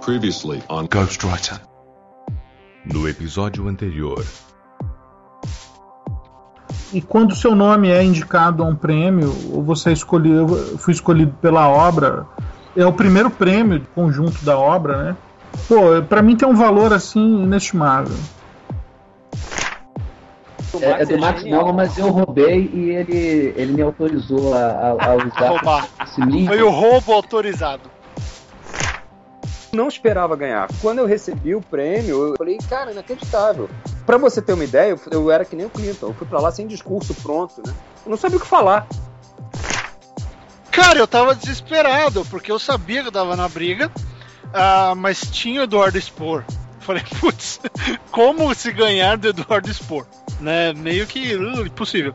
Previously on Ghostwriter. No episódio anterior. E quando seu nome é indicado a um prêmio, ou você é escolhido, foi escolhido pela obra, é o primeiro prêmio conjunto da obra, né? Pô, pra mim tem um valor assim inestimável. É, é do Max não, mas eu roubei e ele, ele me autorizou a, a, a usar roubar. esse link. Foi o roubo autorizado. Não esperava ganhar. Quando eu recebi o prêmio, eu falei, cara, inacreditável. Pra você ter uma ideia, eu, era que nem o Clinton. Eu fui pra lá sem discurso pronto, né? Eu não sabia o que falar. Cara, eu tava desesperado, porque eu sabia que eu tava na briga, ah, mas tinha o Eduardo Spor. Falei, putz, como se ganhar do Eduardo Spor? Né? Meio que uh, impossível.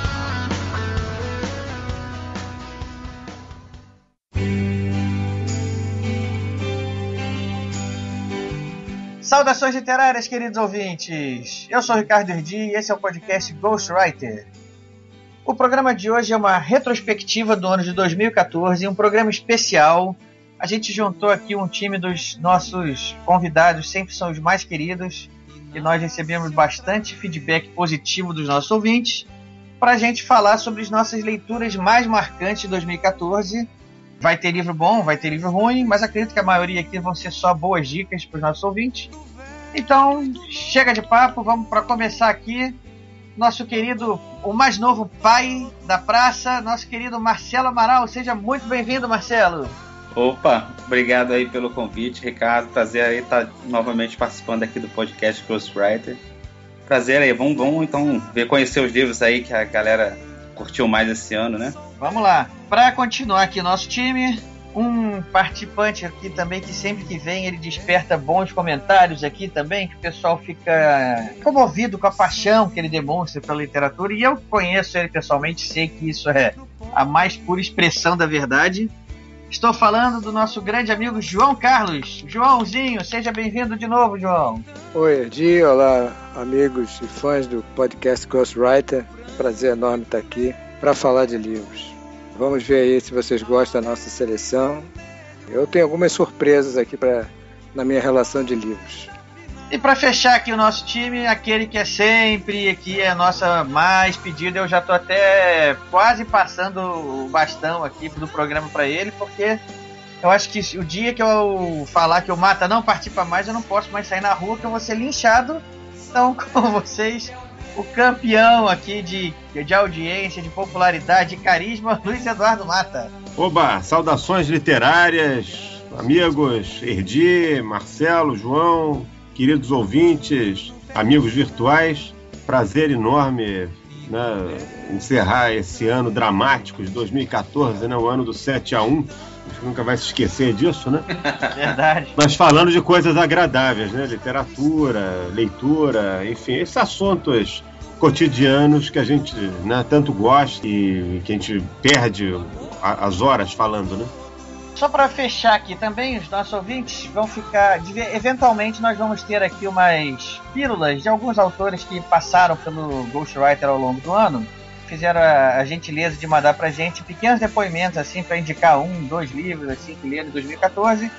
Saudações literárias, queridos ouvintes! Eu sou Ricardo Erdi e esse é o podcast Ghostwriter. O programa de hoje é uma retrospectiva do ano de 2014 e um programa especial. A gente juntou aqui um time dos nossos convidados, sempre são os mais queridos, e nós recebemos bastante feedback positivo dos nossos ouvintes, para a gente falar sobre as nossas leituras mais marcantes de 2014. Vai ter livro bom, vai ter livro ruim, mas acredito que a maioria aqui vão ser só boas dicas para os nossos ouvintes. Então, chega de papo, vamos para começar aqui. Nosso querido, o mais novo pai da praça, nosso querido Marcelo Amaral. Seja muito bem-vindo, Marcelo. Opa, obrigado aí pelo convite, Ricardo. Prazer aí estar novamente participando aqui do podcast Ghostwriter. Prazer aí, vamos, vamos então ver conhecer os livros aí que a galera curtiu mais esse ano, né? Vamos lá. Para continuar aqui nosso time, um participante aqui também que sempre que vem ele desperta bons comentários aqui também, que o pessoal fica comovido com a paixão que ele demonstra pela literatura. E eu conheço ele pessoalmente, sei que isso é a mais pura expressão da verdade. Estou falando do nosso grande amigo João Carlos. Joãozinho, seja bem-vindo de novo, João. Oi, Edi, olá, amigos e fãs do podcast Ghostwriter. Prazer enorme estar aqui para falar de livros. Vamos ver aí se vocês gostam da nossa seleção. Eu tenho algumas surpresas aqui para na minha relação de livros. E para fechar aqui o nosso time, aquele que é sempre aqui é a nossa mais pedida, eu já estou até quase passando o bastão aqui do programa para ele, porque eu acho que o dia que eu falar que o Mata não participa mais, eu não posso mais sair na rua, que eu vou ser linchado. Então, com vocês, o campeão aqui de, de audiência, de popularidade, de carisma, Luiz Eduardo Mata. Oba, saudações literárias, amigos Erdi, Marcelo, João, queridos ouvintes, amigos virtuais. Prazer enorme né, encerrar esse ano dramático de 2014, né, o ano do 7 a 1 a gente nunca vai se esquecer disso, né? Verdade. Mas falando de coisas agradáveis, né? Literatura, leitura, enfim, esses assuntos cotidianos que a gente né, tanto gosta e que a gente perde as horas falando, né? Só para fechar aqui também, os nossos ouvintes vão ficar. Eventualmente, nós vamos ter aqui umas pílulas de alguns autores que passaram pelo Ghostwriter ao longo do ano. Fizeram a, a gentileza de mandar pra gente pequenos depoimentos, assim, para indicar um, dois livros, assim, que leram em 2014,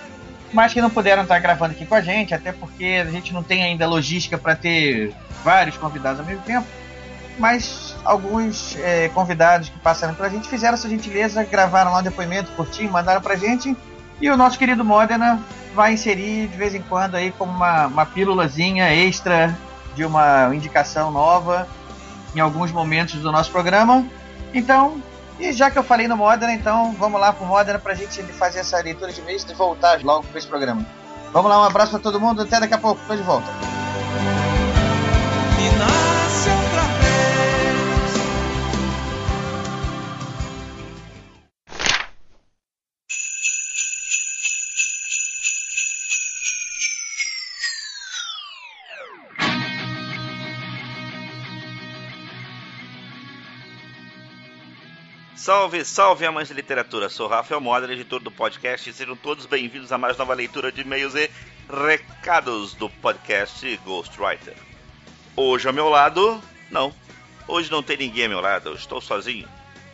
mas que não puderam estar gravando aqui com a gente, até porque a gente não tem ainda logística para ter vários convidados ao mesmo tempo. Mas alguns é, convidados que passaram pela gente fizeram essa gentileza, gravaram lá um depoimento curtinho, mandaram pra gente. E o nosso querido Modena vai inserir de vez em quando aí como uma, uma pílulazinha extra de uma indicação nova em alguns momentos do nosso programa. Então, e já que eu falei no Modena, então vamos lá pro Modena pra gente fazer essa leitura de mês e voltar logo com esse programa. Vamos lá, um abraço para todo mundo, até daqui a pouco, tô de volta. Salve, salve amantes de literatura. Sou Rafael Moder, editor do podcast, e sejam todos bem-vindos a mais nova leitura de e-mails e recados do podcast Ghostwriter. Hoje ao meu lado, não. Hoje não tem ninguém ao meu lado, eu estou sozinho.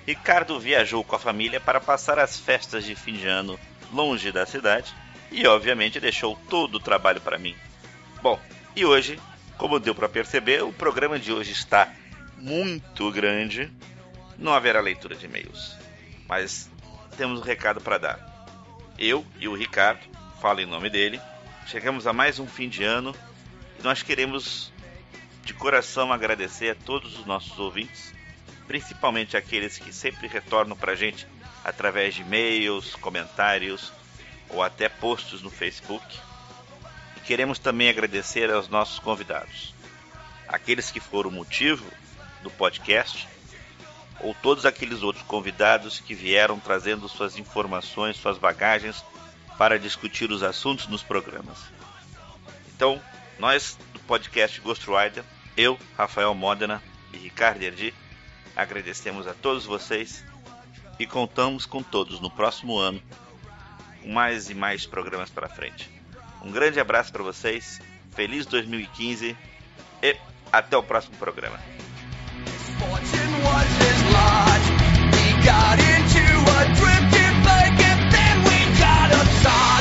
Ricardo viajou com a família para passar as festas de fim de ano longe da cidade e, obviamente, deixou todo o trabalho para mim. Bom, e hoje, como deu para perceber, o programa de hoje está muito grande. Não haverá leitura de e-mails, mas temos um recado para dar. Eu e o Ricardo, falo em nome dele, chegamos a mais um fim de ano e nós queremos de coração agradecer a todos os nossos ouvintes, principalmente aqueles que sempre retornam para a gente através de e-mails, comentários ou até posts no Facebook. E queremos também agradecer aos nossos convidados, aqueles que foram o motivo do podcast ou todos aqueles outros convidados que vieram trazendo suas informações, suas bagagens para discutir os assuntos nos programas. Então, nós do podcast Ghostwriter, eu, Rafael Modena e Ricardo Erdi, agradecemos a todos vocês e contamos com todos no próximo ano, com mais e mais programas para frente. Um grande abraço para vocês, feliz 2015 e até o próximo programa. We got into a drifting bike and then we got a.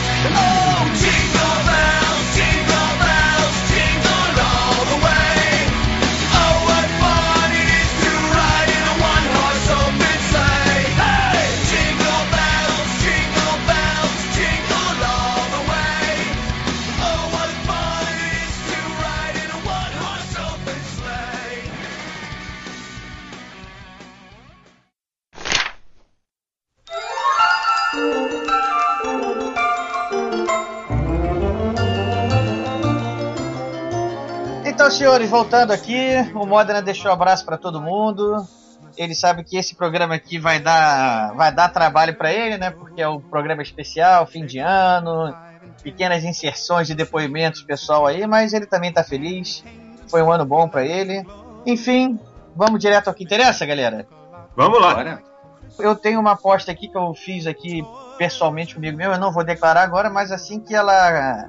senhores, voltando aqui, o Modena deixou um abraço para todo mundo. Ele sabe que esse programa aqui vai dar, vai dar trabalho para ele, né? Porque é um programa especial, fim de ano, pequenas inserções de depoimentos pessoal aí, mas ele também tá feliz. Foi um ano bom para ele. Enfim, vamos direto ao que interessa, galera. Vamos lá. Eu tenho uma aposta aqui que eu fiz aqui pessoalmente comigo mesmo, eu não vou declarar agora, mas assim que ela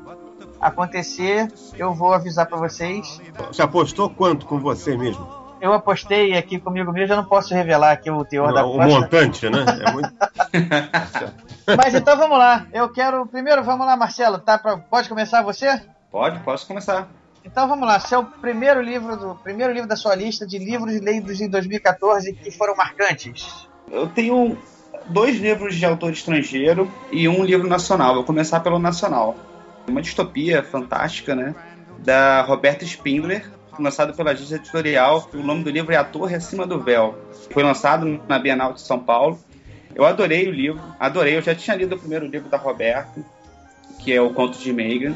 acontecer, eu vou avisar para vocês. Você apostou quanto com você mesmo? Eu apostei aqui comigo mesmo, eu não posso revelar aqui o teor Não, da o aposta. montante, né? É muito... Mas então vamos lá. Eu quero. Primeiro, vamos lá, Marcelo. Tá pra... Pode começar você? Pode, posso começar. Então vamos lá. Seu primeiro livro do primeiro livro da sua lista de livros lidos em 2014 que foram marcantes. Eu tenho dois livros de autor estrangeiro e um livro nacional. Vou começar pelo nacional. Uma distopia fantástica, né? Da Roberta Spindler, lançado pela agência editorial. O nome do livro é A Torre Acima do Véu. Foi lançado na Bienal de São Paulo. Eu adorei o livro, adorei. Eu já tinha lido o primeiro livro da Roberta, que é O Conto de Megan.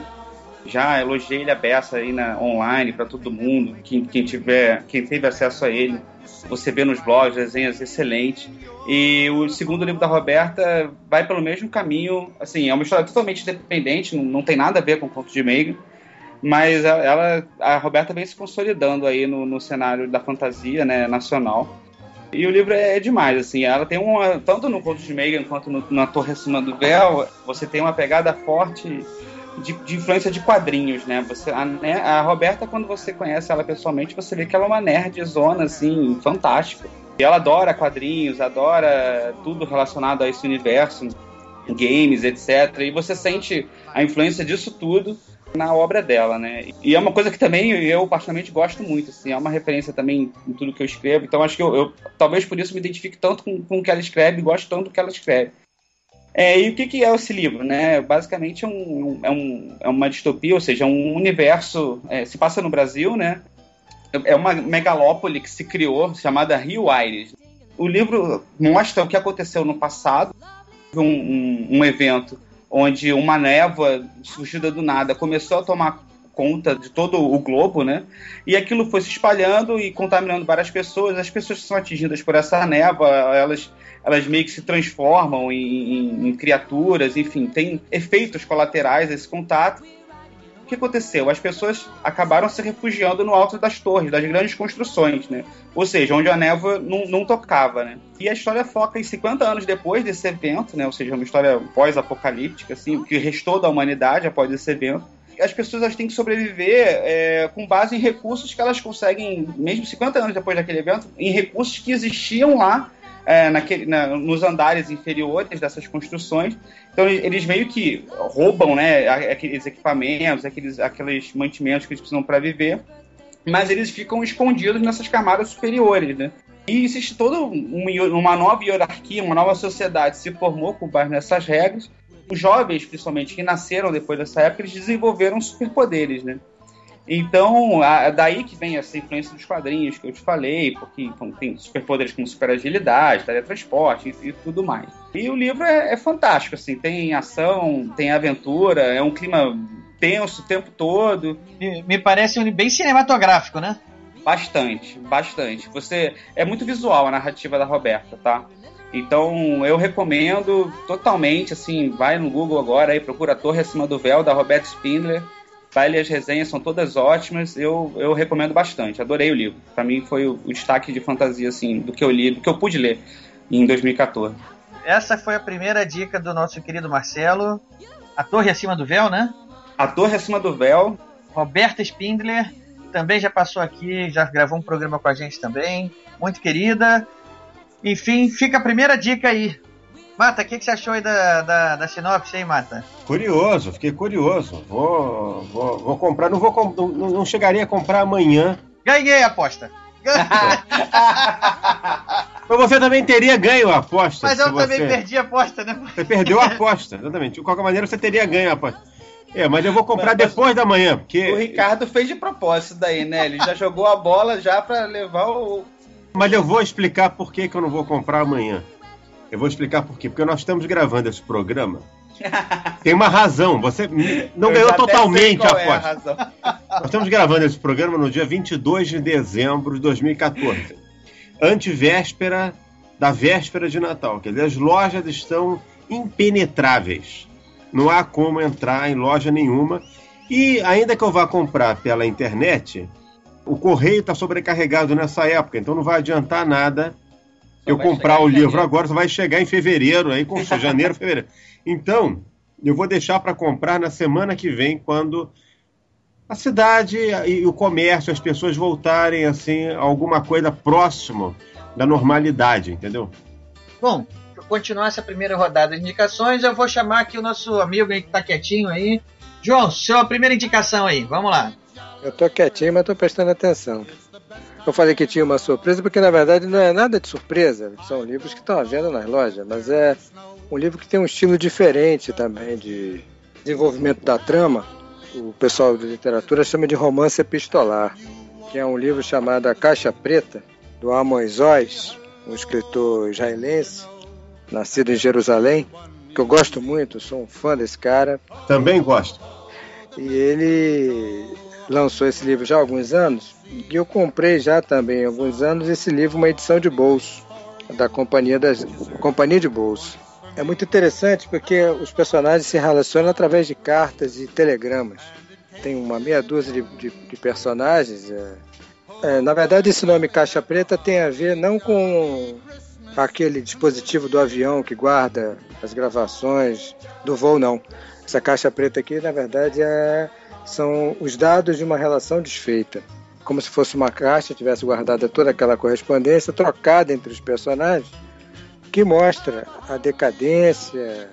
Já elogiei ele a beça aí na, online para todo mundo. Quem, quem tiver, quem teve acesso a ele, você vê nos blogs, desenhos excelentes. E o segundo livro da Roberta vai pelo mesmo caminho. Assim, é uma história totalmente independente, não, não tem nada a ver com o Conto de Megan. Mas a- ela, a Roberta vem se consolidando aí no, no cenário da fantasia né, nacional. E o livro é demais, assim, ela tem uma, tanto no Conto de Megan quanto no, na Torre Acima do Véu, você tem uma pegada forte de, de influência de quadrinhos, né? Você, a, né, a Roberta, quando você conhece ela pessoalmente, você vê que ela é uma nerdzona, assim, fantástica. E ela adora quadrinhos, adora tudo relacionado a esse universo, games, etc. E você sente a influência disso tudo na obra dela, né? E é uma coisa que também eu particularmente gosto muito, assim, é uma referência também em tudo que eu escrevo. Então acho que eu, eu talvez por isso me identifique tanto com, com o que ela escreve e gosto tanto do que ela escreve. É, e o que, que é esse livro? Né? Basicamente é, um, é, um, é uma distopia, ou seja, é um universo. é, se passa no Brasil, né? É uma megalópole que se criou chamada Rio Aires. O livro mostra o que aconteceu no passado, um, um, um evento onde uma névoa surgida do nada começou a tomar conta de todo o globo, né? E aquilo foi se espalhando e contaminando várias pessoas. As pessoas que são atingidas por essa névoa, elas, elas meio que se transformam em, em- em criaturas, enfim, tem efeitos colaterais esse contato que aconteceu? As pessoas acabaram se refugiando no alto das torres, das grandes construções, né? Ou seja, onde a névoa não, não tocava, né? E a história foca em 50 anos depois desse evento, né? Ou seja, uma história pós-apocalíptica, assim, o que restou da humanidade após esse evento as pessoas elas têm que sobreviver é, com base em recursos que elas conseguem, mesmo 50 anos depois daquele evento, em recursos que existiam lá é, naquele, na, nos andares inferiores dessas construções. Então eles meio que roubam né, aqueles equipamentos, aqueles, aqueles mantimentos que eles precisam para viver, mas eles ficam escondidos nessas camadas superiores. Né? E existe toda uma nova hierarquia, uma nova sociedade se formou com base nessas regras. Os jovens, principalmente, que nasceram depois dessa época, eles desenvolveram superpoderes, né? Então, a, daí que vem essa influência dos quadrinhos que eu te falei, porque então, tem superpoderes como super agilidade, teletransporte e, e tudo mais. E o livro é, é, fantástico, assim, tem ação, tem aventura, é um clima tenso o tempo todo. Me, me parece um bem cinematográfico, né? Bastante, bastante. Você é muito visual a narrativa da Roberta, tá? Então eu recomendo totalmente, assim, vai no Google agora aí, procura a Torre Acima do Véu da Roberta Spindler Vai ler as resenhas, são todas ótimas. Eu, eu recomendo bastante. Adorei o livro. Para mim foi o, o, destaque de fantasia assim do que eu li, do que eu pude ler em 2014. Essa foi a primeira dica do nosso querido Marcelo. A Torre Acima do Véu, né? A Torre Acima do Véu. Roberta Spindler também já passou aqui, já gravou um programa com a gente também. Muito querida. Enfim, fica a primeira dica aí. Mata, o que, que, você achou aí da, da, da sinopse, hein, Mata? Curioso, fiquei curioso. Vou, vou, vou comprar, não, vou, não, não chegaria a comprar amanhã. Ganhei a aposta. Mas você também teria ganho a aposta. Mas eu também perdi a aposta, né? Você perdeu a aposta, exatamente. De qualquer maneira, você teria ganho a aposta. É, mas eu vou comprar mas, depois da manhã, porque... O Ricardo fez de propósito daí, né? Ele já jogou a bola já para levar o... Mas eu vou explicar por que, que eu não vou comprar amanhã. Eu vou explicar por quê. Porque nós estamos gravando esse programa. Tem uma razão. Você não eu ganhou totalmente a aposta. É nós estamos gravando esse programa no dia 22 de dezembro de 2014. Antivéspera da véspera de Natal. Quer dizer, as lojas estão impenetráveis. Não há como entrar em loja nenhuma. E ainda que eu vá comprar pela internet, o correio está sobrecarregado nessa época, então não vai adiantar nada eu comprar o livro agora, só vai chegar em fevereiro, aí com janeiro, fevereiro. Então, eu vou deixar para comprar na semana que vem, quando a cidade e o comércio, as pessoas voltarem assim a alguma coisa próximo da normalidade, entendeu? Bom, para continuar essa primeira rodada de indicações, eu vou chamar aqui o nosso amigo aí que está quietinho aí. João, sua primeira indicação aí, vamos lá. Eu tô quietinho, mas tô prestando atenção. Eu falei que tinha uma surpresa, porque na verdade não é nada de surpresa. São livros que estão à venda nas lojas, mas é um livro que tem um estilo diferente também de desenvolvimento da trama. O pessoal de literatura chama de romance epistolar, que é um livro chamado A Caixa Preta, do Amos Oz, um escritor israelense, nascido em Jerusalém, que eu gosto muito, sou um fã desse cara. Também gosto. E ele lançou esse livro já há alguns anos e eu comprei já também há alguns anos esse livro, uma edição de bolso, da Companhia, das, Companhia de Bolso. É muito interessante porque os personagens se relacionam através de cartas e telegramas. Tem uma meia dúzia de, de, de personagens. É, é, na verdade, esse nome Caixa Preta tem a ver não com aquele dispositivo do avião que guarda as gravações do voo, não. Essa caixa preta aqui, na verdade, é, são os dados de uma relação desfeita como se fosse uma caixa, tivesse guardada toda aquela correspondência trocada entre os personagens, que mostra a decadência,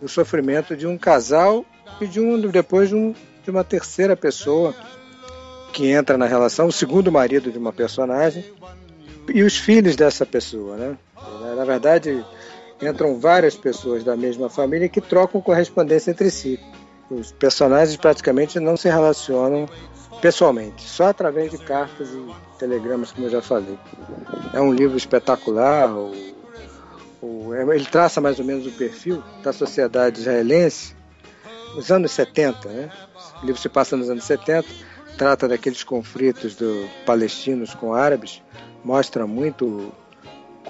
o sofrimento de um casal e de um depois de, um, de uma terceira pessoa que entra na relação, o segundo marido de uma personagem e os filhos dessa pessoa, né? Na verdade, entram várias pessoas da mesma família que trocam correspondência entre si. Os personagens praticamente não se relacionam pessoalmente, só através de cartas e telegramas, como eu já falei. É um livro espetacular. É, ele traça mais ou menos o perfil da sociedade israelense nos anos 70. Né? O livro se passa nos anos 70, trata daqueles conflitos do palestinos com árabes, mostra muito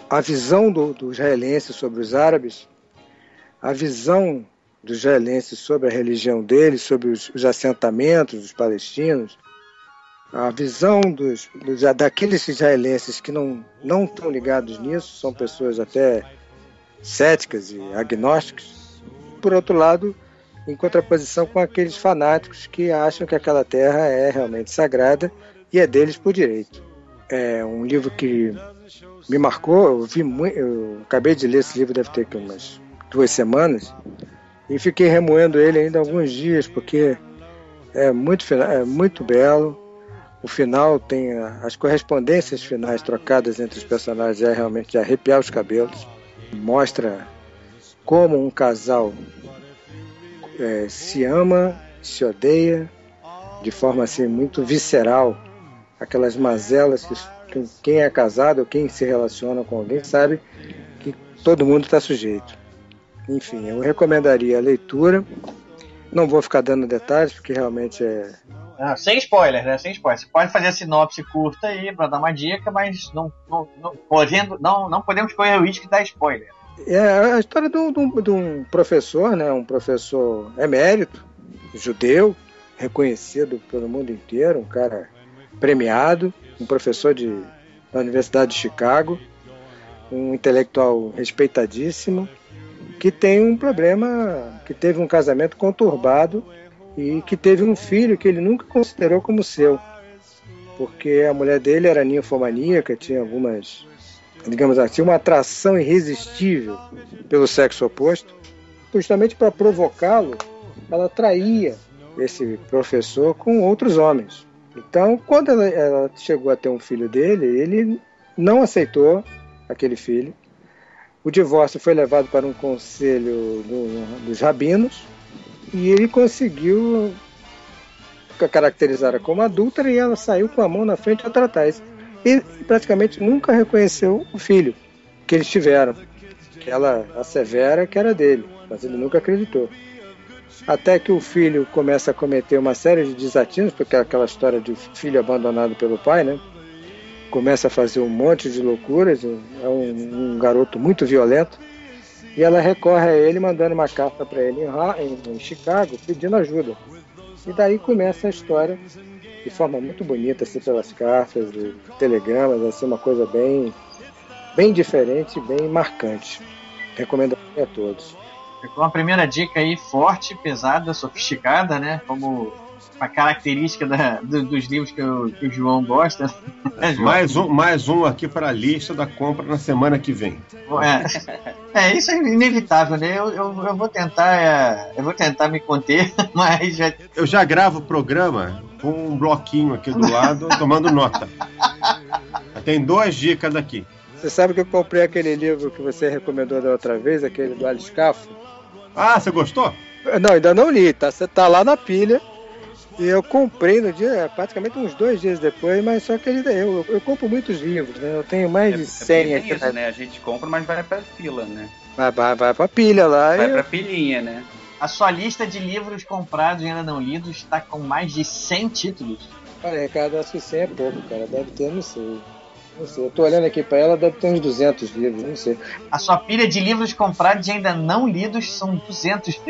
a visão do, do israelense sobre os árabes, a visão dos israelenses sobre a religião deles, sobre os, os assentamentos dos palestinos, a visão dos, dos, daqueles israelenses que não, não estão ligados nisso, são pessoas até céticas e agnósticas, por outro lado, em contraposição com aqueles fanáticos que acham que aquela terra é realmente sagrada e é deles por direito. É um livro que me marcou, eu, vi eu acabei de ler esse livro, deve ter umas duas semanas, e fiquei remoendo ele ainda alguns dias, porque é muito, é muito belo. O final tem as correspondências finais trocadas entre os personagens é realmente de arrepiar os cabelos. Mostra como um casal é, se ama, se odeia de forma assim muito visceral. Aquelas mazelas que quem é casado ou quem se relaciona com alguém sabe que todo mundo está sujeito. Enfim, eu recomendaria a leitura. Não vou ficar dando detalhes, porque realmente é. Ah, sem spoiler, né? Sem spoiler. Você pode fazer a sinopse curta aí para dar uma dica, mas não, não, não, podendo, não, não podemos correr o risco de dar spoiler. É a história de um, de um professor, né? Um professor emérito, judeu, reconhecido pelo mundo inteiro, um cara premiado, um professor de, da Universidade de Chicago, um intelectual respeitadíssimo, que tem um problema, que teve um casamento conturbado e que teve um filho que ele nunca considerou como seu, porque a mulher dele era ninfomaníaca, tinha algumas, digamos assim, uma atração irresistível pelo sexo oposto, justamente para provocá-lo, ela traía esse professor com outros homens. Então, quando ela, ela chegou a ter um filho dele, ele não aceitou aquele filho o divórcio foi levado para um conselho do, dos rabinos e ele conseguiu caracterizar como adúltera e ela saiu com a mão na frente a tratar isso. E praticamente nunca reconheceu o filho que eles tiveram. Ela assevera que era dele, mas ele nunca acreditou. Até que o filho começa a cometer uma série de desatinos, porque é aquela história de filho abandonado pelo pai, né? Começa a fazer um monte de loucuras, é um, um garoto muito violento, e ela recorre a ele mandando uma carta para ele em, em, Chicago pedindo ajuda. E daí começa a história de forma muito bonita, assim, pelas cartas, telegramas, assim, uma coisa bem, bem diferente, bem marcante. Recomendo a todos. Ficou uma primeira dica aí forte, pesada, sofisticada, né? Como uma característica da, do, dos livros que o, que o, João gosta. É, mais, um, mais um aqui para a lista da compra na semana que vem. É, é isso é inevitável, né? Eu, eu, eu vou tentar é, eu vou tentar me conter, mas já... Eu já gravo o programa com um bloquinho aqui do lado, tomando nota. Tem duas dicas aqui. Você sabe que eu comprei aquele livro que você recomendou da outra vez, aquele do Alice Cafo? Ah, você gostou? Não, ainda não li, tá? Você tá lá na pilha. E eu comprei no dia, praticamente uns dois dias depois, mas só que ele, eu, eu compro muitos livros, né? Eu tenho mais é, de 100 é aqui. Isso, né? A gente compra, mas vai pra fila, né? Vai, vai, vai pra pilha lá. Vai eu... pra pilhinha, né? A sua lista de livros comprados e ainda não lidos está com mais de 100 títulos. Olha, Ricardo, acho que 100 é pouco, cara. Deve ter, não sei. Não sei, eu tô olhando aqui para ela, deve ter uns 200 livros, não sei. A sua pilha de livros comprados e ainda não lidos são 200.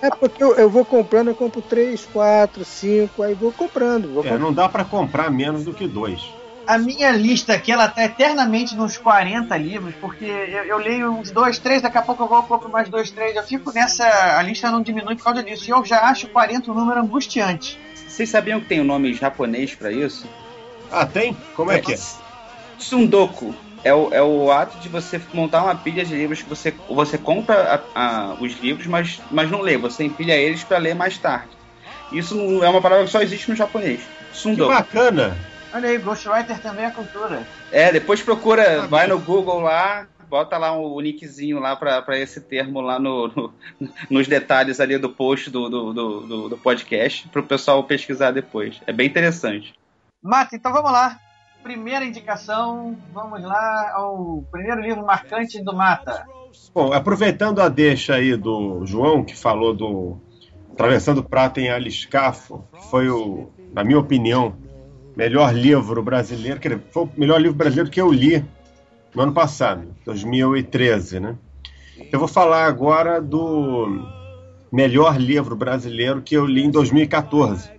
é porque eu, eu, vou comprando, eu compro 3, 4, 5, aí vou comprando. Vou é, não dá para comprar menos do que dois. A minha lista aqui, ela tá eternamente nos 40 livros, porque eu, eu leio uns 2, 3, daqui a pouco eu vou compro mais 2, 3. Eu fico nessa. A lista não diminui por causa disso. E eu já acho 40 um número angustiante. Vocês sabiam que tem um nome japonês para isso? Ah, tem? Como é, é que é? Sundoku é o, é o ato de você montar uma pilha de livros que você, você compra a, a, os livros, mas, mas não lê. Você empilha eles para ler mais tarde. Isso não é uma palavra que só existe no japonês. Sundoku. Que bacana! Olha aí, Ghostwriter também é cultura. É, depois procura, vai no Google lá, bota lá o um nickzinho lá para esse termo lá no, no, nos detalhes ali do post do, do, do, do podcast, para o pessoal pesquisar depois. É bem interessante. Mata, então vamos lá primeira indicação, vamos lá ao primeiro livro marcante do Mata. Bom, aproveitando a deixa aí do João, que falou do Atravessando Prata em Aliscafo, que foi o, na minha opinião, melhor livro brasileiro, que foi o melhor livro brasileiro que eu li no ano passado, 2013, né? Eu vou falar agora do melhor livro brasileiro que eu li em 2014,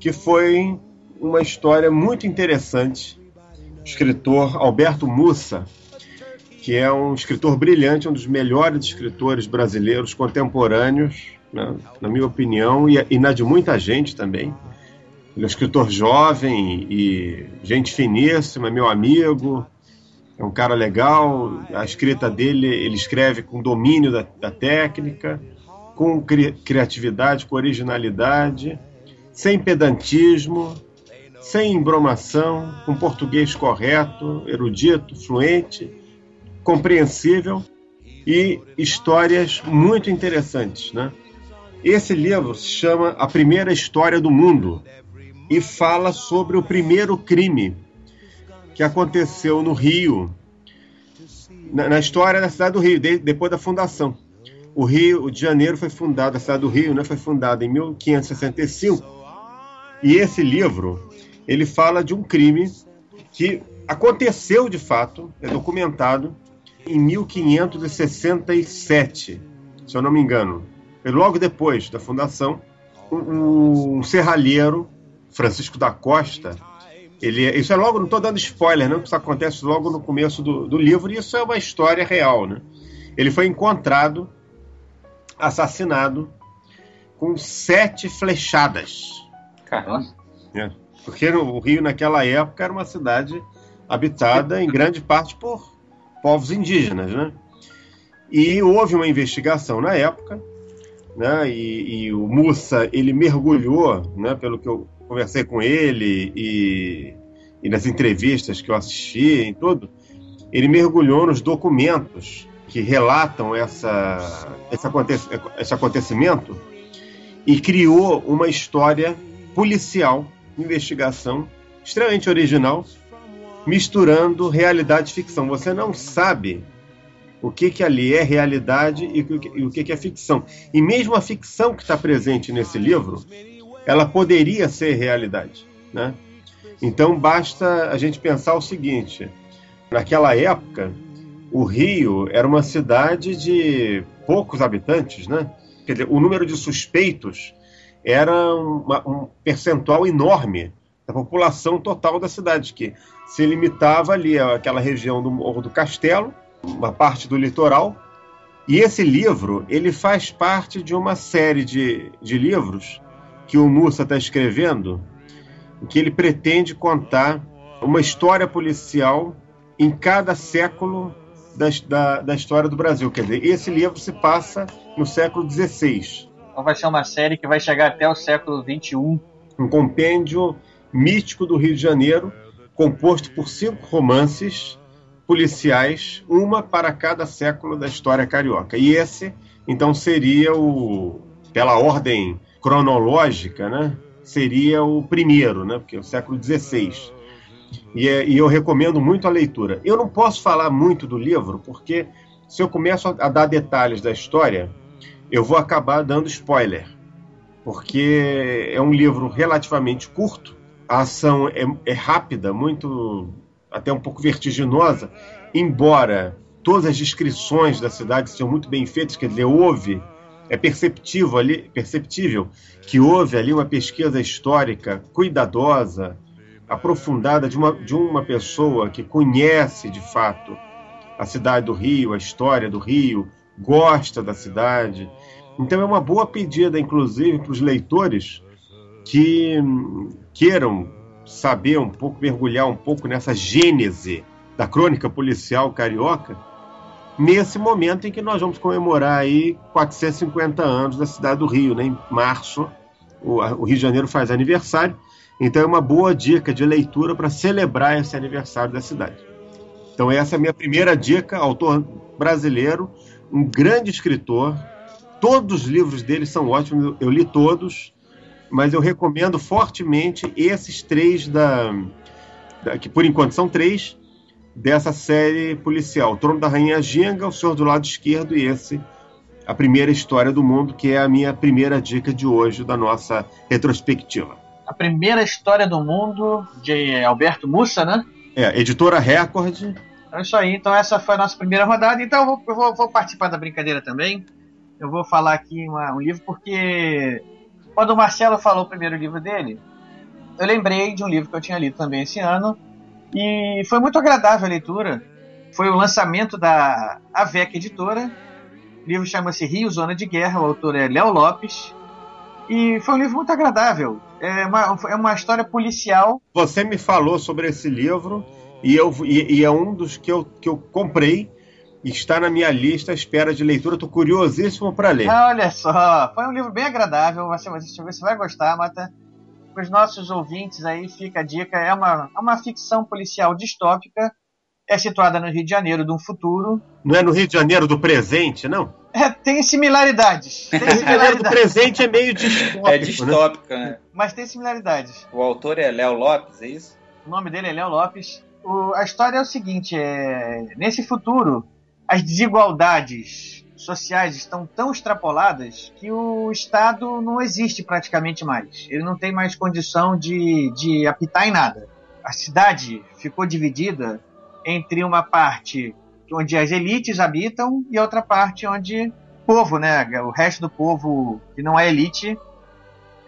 que foi uma história muito interessante. O escritor Alberto Mussa, que é um escritor brilhante, um dos melhores escritores brasileiros contemporâneos, né, na minha opinião, e, e na de muita gente também. Ele é um escritor jovem e gente finíssima, meu amigo, é um cara legal. A escrita dele, ele escreve com domínio da, da técnica, com cri, criatividade, com originalidade, sem pedantismo, sem embromação, com português correto, erudito, fluente, compreensível e histórias muito interessantes, né? Esse livro se chama A Primeira História do Mundo e fala sobre o primeiro crime que aconteceu no Rio, na, na história da cidade do Rio, de, depois da fundação. O Rio de Janeiro foi fundado, a cidade do Rio né, foi fundada em 1565. E esse livro, ele fala de um crime que aconteceu de fato, é documentado, em 1567, se eu não me engano. Logo depois da fundação, um, um serralheiro, Francisco da Costa, ele, isso é logo, não estou dando spoiler, não, isso acontece logo no começo do, do livro, e isso é uma história real. Né? Ele foi encontrado, assassinado, com sete flechadas. Caramba. É, porque o Rio, naquela época, era uma cidade habitada em grande parte por povos indígenas. Né? E houve uma investigação na época, né? E, e, o Mussa ele mergulhou, né? Pelo que eu conversei com ele e, e nas entrevistas que eu assisti, em tudo, ele mergulhou nos documentos que relatam essa, esse, aconte esse acontecimento e criou uma história policial, investigação, extremamente original, misturando realidade e ficção. Você não sabe o que, que ali é realidade e o que, que é ficção. E mesmo a ficção que está presente nesse livro, ela poderia ser realidade. Né? Então basta a gente pensar o seguinte: naquela época, o Rio era uma cidade de poucos habitantes, né? Quer dizer, o número de suspeitos era uma, um percentual enorme da população total da cidade, que se limitava ali àquela região do Morro do Castelo uma parte do litoral. E esse livro ele faz parte de uma série de, de livros que o Mussa está escrevendo, em que ele pretende contar uma história policial em cada século da, da, da, história do Brasil. Quer dizer, esse livro se passa no século XVI. Então vai ser uma série que vai chegar até o século XXI. Um compêndio mítico do Rio de Janeiro, composto por cinco romances policiais, uma para cada século da história carioca. E esse, então, seria o, pela ordem cronológica, né? Seria o primeiro, né? Porque é o século XVI. E, é, e eu recomendo muito a leitura. Eu não posso falar muito do livro, porque se eu começo a, a dar detalhes da história, eu vou acabar dando spoiler. Porque é um livro relativamente curto, a ação é, é rápida, muito até um pouco vertiginosa, embora todas as descrições da cidade sejam muito bem feitas, quer dizer, houve, é perceptível ali, perceptível que houve ali uma pesquisa histórica cuidadosa, aprofundada de uma, de uma pessoa que conhece de fato a cidade do Rio, a história do Rio, gosta da cidade. Então é uma boa pedida, inclusive, para os leitores que queiram saber um pouco, mergulhar um pouco nessa gênese da crônica policial carioca, nesse momento em que nós vamos comemorar aí 450 anos da cidade do Rio, né? em março, o, Rio de Janeiro faz aniversário, então é uma boa dica de leitura para celebrar esse aniversário da cidade. Então essa é a minha primeira dica, autor brasileiro, um grande escritor, todos os livros dele são ótimos, eu li todos, mas eu recomendo fortemente esses três da, da, que por enquanto são três dessa série policial: o Trono da Rainha Ginga, O Senhor do Lado Esquerdo e esse a primeira história do mundo, que é a minha primeira dica de hoje da nossa retrospectiva. A primeira história do mundo de Alberto Mussa, né? É, editora Record. É isso aí, então essa foi a nossa primeira rodada. Então eu vou, eu vou, vou participar da brincadeira também. Eu vou falar aqui uma, um livro porque quando o Marcelo falou o primeiro livro dele, eu lembrei de um livro que eu tinha lido também esse ano e foi muito agradável a leitura. Foi o lançamento da AVEC Editora. O livro chama-se Rio Zona de Guerra, o autor é Léo Lopes. E foi um livro muito agradável. É uma, é uma história policial. Você me falou sobre esse livro e, eu, e, e é um dos que eu, que eu comprei está na minha lista à espera de leitura. Estou curiosíssimo para ler. Olha só, foi um livro bem agradável. Você, você vai gostar, Mata. Para os nossos ouvintes aí, fica a dica. É uma, é uma ficção policial distópica. É situada no Rio de Janeiro de um futuro. Não é no Rio de Janeiro do presente, não? É, tem similaridades. Tem similaridades. do presente é meio distópico. É distópico, né? né? Mas tem similaridades. O autor é Léo Lopes, é isso? O nome dele é Léo Lopes. O, a história é o seguinte: é, nesse futuro, as desigualdades sociais estão tão extrapoladas que o Estado não existe praticamente mais. Ele não tem mais condição de, de apitar em nada. A cidade ficou dividida entre uma parte onde as elites habitam e outra parte onde o povo, né, o resto do povo que não é elite,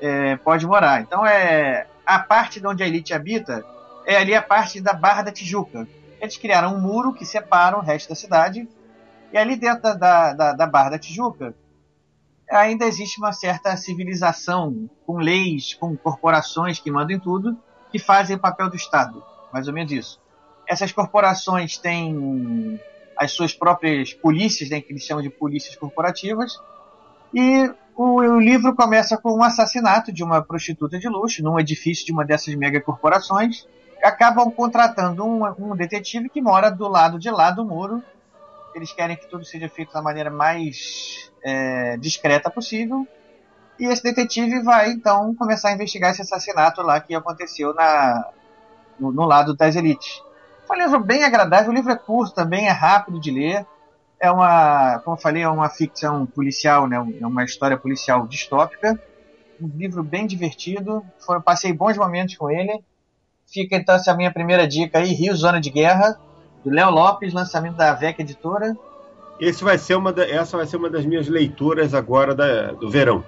é, pode morar. Então é a parte de onde a elite habita é ali a parte da Barra da Tijuca. Eles criaram um muro que separa o resto da cidade e ali dentro da, da, da Barra da Tijuca ainda existe uma certa civilização com leis, com corporações que mandam em tudo, que fazem o papel do Estado, mais ou menos isso. Essas corporações têm as suas próprias polícias, né, que eles chamam de polícias corporativas, e o, o, livro começa com um assassinato de uma prostituta de luxo num edifício de uma dessas megacorporações. Acabam contratando um, um detetive que mora do lado de lá do muro. Eles querem que tudo seja feito da maneira mais é, discreta possível. E esse detetive vai então começar a investigar esse assassinato lá que aconteceu na, no, no lado das elites. Foi um livro bem agradável, o livro é curto também, é rápido de ler. É uma, como eu falei, é uma ficção policial, né? é uma história policial distópica. Um livro bem divertido, foi, passei bons momentos com ele. Fica então essa minha primeira dica aí, Rio Zona de Guerra, do Léo Lopes, lançamento da VEC Editora. Esse vai ser uma da, essa vai ser uma das minhas leituras agora da, do verão.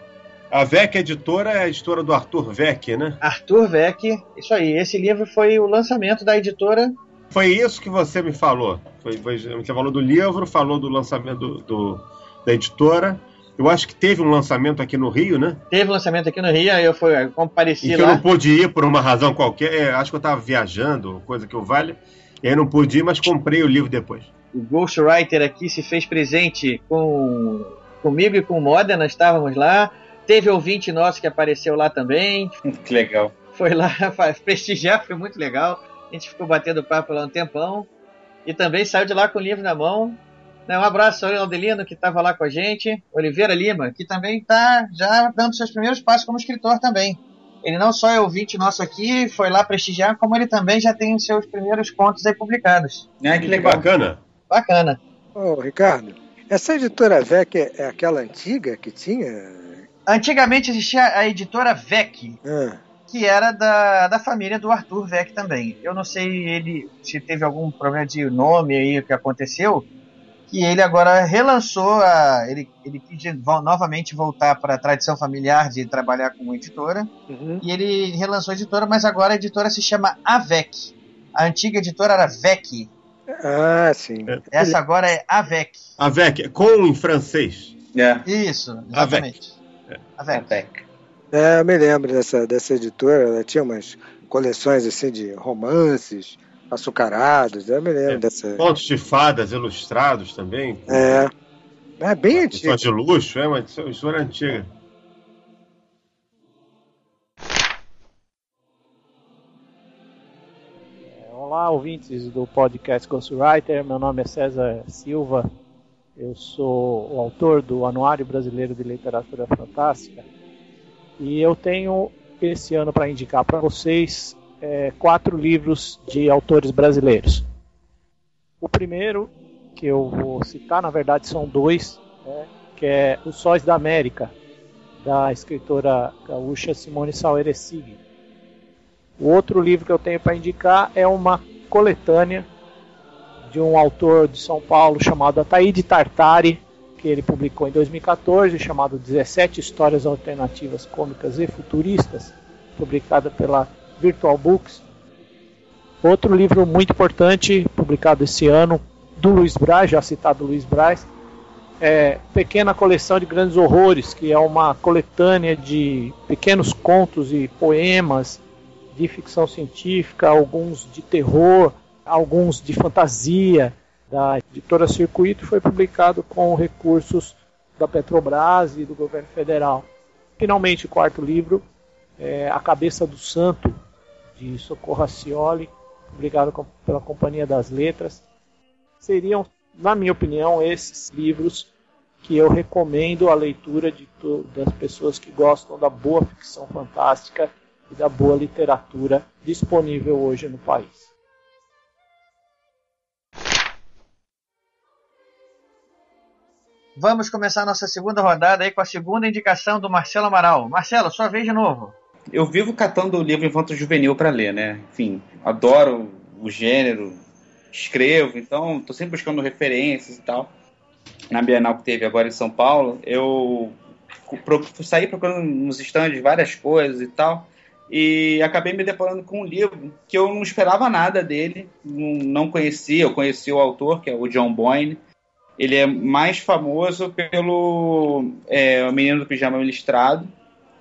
A VEC Editora é a editora do Arthur Vec, né? Arthur Vec, isso aí. Esse livro foi o lançamento da editora foi isso que você me falou. Foi, foi, você falou do livro, falou do lançamento do, do, da editora. Eu acho que teve um lançamento aqui no Rio, né? Teve um lançamento aqui no Rio, aí eu fui, compareci e que lá. eu não pude ir por uma razão qualquer. É, acho que eu estava viajando, coisa que eu vale. E aí não pude ir, mas comprei o livro depois. O Ghostwriter aqui se fez presente com comigo e com o Moda, nós estávamos lá. Teve ouvinte nosso que apareceu lá também. Que legal. Foi lá prestigiar, foi muito legal. A gente ficou batendo papo lá um tempão. E também saiu de lá com o livro na mão. Né, um abraço ao Aldelino, que estava lá com a gente. Oliveira Lima, que também está já dando seus primeiros passos como escritor também. Ele não só é ouvinte nosso aqui, foi lá prestigiar, como ele também já tem os seus primeiros contos aí publicados. Ah, que legal. Bacana. Bacana. Ô, Ricardo, essa editora VEC é aquela antiga que tinha? Antigamente existia a editora VEC. Ah que era da, da família do Arthur Vec também. Eu não sei ele se teve algum problema de nome aí que aconteceu, que ele agora relançou a. Ele, ele quis novamente voltar para a tradição familiar de trabalhar com editora. Uhum. E ele relançou a editora, mas agora a editora se chama Avec. A antiga editora era Vec. Ah, sim. Essa agora é Avec. Avec, com em francês. É. Isso, exatamente. Avec. Avec. É, eu me lembro dessa, dessa editora, ela tinha umas coleções assim de romances açucarados, eu me lembro é, dessa. Contos de fadas ilustrados também. É. É bem antigo. de luxo, é uma editora antiga. Olá, ouvintes do podcast Ghostwriter. Meu nome é César Silva. Eu sou o autor do Anuário Brasileiro de Literatura Fantástica e eu tenho esse ano para indicar para vocês é, quatro livros de autores brasileiros. O primeiro que eu vou citar, na verdade, são dois, né, que é Os Sóis da América, da escritora gaúcha Simone Saueresig. O outro livro que eu tenho para indicar é uma coletânea de um autor de São Paulo chamado Ataíde Tartari, que ele publicou em 2014, chamado 17 Histórias Alternativas Cômicas e Futuristas, publicada pela Virtual Books. Outro livro muito importante, publicado esse ano, do Luiz Braz, já citado Luiz Braz, é Pequena Coleção de Grandes Horrores, que é uma coletânea de pequenos contos e poemas de ficção científica, alguns de terror, alguns de fantasia, da editora Circuito, foi publicado com recursos da Petrobras e do governo federal. Finalmente, o quarto livro, é A Cabeça do Santo, de Socorro Acioli, publicado pela Companhia das Letras. Seriam, na minha opinião, esses livros que eu recomendo a leitura de das pessoas que gostam da boa ficção fantástica e da boa literatura disponível hoje no país. Vamos começar nossa segunda rodada aí com a segunda indicação do Marcelo Amaral. Marcelo, sua vez de novo. Eu vivo catando o livro Infanto Juvenil para ler, né? Enfim, adoro o gênero, escrevo, então estou sempre buscando referências e tal. Na Bienal que teve agora em São Paulo, eu saí procurando nos estandes várias coisas e tal e acabei me deparando com um livro que eu não esperava nada dele, não, conhecia, eu conheci o autor, que é o John Boyne. Ele é mais famoso pelo é, O Menino do Pijama Listrado,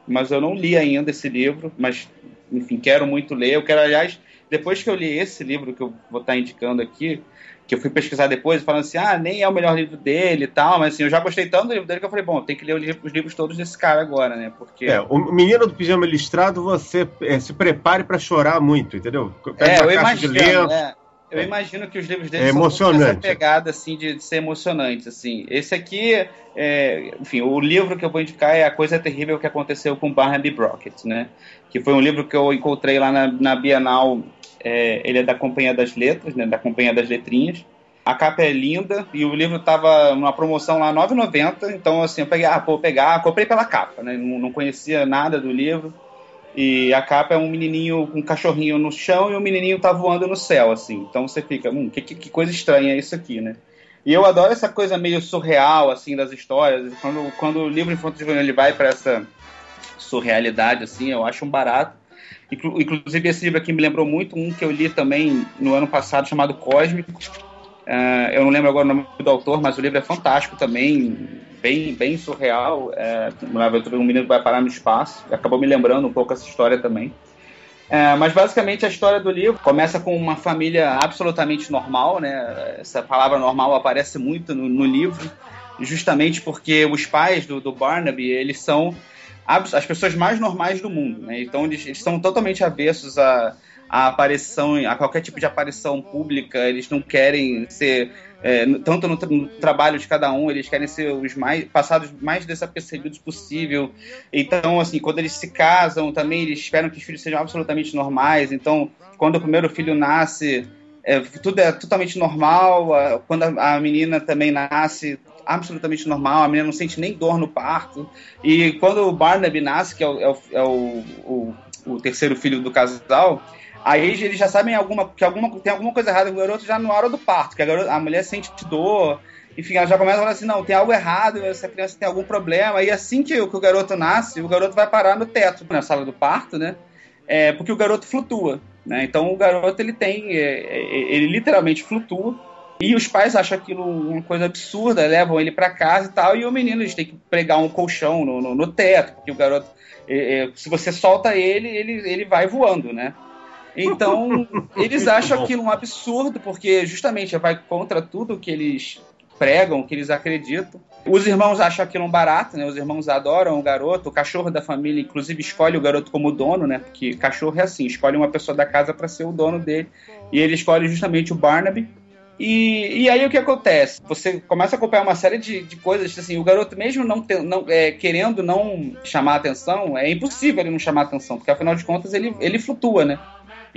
mas eu não li ainda esse livro, mas enfim, quero muito ler. Eu quero, aliás, depois que eu li esse livro que eu vou estar indicando aqui, que eu fui pesquisar depois, falando assim, ah, nem é o melhor livro dele e tal, mas assim, eu já gostei tanto do livro dele que eu falei, bom, tem que ler os livros todos desse cara agora, né? Porque. É, o menino do pijama listrado, você é, se prepare para chorar muito, entendeu? Pega é, eu imagino, é, eu imagino que os livros dele é são essa pegada assim de, de, ser emocionante, assim. Esse aqui, é, enfim, o livro que eu vou indicar é A Coisa Terrível que Aconteceu com Barnaby Brockett, né? Que foi um livro que eu encontrei lá na, na Bienal é, ele é da Companhia das Letras, né, da Companhia das Letrinhas. A capa é linda e o livro tava numa promoção lá 9,90, então assim, eu peguei, ah, vou pegar, comprei pela capa, né, não, não conhecia nada do livro. E a capa é um menininho com um cachorrinho no chão e o menininho tá voando no céu, assim. Então você fica, hum, que, que coisa estranha é isso aqui, né? E eu adoro essa coisa meio surreal, assim, das histórias. Quando, quando o livro Infanto Juvenil ele vai para essa surrealidade, assim, eu acho um barato. Inclusive, esse livro aqui me lembrou muito um que eu li também no ano passado, chamado Cósmico. Uh, eu não lembro agora o nome do autor, mas o livro é fantástico também, bem, bem surreal. É, um menino que vai parar no espaço. Acabou me lembrando um pouco essa história também. É, mas basicamente a história do livro começa com uma família absolutamente normal, né? Essa palavra normal aparece muito no, no livro, justamente porque os pais do, do Barnaby eles são as pessoas mais normais do mundo, né? Então eles, eles são totalmente avessos a, a aparição, a qualquer tipo de aparição pública, eles não querem ser é, tanto no, no, trabalho de cada um, eles querem ser os mais passados mais desapercebidos possível. Então, assim, quando eles se casam, também eles esperam que os filhos sejam absolutamente normais. Então, quando o primeiro filho nasce, é, tudo é totalmente normal. Quando a, a menina também nasce, absolutamente normal, a menina não sente nem dor no parto. E quando o Barnaby nasce, que é o, é o, é o, o, o terceiro filho do casal, aí eles já sabem alguma, que alguma, tem alguma coisa errada com o garoto já na hora do parto, que a, garota, a mulher sente dor, enfim, ela já começa a falar assim, não, tem algo errado, essa criança tem algum problema, e assim que, que o garoto nasce, o garoto vai parar no teto, na sala do parto, né, é, porque o garoto flutua, né, então o garoto, ele tem, é, é ele literalmente flutua, e os pais acham aquilo uma coisa absurda, levam ele para casa e tal, e o menino eles têm que pregar um colchão no, no, no teto, porque o garoto, é, é, se você solta ele, ele, ele vai voando, né? Então, eles acham aquilo um absurdo, porque justamente vai contra tudo que eles pregam, que eles acreditam. Os irmãos acham aquilo um barato, né? Os irmãos adoram o garoto, o cachorro da família, inclusive, escolhe o garoto como dono, né? Porque cachorro é assim, escolhe uma pessoa da casa para ser o dono dele. E ele escolhe justamente o Barnaby, e, e aí o que acontece? Você começa a acompanhar uma série de, de coisas, assim, o garoto mesmo não, te, não é, querendo não chamar atenção, é impossível ele não chamar atenção, porque afinal de contas ele, ele flutua, né?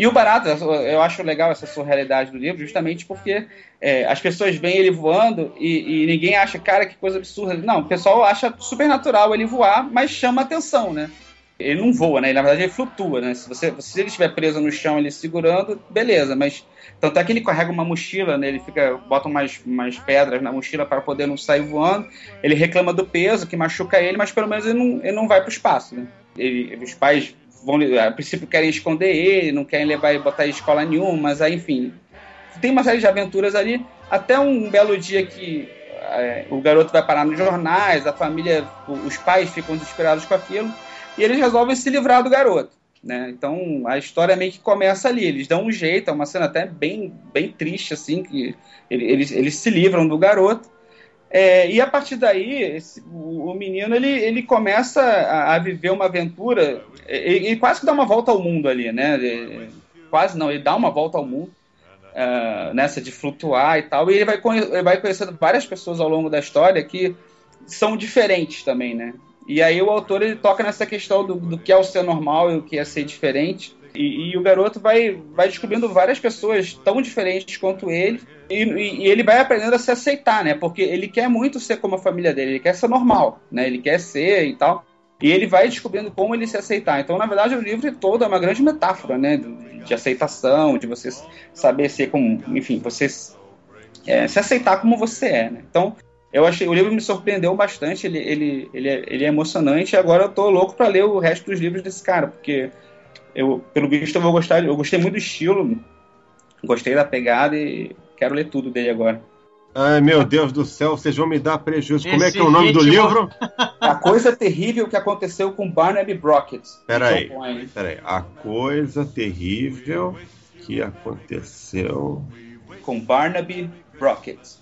E o barato, eu acho legal essa surrealidade do livro, justamente porque é, as pessoas veem ele voando e, e, ninguém acha, cara, que coisa absurda. Não, o pessoal acha super natural ele voar, mas chama atenção, né? ele não voa, né? Ele, na verdade ele flutua, né? Se, você, se ele estiver preso no chão, ele segurando, beleza, mas tanto é que ele carrega uma mochila, né? Ele fica, bota umas, umas pedras na mochila para poder não sair voando. Ele reclama do peso, que machuca ele, mas pelo menos ele não, ele não vai para o espaço, né? Ele, os pais vão, a princípio querem esconder ele, não querem levar e botar em escola nenhuma, mas aí, enfim, tem uma série de aventuras ali, até um belo dia que é, o garoto vai parar nos jornais, a família, os pais ficam desesperados com aquilo, e eles resolvem se livrar do garoto. Né? Então a história meio que começa ali. Eles dão um jeito, é uma cena até bem, bem triste, assim, que eles, eles se livram do garoto. É, e a partir daí, esse, o, o, menino ele, ele começa a, a viver uma aventura. Ele, ele, quase que dá uma volta ao mundo ali, né? Quase não, ele dá uma volta ao mundo uh, nessa de flutuar e tal. E ele vai, ele vai conhecendo várias pessoas ao longo da história que são diferentes também, né? E aí o autor ele toca nessa questão do, do que é o ser normal e o que é ser diferente. E, e, o garoto vai, vai descobrindo várias pessoas tão diferentes quanto ele. E, e, ele vai aprendendo a se aceitar, né? Porque ele quer muito ser como a família dele, ele quer ser normal, né? Ele quer ser e tal. E ele vai descobrindo como ele se aceitar. Então, na verdade, o livro todo é uma grande metáfora, né? De, aceitação, de você saber ser como. Enfim, você é, se aceitar como você é, né? Então, eu achei, o livro me surpreendeu bastante, ele, ele, ele, é, ele é emocionante e agora eu tô louco para ler o resto dos livros desse cara, porque eu, pelo visto eu vou gostar, eu gostei muito do estilo, gostei da pegada e quero ler tudo dele agora. Ai, meu Deus do céu, vocês vão me dar prejuízo. Esse Como é que é o nome ritmo... do livro? A coisa terrível que aconteceu com Barnaby Brockett. Peraí, peraí. A coisa terrível que aconteceu com Barnaby Brockett.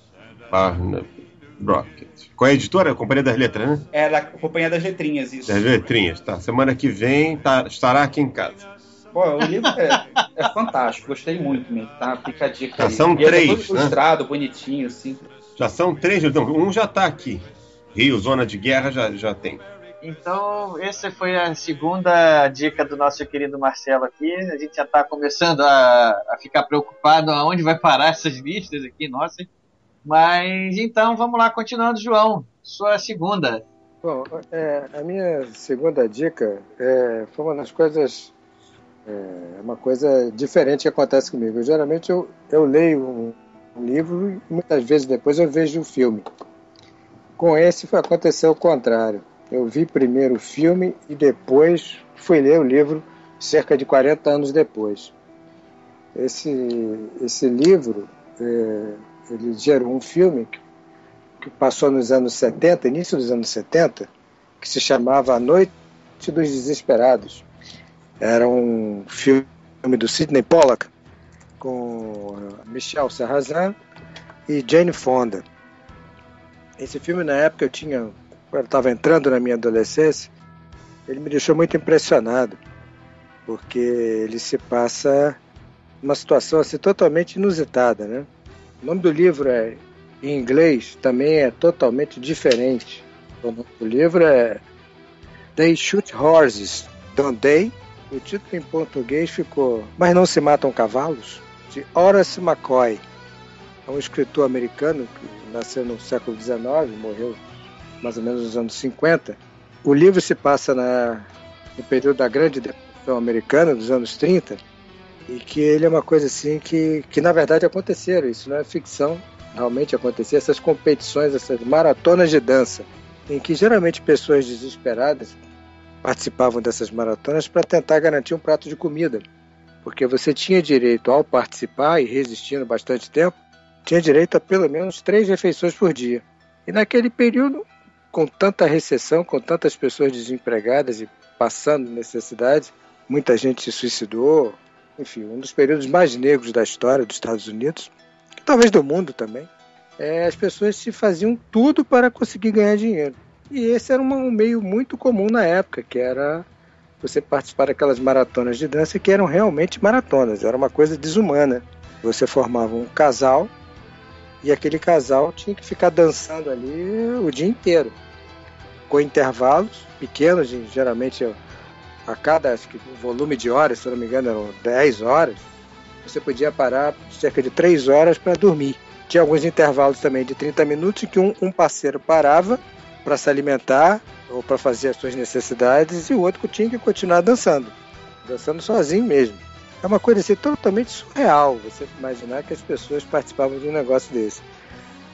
Barnaby Brockett. Qual é a editora? A Companhia das Letras, né? É, da Companhia das Letrinhas, isso. Das Letrinhas, tá. Semana que vem tá, estará aqui em casa. Pô, o livro é, é fantástico, gostei muito mesmo, tá? Fica a dica Já aí. são e três, é todo né? ilustrado, bonitinho, assim. Já são três, então, um já tá aqui. Rio, Zona de Guerra, já, já tem. Então, essa foi a segunda dica do nosso querido Marcelo aqui. A gente já está começando a, a, ficar preocupado aonde vai parar essas listas aqui, nossa. Mas então vamos lá, continuando, João. Sua segunda. Bom, é, a minha segunda dica é, foi uma das coisas, é, uma coisa diferente que acontece comigo. geralmente eu, eu leio um, um, livro e muitas vezes depois eu vejo o filme. Com esse foi acontecer o contrário. Eu vi primeiro o filme e depois fui ler o livro cerca de 40 anos depois. Esse, esse livro é, ele gerou um filme que, passou nos anos 70, início dos anos 70, que se chamava A Noite dos Desesperados. Era um filme do Sidney Pollack com Michel Sarrazin e Jane Fonda. Esse filme na época eu tinha, eu estava entrando na minha adolescência, ele me deixou muito impressionado, porque ele se passa uma situação assim totalmente inusitada, né? O nome do livro é em inglês também é totalmente diferente. O nome do livro é They Shoot Horses, Don't They? O título em português ficou Mas Não Se Matam Cavalos? de Horace McCoy. É um escritor americano que nasceu no século XIX, morreu mais ou menos nos anos 50. O livro se passa na, no período da Grande Depressão Americana, dos anos 30, e que ele é uma coisa assim que, que na verdade aconteceram, isso não é ficção, realmente aconteceu, essas competições, essas maratonas de dança, em que geralmente pessoas desesperadas participavam dessas maratonas para tentar garantir um prato de comida, porque você tinha direito ao participar e resistindo bastante tempo, tinha direito a pelo menos três refeições por dia. E naquele período, com tanta recessão, com tantas pessoas desempregadas e passando necessidade, muita gente se suicidou, enfim, um dos períodos mais negros da história dos Estados Unidos, talvez do mundo também, é, as pessoas se faziam tudo para conseguir ganhar dinheiro. E esse era um meio muito comum na época, que era você participar daquelas maratonas de dança que eram realmente maratonas, era uma coisa desumana. Você formava um casal e aquele casal tinha que ficar dançando ali o dia inteiro, com intervalos pequenos, geralmente a cada acho que, volume de horas, se não me engano, eram 10 horas, você podia parar cerca de 3 horas para dormir. Tinha alguns intervalos também de 30 minutos que um, um parceiro parava para se alimentar ou para fazer as suas necessidades e o outro tinha que continuar dançando, dançando sozinho mesmo. É uma coisa assim totalmente surreal você imaginar que as pessoas participavam de um negócio desse.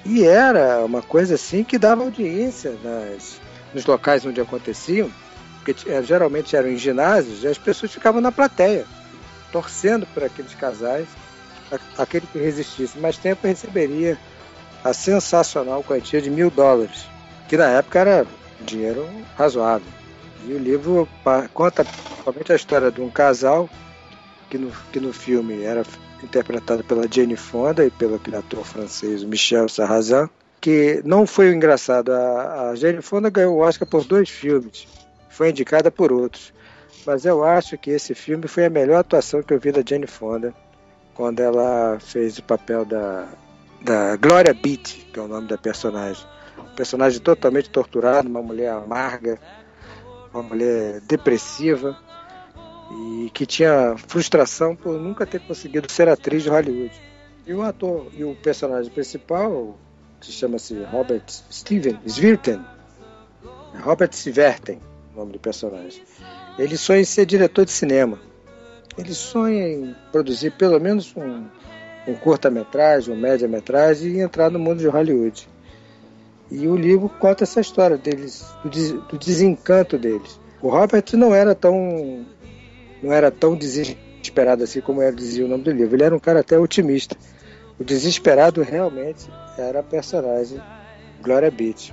E era uma coisa assim que dava audiência nas, nos locais onde aconteciam, porque eh, geralmente eram em ginásios e as pessoas ficavam na plateia, torcendo por aqueles casais, aquele que resistisse mais tempo receberia a sensacional quantia de mil dólares, que na época era dinheiro razoável. E o livro conta principalmente a história de um casal que no, que no filme era interpretado pela Jane Fonda e pelo ator francês Michel Sarrazin, que não foi engraçado. A, a Jane Fonda ganhou o Oscar por dois filmes, foi indicada por outros. Mas eu acho que esse filme foi a melhor atuação que eu vi da Jane Fonda quando ela fez o papel da, da Gloria Beat, que é o nome da personagem. Um personagem totalmente torturado, uma mulher amarga, uma mulher depressiva e que tinha frustração por nunca ter conseguido ser atriz de Hollywood. E o ator e o personagem principal, que chama-se Robert Steven Svirten, Robert Sverten, o nome do personagem. Ele sonha em ser diretor de cinema. Ele sonha em produzir pelo menos um, um curta-metragem, um média-metragem e entrar no mundo de Hollywood. E o livro conta essa história deles, do, des, do desencanto deles. O Robert não era tão não era tão desesperado assim como era dizia o nome do livro. Ele era um cara até otimista. O desesperado realmente era a personagem Gloria Beach.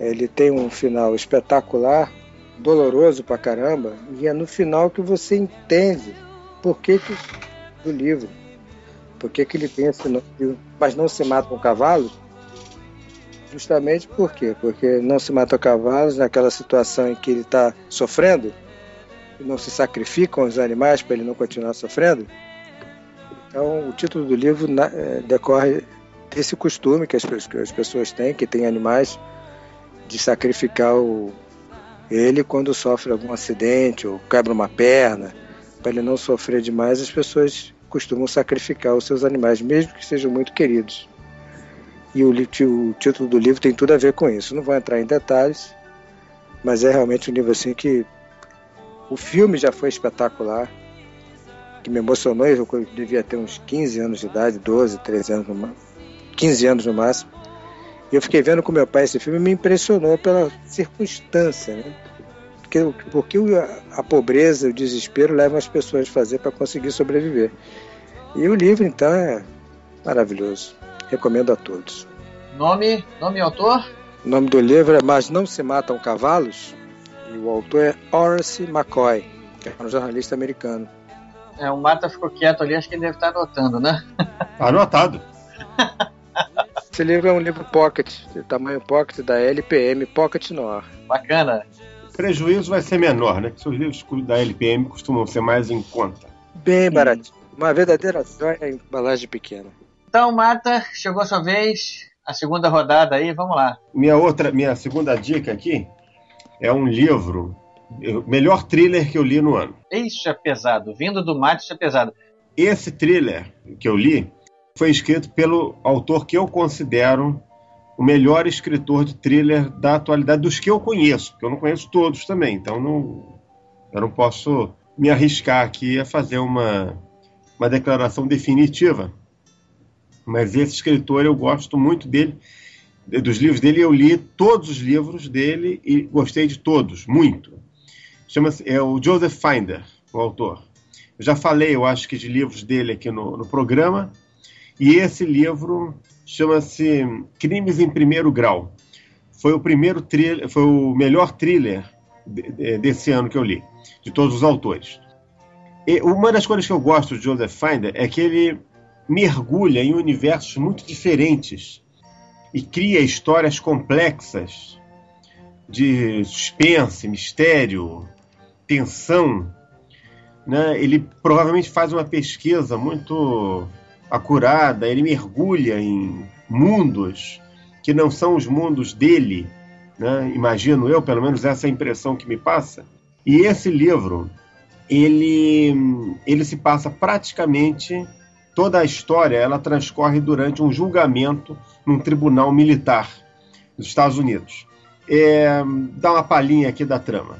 Ele tem um final espetacular, doloroso pra caramba, e é no final que você entende por que, que do livro, por que, que ele nome, mas não se matam cavalos, justamente por quê? Porque não se matam cavalos naquela situação em que ele está sofrendo, não se sacrificam os animais para ele não continuar sofrendo? Então, o título do livro é, decorre desse costume que as, que as, pessoas têm, que tem animais, de sacrificar o, ele quando sofre algum acidente ou quebra uma perna. Para ele não sofrer demais, as pessoas costumam sacrificar os seus animais, mesmo que sejam muito queridos. E o, o título do livro tem tudo a ver com isso. Não vou entrar em detalhes, mas é realmente um livro assim que o filme já foi espetacular, que me emocionou. Eu devia ter uns 15 anos de idade, 12, 13 anos no máximo, 15 anos no máximo. E eu fiquei vendo com meu pai esse filme e me impressionou pela circunstância, né? Porque, porque a, pobreza, o desespero levam as pessoas a fazer para conseguir sobreviver. E o livro, então, é maravilhoso. Recomendo a todos. Nome, nome e autor? O nome do livro é Mas Não Se Matam Cavalos, e o autor é Horace McCoy, que é um jornalista americano. É, o Mata ficou quieto ali, acho que ele deve estar anotando, né? Tá anotado. Esse livro é um livro pocket, de tamanho pocket da LPM Pocket Noir. Bacana. O prejuízo vai ser menor, né? Porque os livros da LPM costumam ser mais em conta. Bem baratinho. Uma verdadeira joia em embalagem pequena. Então, Mata, chegou a sua vez. A segunda rodada aí, vamos lá. Minha outra, minha segunda dica aqui é um livro, o melhor thriller que eu li no ano. Isso é pesado. Vindo do mate, isso é pesado. Esse thriller que eu li foi escrito pelo autor que eu considero o melhor escritor de thriller da atualidade dos que eu conheço, porque eu não conheço todos também, então não, eu não posso me arriscar aqui a fazer uma, uma declaração definitiva. Mas esse escritor eu gosto muito dele dos livros dele, eu li todos os livros dele e gostei de todos, muito. Chama-se é o Joseph Finder, o autor. Eu já falei, eu acho que de livros dele aqui no, no programa, e esse livro chama-se Crimes em Primeiro Grau. Foi o primeiro thriller, foi o melhor thriller desse ano que eu li, de todos os autores. E uma das coisas que eu gosto de Joseph Finder é que ele mergulha em universos muito diferentes e cria histórias complexas de suspense, mistério, tensão. Né? Ele provavelmente faz uma pesquisa muito acurada, ele mergulha em mundos que não são os mundos dele, né? imagino eu, pelo menos essa é a impressão que me passa. E esse livro, ele, ele se passa praticamente toda a história, ela transcorre durante um julgamento num tribunal militar dos Estados Unidos. é, dar uma palhinha aqui da trama.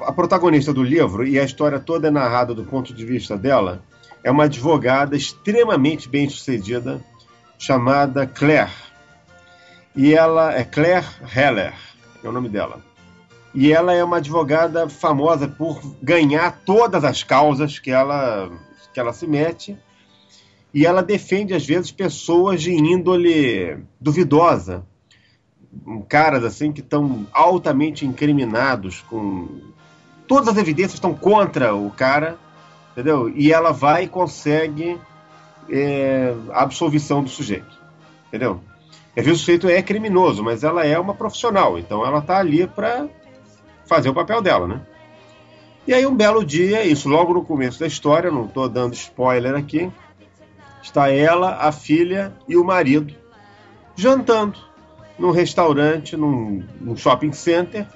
A protagonista do livro, e a história toda é narrada do ponto de vista dela, é uma advogada extremamente bem sucedida chamada Claire. E ela é Claire Heller, é o nome dela. E ela é uma advogada famosa por ganhar todas as causas que ela, que ela se mete. E ela defende, às vezes, pessoas de índole duvidosa. Caras assim que estão altamente incriminados, com. Todas as evidências estão contra o cara, entendeu? E ela vai e consegue é, absolvição do sujeito, entendeu? Às vezes o sujeito é criminoso, mas ela é uma profissional, então ela está ali para fazer o papel dela, né? E aí um belo dia, isso logo no começo da história, não estou dando spoiler aqui, está ela, a filha e o marido jantando num restaurante, num, num shopping center,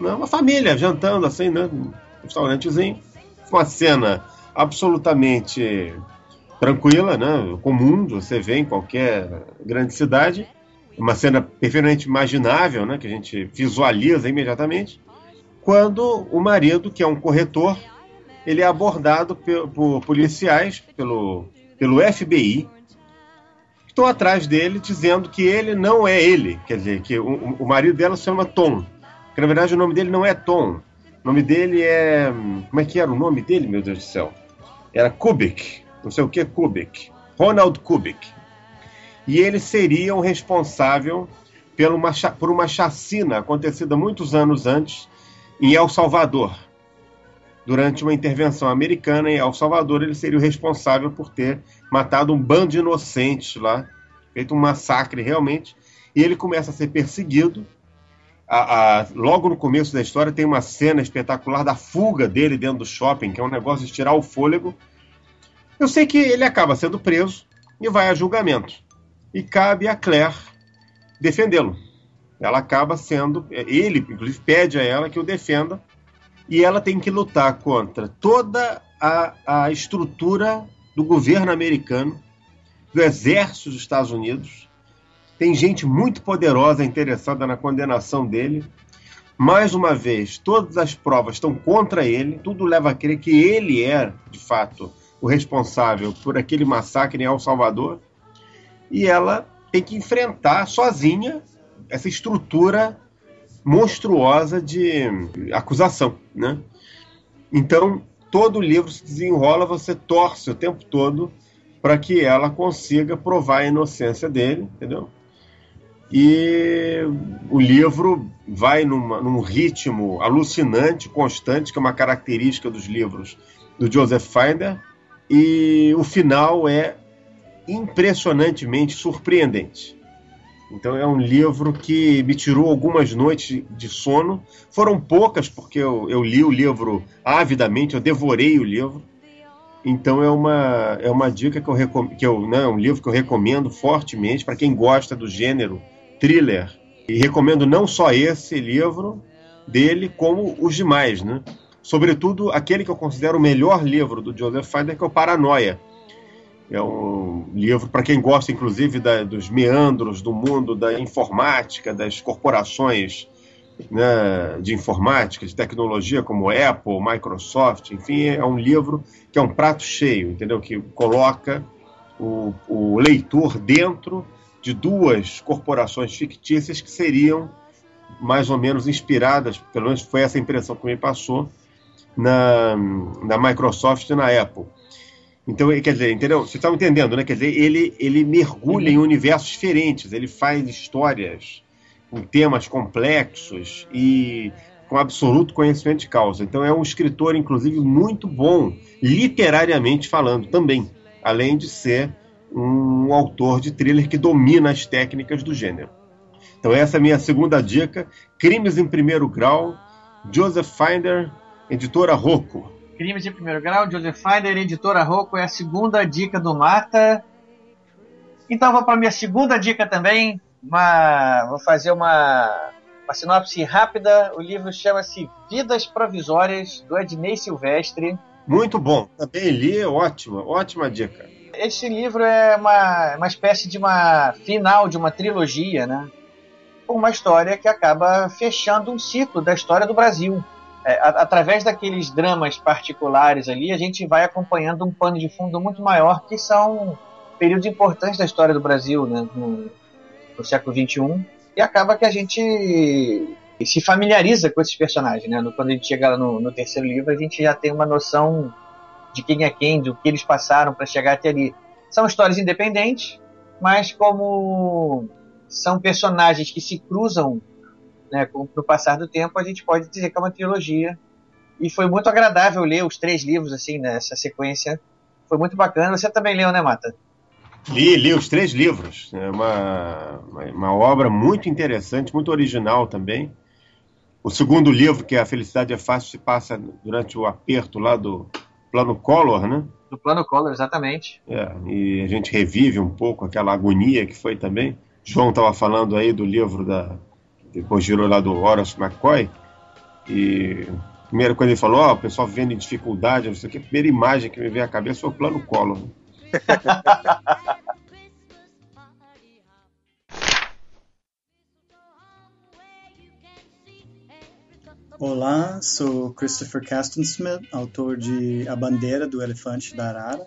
né? uma família jantando assim, né? Num restaurantezinho. Uma cena absolutamente tranquila, né? comum, você vê em qualquer grande cidade. Uma cena perfeitamente imaginável, né? que a gente visualiza imediatamente quando o marido, que é um corretor, ele é abordado por policiais, pelo, pelo FBI, que estão atrás dele dizendo que ele não é ele, quer dizer, que o, o marido dela se chama Tom, que na verdade o nome dele não é Tom, o nome dele é... como é que era o nome dele, meu Deus do céu? Era Kubik, não sei o que Kubik, Ronald Kubik. E ele seria o responsável por uma, por uma chacina acontecida muitos anos antes em El Salvador. Durante uma intervenção americana em El Salvador, ele seria o responsável por ter matado um bando de inocentes lá, feito um massacre realmente, e ele começa a ser perseguido. A, a, logo no começo da história tem uma cena espetacular da fuga dele dentro do shopping, que é um negócio de tirar o fôlego. Eu sei que ele acaba sendo preso e vai a julgamento. E cabe a Claire defendê-lo ela acaba sendo. Ele, inclusive, pede a ela que o defenda e ela tem que lutar contra toda a, a estrutura do governo americano, do exército dos Estados Unidos. Tem gente muito poderosa interessada na condenação dele. Mais uma vez, todas as provas estão contra ele, tudo leva a crer que ele é, de fato, o responsável por aquele massacre em El Salvador. E ela tem que enfrentar sozinha essa estrutura monstruosa de acusação, né? Então, todo o livro se desenrola, você torce o tempo todo para que ela consiga provar a inocência dele, entendeu? E o livro vai numa, num ritmo alucinante, constante, que é uma característica dos livros do Joseph Finder, e o final é impressionantemente surpreendente. Então é um livro que me tirou algumas noites de sono. Foram poucas, porque eu, eu li o livro avidamente, eu devorei o livro. Então é uma, é uma dica que eu recomendo, que eu, né, um livro que eu recomendo fortemente para quem gosta do gênero thriller. E recomendo não só esse livro dele, como os demais, né? Sobretudo aquele que eu considero o melhor livro do Joseph Finder, que é o Paranoia, é um livro para quem gosta, inclusive, da, dos meandros do mundo da informática, das corporações né, de informática, de tecnologia, como Apple, Microsoft, enfim, é um livro que é um prato cheio, entendeu? Que coloca o, o leitor dentro de duas corporações fictícias que seriam mais ou menos inspiradas, pelo menos foi essa impressão que me passou, na, na Microsoft e na Apple. Então, quer dizer, entendeu? Vocês estão entendendo, né? Quer dizer, ele, ele mergulha em universos diferentes, ele faz histórias com temas complexos e com absoluto conhecimento de causa. Então, é um escritor, inclusive, muito bom, literariamente falando também, além de ser um autor de thriller que domina as técnicas do gênero. Então, essa é a minha segunda dica: Crimes em Primeiro Grau, Joseph Finder, editora Rocco. Crimes de Primeiro Grau, Joseph Finder, editora Rocco, é a segunda dica do Mata. Então vou para minha segunda dica também. Uma, vou fazer uma, uma sinopse rápida. O livro chama-se Vidas Provisórias, do Ednei Silvestre. Muito bom. Também li, ótima, ótima dica. Esse livro é uma, uma espécie de uma final de uma trilogia, né? com uma história que acaba fechando um ciclo da história do Brasil. É, a, através daqueles dramas particulares ali, a gente vai acompanhando um pano de fundo muito maior, que são períodos importantes da história do Brasil, né, no, no século XXI, e acaba que a gente se familiariza com esses personagens. Né? Quando a gente chega no, no terceiro livro, a gente já tem uma noção de quem é quem, do que eles passaram para chegar até ali. São histórias independentes, mas como são personagens que se cruzam né, com, no passar do tempo, a gente pode dizer que é uma trilogia. E foi muito agradável ler os três livros assim nessa sequência. Foi muito bacana. Você também leu, né, Mata? Li, li os três livros. É uma, uma, uma obra muito interessante, muito original também. O segundo livro, que é A Felicidade é Fácil, se passa durante o aperto lá do plano Collor, né? Do plano Collor, exatamente. É, e a gente revive um pouco aquela agonia que foi também. João estava falando aí do livro da. Depois girou lá do Horace McCoy. E a primeira coisa ele falou: Ó, oh, o pessoal vivendo em dificuldade, não sei o que. A primeira imagem que me veio à cabeça foi o plano Collor. Olá, sou Christopher Castensmith, autor de A Bandeira do Elefante da Arara.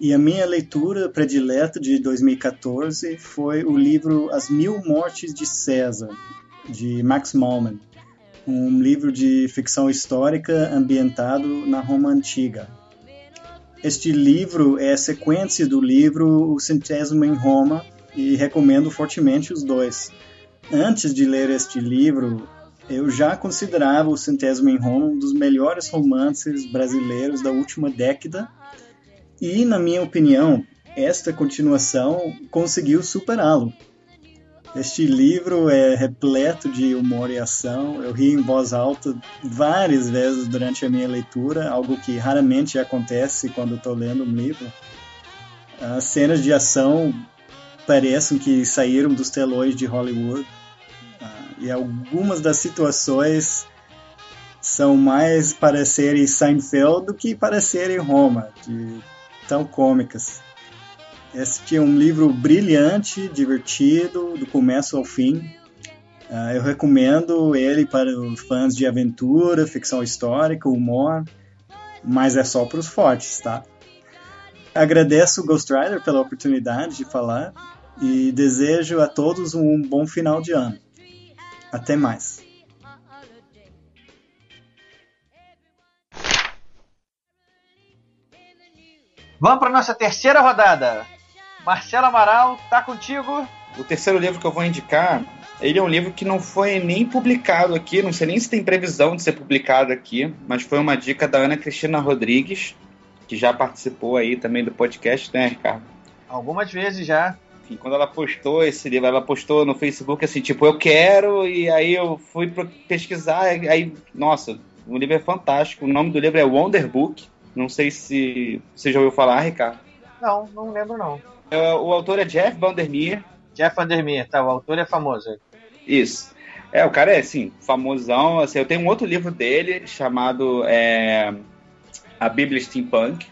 E a minha leitura predileta de 2014 foi o livro As Mil Mortes de César, de Max Malman, um livro de ficção histórica ambientado na Roma Antiga. Este livro é a sequência do livro O Centésimo em Roma e recomendo fortemente os dois. Antes de ler este livro, eu já considerava o Centésimo em Roma um dos melhores romances brasileiros da última década e, na minha opinião, esta continuação conseguiu superá-lo. Este livro é repleto de humor e ação. Eu ri em voz alta várias vezes durante a minha leitura, algo que raramente acontece quando estou lendo um livro. As cenas de ação parecem que saíram dos telões de Hollywood e algumas das situações são mais para serem Seinfeld do que para serem Roma, de tão cômicas. Este é um livro brilhante, divertido, do começo ao fim. Uh, eu recomendo ele para fãs de aventura, ficção histórica, humor, mas é só para os fortes, tá? Agradeço o Ghost Rider pela oportunidade de falar e desejo a todos um bom final de ano. Até mais. Vamos para nossa terceira rodada. Marcelo Amaral, tá contigo? O terceiro livro que eu vou indicar, ele é um livro que não foi nem publicado aqui, não sei nem se tem previsão de ser publicado aqui, mas foi uma dica da Ana Cristina Rodrigues, que já participou aí também do podcast, né, Ricardo? Algumas vezes já enfim, quando ela postou esse livro, ela postou no Facebook assim, tipo, eu quero, e aí eu fui pesquisar, aí, nossa, o livro é fantástico. O nome do livro é Wonder Book. Não sei se você já ouviu falar, Ricardo. Não, não lembro não. É, o autor é Jeff Vandermeer. Jeff Vandermeer, tá, o autor é famoso. Isso. É, o cara é, assim, famosão. Assim, eu tenho um outro livro dele chamado é, A Bíblia Steampunk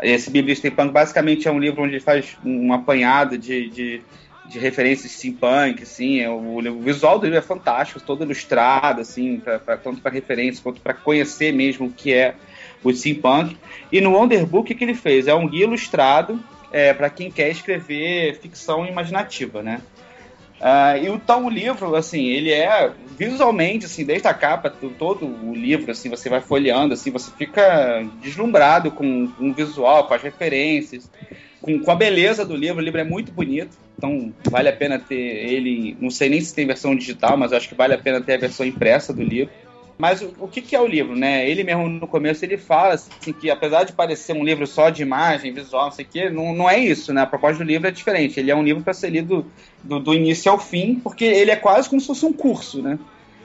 esse Bíblia Steampunk basicamente é um livro onde ele faz um apanhado de, de, de referências steampunk, assim, é o, o, visual do livro é fantástico, todo ilustrado, assim, pra, pra tanto para referência quanto para conhecer mesmo o que é o steampunk. E no Wonderbook o que ele fez? É um guia ilustrado é, para quem quer escrever ficção imaginativa, né? Uh, e então o livro, assim, ele é visualmente, assim, desde a capa, todo o livro, assim, você vai folheando, assim, você fica deslumbrado com, com o visual, com as referências, com, com, a beleza do livro. O livro é muito bonito, então vale a pena ter ele. Não sei nem se tem versão digital, mas acho que vale a pena ter a versão impressa do livro. Mas o, o que, que, é o livro, né? Ele mesmo no começo ele fala assim, que apesar de parecer um livro só de imagem, visual, não sei o quê, não, não é isso, né? A proposta do livro é diferente. Ele é um livro para ser lido do, do, início ao fim, porque ele é quase como se fosse um curso, né?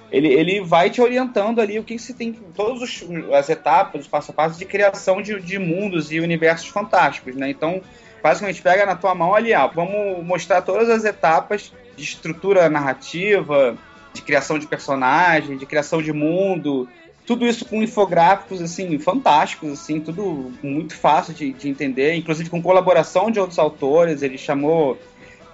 Ele, ele vai te orientando ali o que você tem, todas as etapas, os passo a passo de criação de, de mundos e universos fantásticos, né? Então, basicamente pega na tua mão ali, vamos mostrar todas as etapas de estrutura narrativa, de criação de personagem, de criação de mundo, tudo isso com infográficos assim fantásticos, assim, tudo muito fácil de, de entender, inclusive com colaboração de outros autores. Ele chamou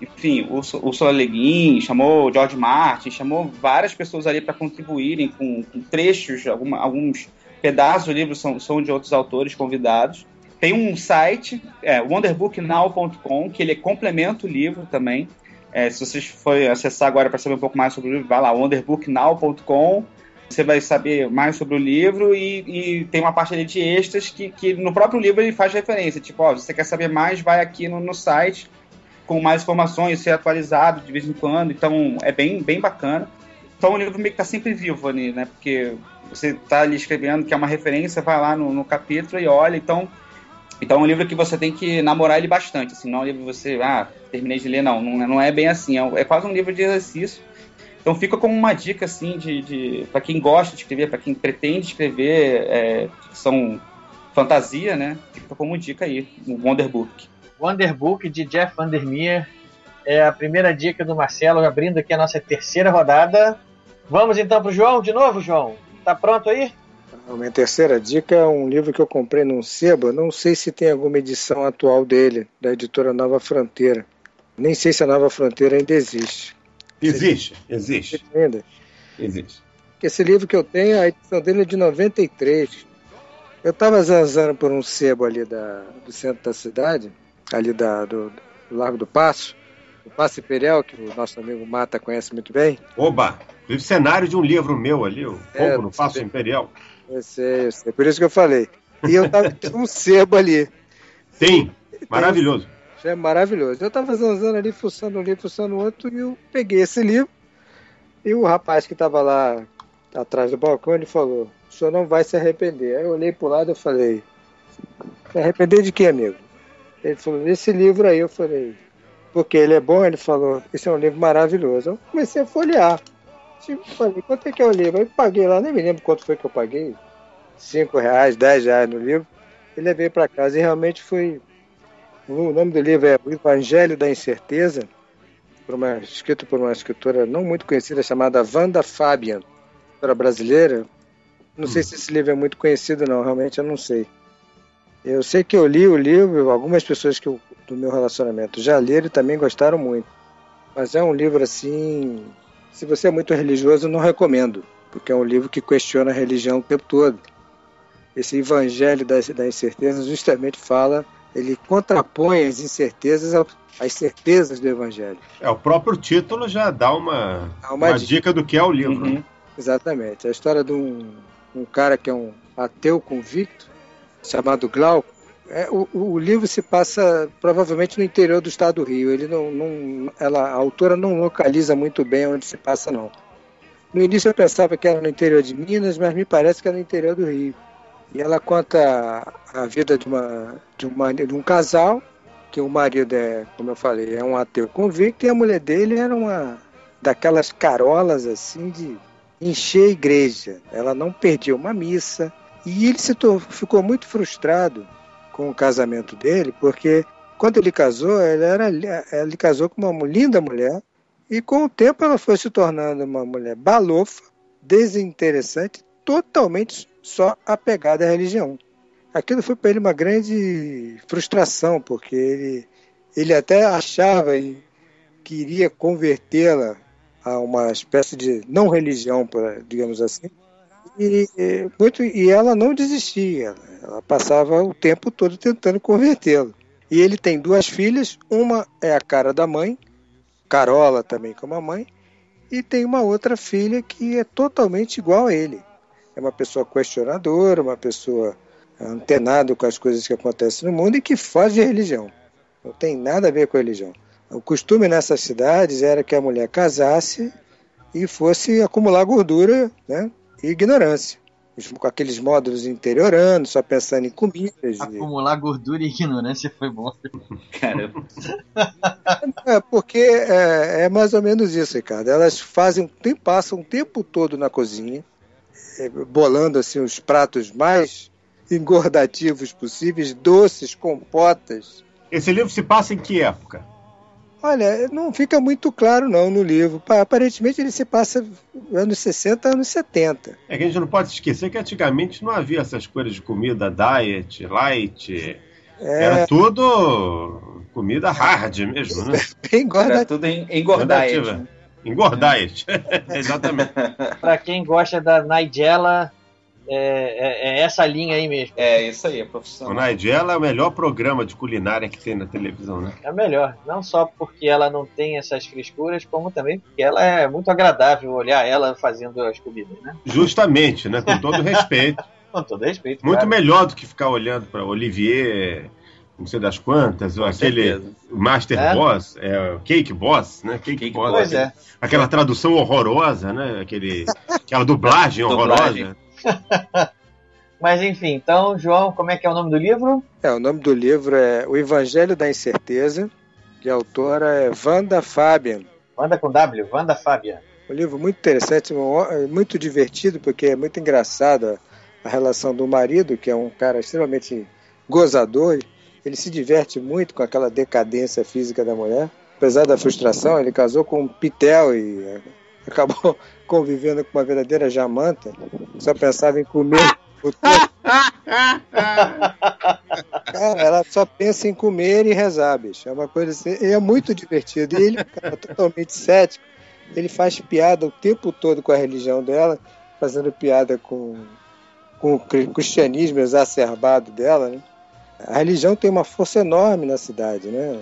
enfim, o Ursula Le Guin, chamou o George Martin, chamou várias pessoas ali para contribuírem com, com trechos, alguma, alguns pedaços do livro são, são de outros autores convidados. Tem um site, é, wonderbooknow.com, que ele complementa o livro também. É, se vocês forem acessar agora para saber um pouco mais sobre o livro, vai lá, wonderbooknow.com. Você vai saber mais sobre o livro e, e, tem uma parte ali de extras que, que no próprio livro ele faz referência. Tipo, ó, você quer saber mais, vai aqui no, no site com mais informações, ser atualizado de vez em quando. Então é bem, bem bacana. Então o livro meio que está sempre vivo ali, né? Porque você está ali escrevendo que é uma referência, vai lá no, no capítulo e olha. Então então é um livro que você tem que namorar ele bastante, assim, não é um livro que você, ah, terminei de ler, não, não, não é bem assim, é, é, quase um livro de exercício. Então fica como uma dica, assim, de, de para quem gosta de escrever, para quem pretende escrever é, fantasia, né, fica como dica aí, o Wonder Book. Wonder Book de Jeff Vandermeer é a primeira dica do Marcelo, abrindo aqui a nossa terceira rodada. Vamos então pro João de novo, João? Tá pronto aí? A minha terceira dica é um livro que eu comprei num sebo. Não sei se tem alguma edição atual dele, da editora Nova Fronteira. Nem sei se a Nova Fronteira ainda existe. Existe, existe. existe ainda? Existe. Esse livro que eu tenho, a edição dele é de 93. Eu estava zanzando por um sebo ali da, do centro da cidade, ali da, do, do Largo do Passo, o Passo Imperial, que o nosso amigo Mata conhece muito bem. Oba! Vive cenário de um livro meu ali, o é, no Passo Imperial. Eu sei, eu sei. Por isso que eu falei. E eu tava com um sebo ali. Sim, maravilhoso. É maravilhoso. Eu tava zanzando ali, fuçando um livro, fuçando outro, e eu peguei esse livro. E o rapaz que tava lá atrás do balcão, ele falou: o senhor não vai se arrepender. Aí eu olhei pro lado e falei: se arrepender de quê, amigo? Ele falou: desse livro aí. Eu falei: porque ele é bom? Ele falou: esse é um livro maravilhoso. Eu comecei a folhear. Tipo, falei, quanto é que é o livro? Eu paguei lá, nem me lembro quanto foi que eu paguei. 5 reais, 10 reais no livro. E levei para casa e realmente foi. O nome do livro é O Evangelho da Incerteza, por uma, escrito por uma escritora não muito conhecida chamada Wanda Fabian, escritora brasileira. Não hum. sei se esse livro é muito conhecido, não, realmente eu não sei. Eu sei que eu li o livro, algumas pessoas que eu, do meu relacionamento já leram e também gostaram muito. Mas é um livro assim se você é muito religioso, não recomendo, porque é um livro que questiona a religião o tempo todo. Esse Evangelho da, da Incerteza justamente fala, ele contrapõe as incertezas às certezas do Evangelho. É, o próprio título já dá uma, dá uma, uma dica. dica. do que é o livro. Uhum. Né? Exatamente. A história de um, um cara que é um ateu convicto, chamado Glauco, é, o, o, livro se passa provavelmente no interior do estado do Rio. Ele não, não, ela, a autora não localiza muito bem onde se passa, não. No início eu pensava que era no interior de Minas, mas me parece que é no interior do Rio. E ela conta a vida de, uma, de, uma, de um casal, que o marido é, como eu falei, é um ateu convicto, e a mulher dele era uma daquelas carolas assim de encher a igreja. Ela não perdia uma missa. E ele se ficou muito frustrado com o casamento dele, porque quando ele casou, ele, era, ele casou com uma linda mulher, e com o tempo ela foi se tornando uma mulher balofa, desinteressante, totalmente só apegada à religião. Aquilo foi para ele uma grande frustração, porque ele, ele até achava e queria convertê-la a uma espécie de não religião, digamos assim, e, muito, e ela não desistia, ela passava o tempo todo tentando convertê-lo. E ele tem duas filhas, uma é a cara da mãe, Carola também como a mãe, e tem uma outra filha que é totalmente igual a ele. É uma pessoa questionadora, uma pessoa antenada com as coisas que acontecem no mundo e que foge de religião. Não tem nada a ver com a religião. O costume nessas cidades era que a mulher casasse e fosse acumular gordura, né? E ignorância. Com aqueles módulos interioranos, só pensando em comidas. Acumular gordura e ignorância foi bom. Caramba. É, porque é, é, mais ou menos isso, Ricardo. Elas fazem, tem, passam o tempo todo na cozinha, é, bolando assim os pratos mais engordativos possíveis, doces, compotas. Esse livro se passa em que época? Olha, não fica muito claro não no livro. Aparentemente ele se passa anos 60, anos 70. É que a gente não pode esquecer que antigamente não havia essas coisas de comida diet, light. É. Era tudo comida hard mesmo, né? Engorda. Era tudo em, engordar. Engordativa. Engordar, exatamente. Pra quem gosta da Nigella, é, é- é essa linha aí mesmo. É, isso aí, é O profissional. Nigella é o melhor programa de culinária que tem na televisão, né? É melhor. Não só porque ela não tem essas frescuras, como também porque ela é muito agradável olhar ela fazendo as comidas, né? Justamente, né? Com todo respeito. Com todo respeito. Muito claro. melhor do que ficar olhando para Olivier, não sei das quantas, ou aquele certeza. Master É? Boss, é, Cake Boss, né? Cake, Cake Boss. Pois é. Aquela tradução horrorosa, né? Aquele, aquela dublagem Dublagem. Mas enfim, então, João, como é que é o nome do livro? É, o nome do livro é O Evangelho da Incerteza, e a autora é Wanda Fabian. Wanda com W, Wanda Fábia. Um livro muito interessante, muito divertido, porque é muito engraçado a relação do marido, que é um cara extremamente gozador. Ele se diverte muito com aquela decadência física da mulher. Apesar da frustração, ele casou com um pitel e eh, acabou convivendo com uma verdadeira jamanta. Só pensava em comer. Cara, ela só pensa em comer e rezar, bicho. É uma coisa assim. É muito divertido. E ele, cara, totalmente cético, ele faz piada o tempo todo com a religião dela, fazendo piada com, com o cri- cristianismo exacerbado dela, né? A religião tem uma força enorme na cidade, né?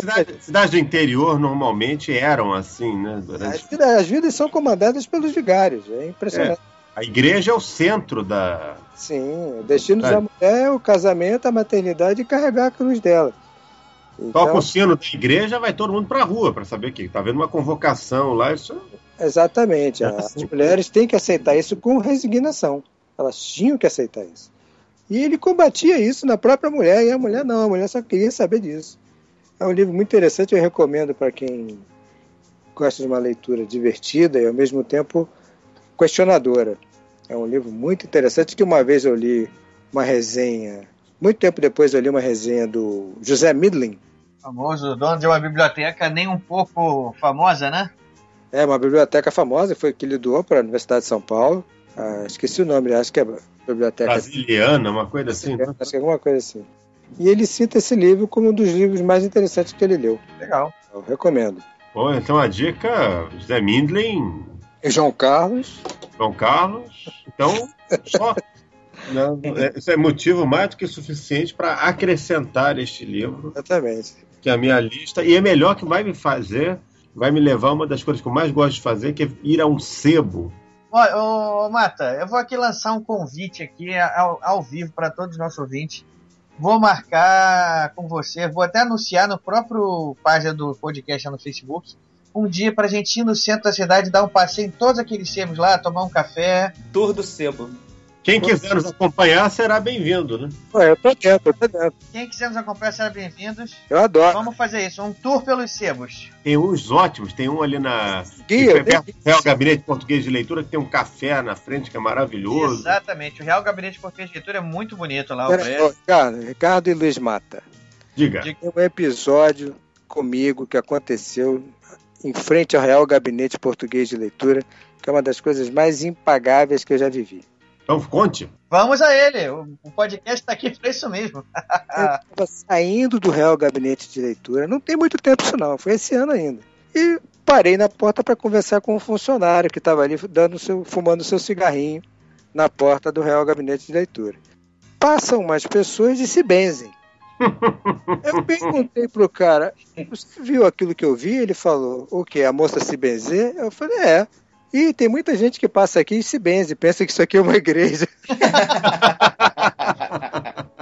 Cidade- Cidades do interior normalmente eram assim, né? As Durante... vidas, as vidas são comandadas pelos vigários, é impressionante. A igreja é o centro da. Sim, o destino É. da mulher é o casamento, a maternidade e carregar a cruz dela. Toca Então, o sino da igreja, vai todo mundo pra rua pra saber que tá vendo uma convocação lá. Isso exatamente. É As assim. mulheres têm que aceitar isso com resignação. Elas tinham que aceitar isso. E ele combatia isso na própria mulher, e a mulher não, a mulher só queria saber disso. É um livro muito interessante, eu recomendo para quem gosta de uma leitura divertida e ao mesmo tempo questionadora. É um livro muito interessante que uma vez eu li uma resenha, muito tempo depois eu li uma resenha do José Midlin, Famoso dono de uma biblioteca nem um pouco famosa, né? É uma biblioteca famosa, foi que ele doou para a Universidade de São Paulo. Ah, esqueci o nome, acho que é biblioteca. brasiliana, uma coisa assim. né? Acho que é alguma coisa assim. E ele cita esse livro como um dos livros mais interessantes que ele leu. Legal. Eu recomendo. Pô, então a dica, José Mindlin, E João Carlos. João Carlos. Então, só. Não, é- isso é motivo mais do que suficiente para acrescentar este livro, Exatamente. que é a minha lista. E é melhor que vai me fazer, vai me levar a uma das coisas que eu mais gosto de fazer, que é ir a um sebo. Ó, ô, Mata, eu vou aqui lançar um convite aqui ao, ao vivo para todos os nossos ouvintes. Vou marcar com você, vou até anunciar no próprio página do podcast no Facebook. Um dia pra gente ir no centro da cidade, dar um passeio em todos aqueles sebos lá, tomar um café. Tour do sebo. Quem quiser nos acompanhar será bem-vindo, né? Ué, eu tô dentro, eu tô dentro. Quem quiser nos acompanhar será bem-vindos. Eu adoro. Vamos fazer isso, um tour pelos sebos. Tem uns ótimos, tem um ali na. Guia, que é perto do Real Gabinete Português de Leitura, que tem um café na frente que é maravilhoso. Exatamente, o Real Gabinete de Português de Leitura é muito bonito lá, o Pera- Ricardo, Ricardo e Luiz Mata. Diga. Tem um episódio comigo que aconteceu em frente ao Real Gabinete Português de Leitura, que é uma das coisas mais impagáveis que eu já vivi. Então conte. Vamos a ele, o, podcast tá aqui pra isso mesmo. Eu estava saindo do Real Gabinete de Leitura, não tem muito tempo isso não, foi esse ano ainda. E parei na porta para conversar com um funcionário que estava ali dando seu, fumando seu cigarrinho na porta do Real Gabinete de Leitura. Passam umas pessoas e se benzem. Eu perguntei pro cara, você viu aquilo que eu vi? Ele falou, o que? A moça se benzer? Eu falei, é. E tem muita gente que passa aqui e se benze, pensa que isso aqui é uma igreja.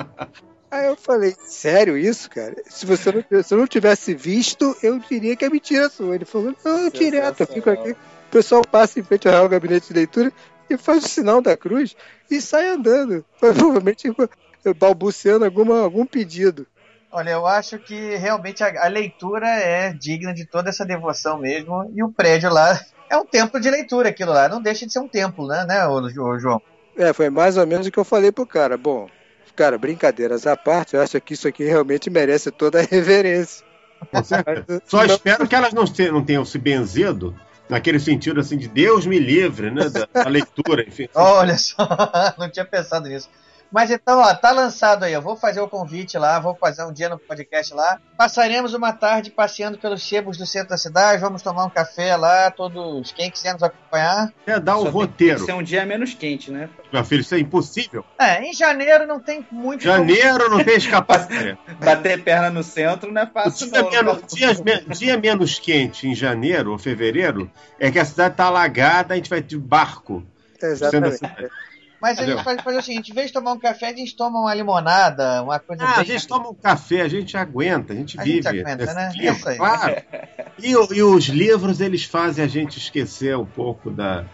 Aí eu falei, sério isso, cara? Se você não, se eu não tivesse visto, eu diria que é mentira sua. Ele falou, não, direto, eu fico aqui. O pessoal passa em frente ao Gabinete de Leitura e faz o sinal da cruz e sai andando. Provavelmente balbuciando alguma, algum pedido. Olha, eu acho que realmente a, a leitura é digna de toda essa devoção mesmo. E o prédio lá é um templo de leitura, aquilo lá. Não deixa de ser um templo, né, né ô, ô, João? É, foi mais ou menos o que eu falei pro cara. Bom, cara, brincadeiras à parte, eu acho que isso aqui realmente merece toda a reverência. Só espero que elas não, se- não tenham se benzido naquele sentido assim de Deus me livre, né? Da, da leitura, enfim. Olha só, não tinha pensado nisso. Mas então, ó, tá lançado aí. Eu vou fazer o convite lá, vou fazer um dia no podcast lá. Passaremos uma tarde passeando pelos sebos do centro da cidade. Vamos tomar um café lá, todos. Quem quiser nos acompanhar. É dar o Só tem roteiro. que ser um dia menos quente, né? Meu filho, isso é impossível. É, em janeiro não tem muito. Janeiro não tem escapatória. Bater perna no centro não é fácil, Dia não. menos, dias me- dia menos quente em janeiro ou fevereiro é que a cidade tá alagada, a gente vai de barco. Exatamente. Assim- Mas a gente pode fazer o seguinte: em vez de tomar um café, a gente toma uma limonada, uma coisa Ah, a bem. gente toma um café, a gente aguenta, a gente A vive. gente aguenta, né? clima, Isso aí. Claro. E, o- e os livros, eles fazem a gente esquecer um pouco da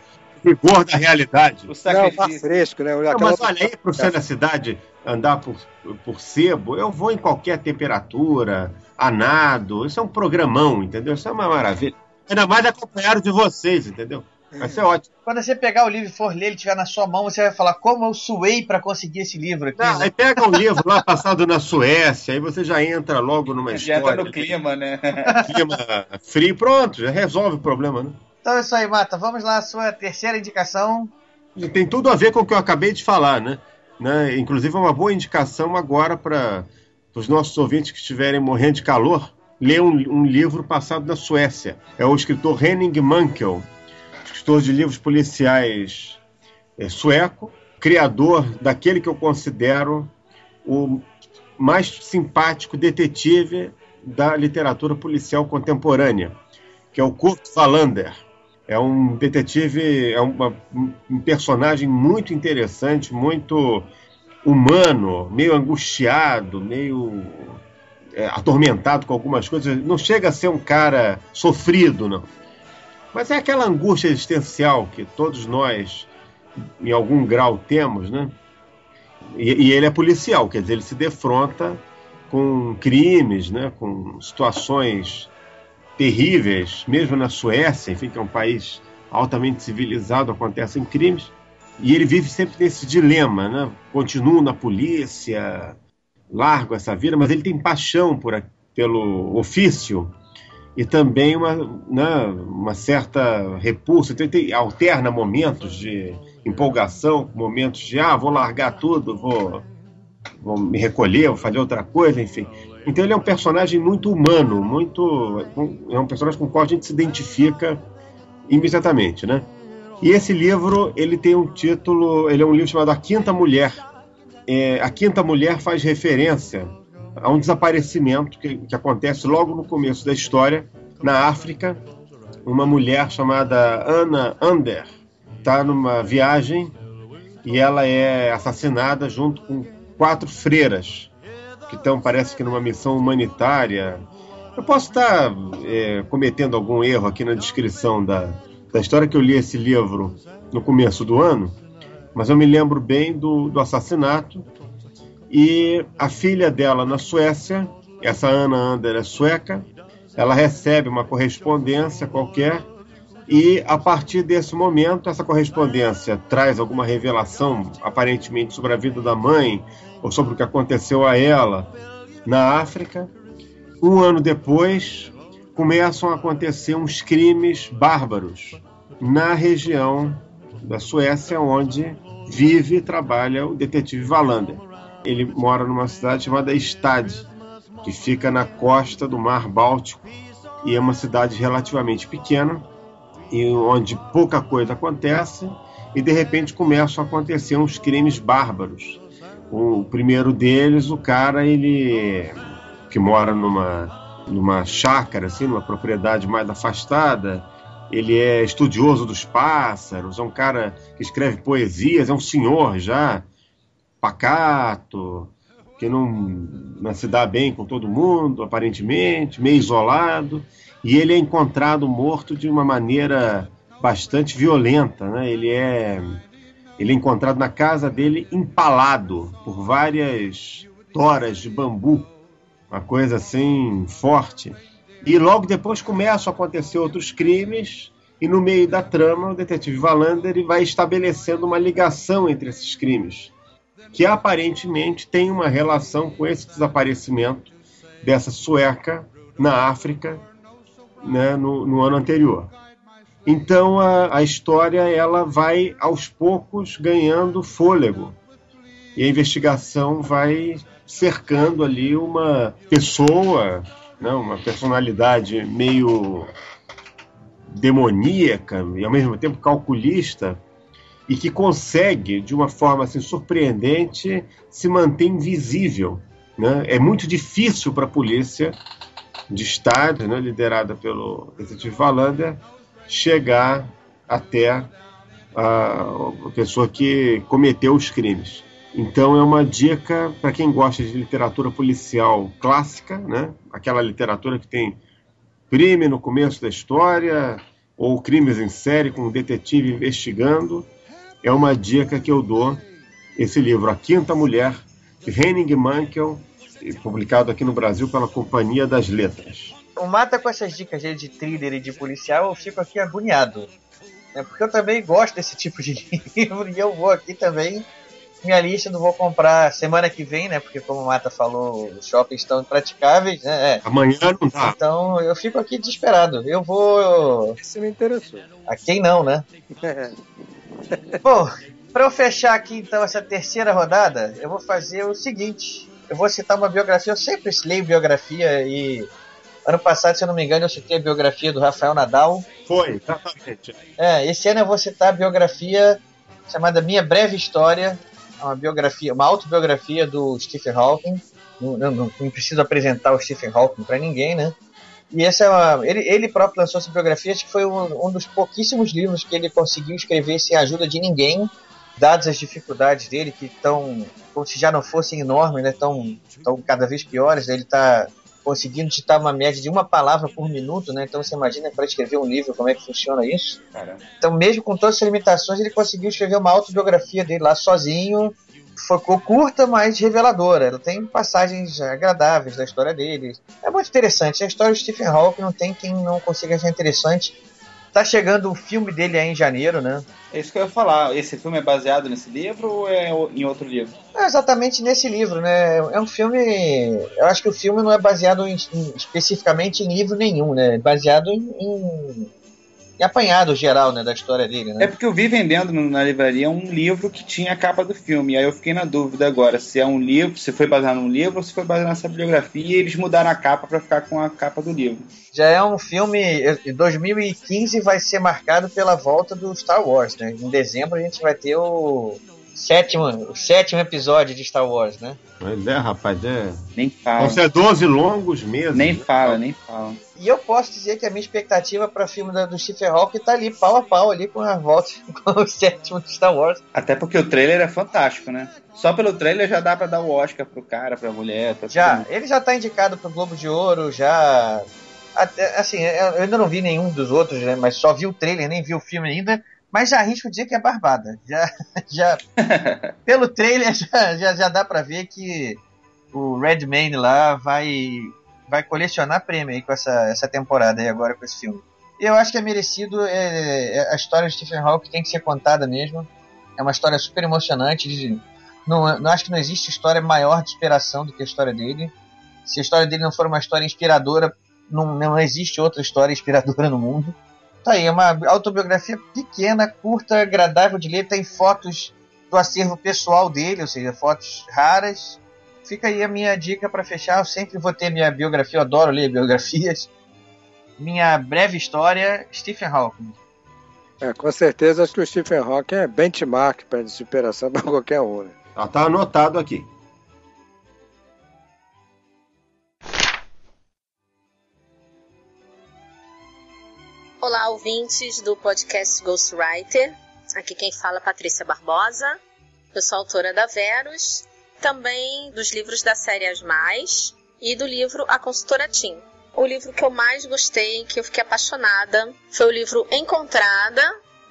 rigor da realidade. O Não, sacrifício. mar fresco, né? Não, mas olha aí pro centro da cidade andar por, por sebo, eu vou em qualquer temperatura, a nado, isso é um programão, entendeu? Isso é uma maravilha. Ainda mais acompanhado de vocês, entendeu? Vai ser ótimo. Quando você pegar o livro e for ler, ele estiver na sua mão, você vai falar como eu suei pra conseguir esse livro aqui. Não, né? aí pega um livro lá passado na Suécia, aí você já entra logo numa Já entra história. no clima, né? clima frio, pronto, já resolve o problema, né? Então é isso aí, Mata. Vamos lá, a sua terceira indicação. E tem tudo a ver com o que eu acabei de falar, né? né? Inclusive, é uma boa indicação agora para os nossos ouvintes que estiverem morrendo de calor, ler um, um livro passado na Suécia. É o escritor Henning Mankell, escritor de livros policiais é, sueco, criador daquele que eu considero o mais simpático detetive da literatura policial contemporânea, que é o Kurt Wallander. É um detetive, é uma- um personagem muito interessante, muito humano, meio angustiado, meio é, atormentado com algumas coisas. Não chega a ser um cara sofrido, não. Mas é aquela angústia existencial que todos nós, em algum grau, temos, né? E, e ele é policial, quer dizer, ele se defronta com crimes, né? com situações terríveis, mesmo na Suécia, enfim, que é um país altamente civilizado, acontecem crimes, e ele vive sempre nesse dilema, né? Continuo na polícia, largo essa vida, mas ele tem paixão por, pelo ofício e também uma, né, uma certa repulsa. Então, tem- alterna momentos de empolgação, momentos de, ah, vou largar tudo, vou, vou me recolher, vou fazer outra coisa, enfim. Então ele é um personagem muito humano, muito é um personagem com o qual a gente se identifica imediatamente, né? E esse livro ele tem um título, ele é um livro chamado A Quinta Mulher. É, a Quinta Mulher faz referência a um desaparecimento que, que acontece logo no começo da história na África. Uma mulher chamada Anna Ander está numa viagem e ela é assassinada junto com quatro freiras que estão, parece que, numa missão humanitária. Eu posso estar é, cometendo algum erro aqui na descrição da, da história que eu li esse livro no começo do ano, mas eu me lembro bem do, do assassinato. E a filha dela na Suécia, essa Ana Ander é sueca, ela recebe uma correspondência qualquer e a partir desse momento essa correspondência traz alguma revelação aparentemente sobre a vida da mãe ou sobre o que aconteceu a ela na África. Um ano depois começam a acontecer uns crimes bárbaros na região da Suécia onde vive e trabalha o detetive Wallander. Ele mora numa cidade chamada Stad, que fica na costa do Mar Báltico e é uma cidade relativamente pequena e onde pouca coisa acontece e de repente começam a acontecer uns crimes bárbaros. O primeiro deles, o cara ele que mora numa numa chácara assim, numa propriedade mais afastada, ele é estudioso dos pássaros, é um cara que escreve poesias, é um senhor já pacato, que não, não se dá bem com todo mundo, aparentemente, meio isolado, e ele é encontrado morto de uma maneira bastante violenta, né? Ele é ele é encontrado na casa dele empalado por várias toras de bambu, uma coisa assim forte. E logo depois começam a acontecer outros crimes e no meio da trama o detetive Wallander ele vai estabelecendo uma ligação entre esses crimes que aparentemente tem uma relação com esse desaparecimento dessa sueca na África né, no, no ano anterior. Então a, a história ela vai aos poucos ganhando fôlego e a investigação vai cercando ali uma pessoa, né, uma personalidade meio demoníaca e ao mesmo tempo calculista e que consegue, de uma forma assim, surpreendente, se manter invisível. Né? É muito difícil para a polícia de Estado, né, liderada pelo detetive Valander, chegar até a, pessoa que cometeu os crimes. Então é uma dica para quem gosta de literatura policial clássica, né? aquela literatura que tem crime no começo da história, ou crimes em série com um detetive investigando. É uma dica que eu dou. Esse livro, A Quinta Mulher, de Henning Mankell, publicado aqui no Brasil pela Companhia das Letras. O Mata com essas dicas de thriller e de policial, eu fico aqui agoniado. Né? Porque eu também gosto desse tipo de livro e eu vou aqui também minha lista não vou comprar semana que vem, né? Porque como o Mata falou, os shoppings estão impraticáveis, né? É. Amanhã não dá. Então eu fico aqui desesperado. Eu vou. Isso me interessou. A quem não, né? Bom, para eu fechar aqui então essa terceira rodada, eu vou fazer o seguinte. Eu vou citar uma biografia, eu sempre leio biografia e ano passado, se eu não me engano, eu citei a biografia do Rafael Nadal. Foi, exatamente. É, esse ano eu vou citar a biografia chamada Minha Breve História, uma biografia, uma autobiografia do Stephen Hawking. Não, não, não preciso apresentar o Stephen Hawking para ninguém, né? E essa é uma, ele, ele próprio lançou essa biografia, acho que foi um, um, dos pouquíssimos livros que ele conseguiu escrever sem a ajuda de ninguém, dadas as dificuldades dele, que estão, como se já não fossem enormes, né? Estão cada vez piores. Ele está conseguindo digitar uma média de uma palavra por minuto, né? Então você imagina para escrever um livro como é que funciona isso. Caramba. Então mesmo com todas as limitações ele conseguiu escrever uma autobiografia dele lá sozinho. Ficou curta, mas reveladora. Ela tem passagens agradáveis da história dele. É muito interessante. A história do Stephen Hawking não tem quem não consiga achar interessante. Tá chegando o filme dele aí em janeiro, né? É isso que eu ia falar. Esse filme é baseado nesse livro ou é em outro livro? É exatamente nesse livro, né? É um filme. Eu acho que o filme não é baseado em, em, especificamente em livro nenhum, né? É baseado em, em, em, apanhado geral, né? Da história dele, né? É porque eu vi vendendo na livraria um livro que tinha a capa do filme. E aí eu fiquei na dúvida agora se é um livro, se foi baseado num livro ou se foi baseado nessa biografia e eles mudaram a capa para ficar com a capa do livro. Já é um filme. 2015 vai ser marcado pela volta do Star Wars, né? Em dezembro a gente vai ter o sétimo, o sétimo episódio de Star Wars, né? Pois é, rapaz, é. Nem fala. Vão ser 12 longos mesmo. Nem fala, nem fala. E eu posso dizer que a minha expectativa para o filme do Stephen Hawking tá ali, pau a pau, ali com a volta com o sétimo de Star Wars. Até porque o trailer é fantástico, né? Só pelo trailer já dá para dar o Oscar pro cara, pra mulher. Pra já, ele já tá indicado pro Globo de Ouro, já. Até, assim, eu ainda não vi nenhum dos outros, né? Mas só vi o trailer, nem vi o filme ainda. Mas já arrisco dizer que é barbada. Já, já pelo trailer já, já, já dá para ver que o Redman lá vai vai colecionar prêmio aí com essa, essa temporada aí agora com esse filme. Eu acho que é merecido. É, é, a história de Stephen Hawking tem que ser contada mesmo. É uma história super emocionante. De, não, não acho que não existe história maior de inspiração do que a história dele. Se a história dele não for uma história inspiradora, não, não existe outra história inspiradora no mundo. Tá aí, é uma autobiografia pequena, curta, agradável de ler. Tem fotos do acervo pessoal dele, ou seja, fotos raras. Fica aí a minha dica para fechar. Eu sempre vou ter minha biografia, eu adoro ler biografias. Minha breve história, Stephen Hawking. É, com certeza acho que o Stephen Hawking é benchmark para inspiração para qualquer um. Né? Ah, tá anotado aqui. Olá, ouvintes do podcast Ghostwriter. Aqui quem fala é Patrícia Barbosa. Eu sou autora da Verus, também dos livros da série As Mais e do livro A Consultora Tim. O livro que eu mais gostei, que eu fiquei apaixonada, foi o livro Encontrada,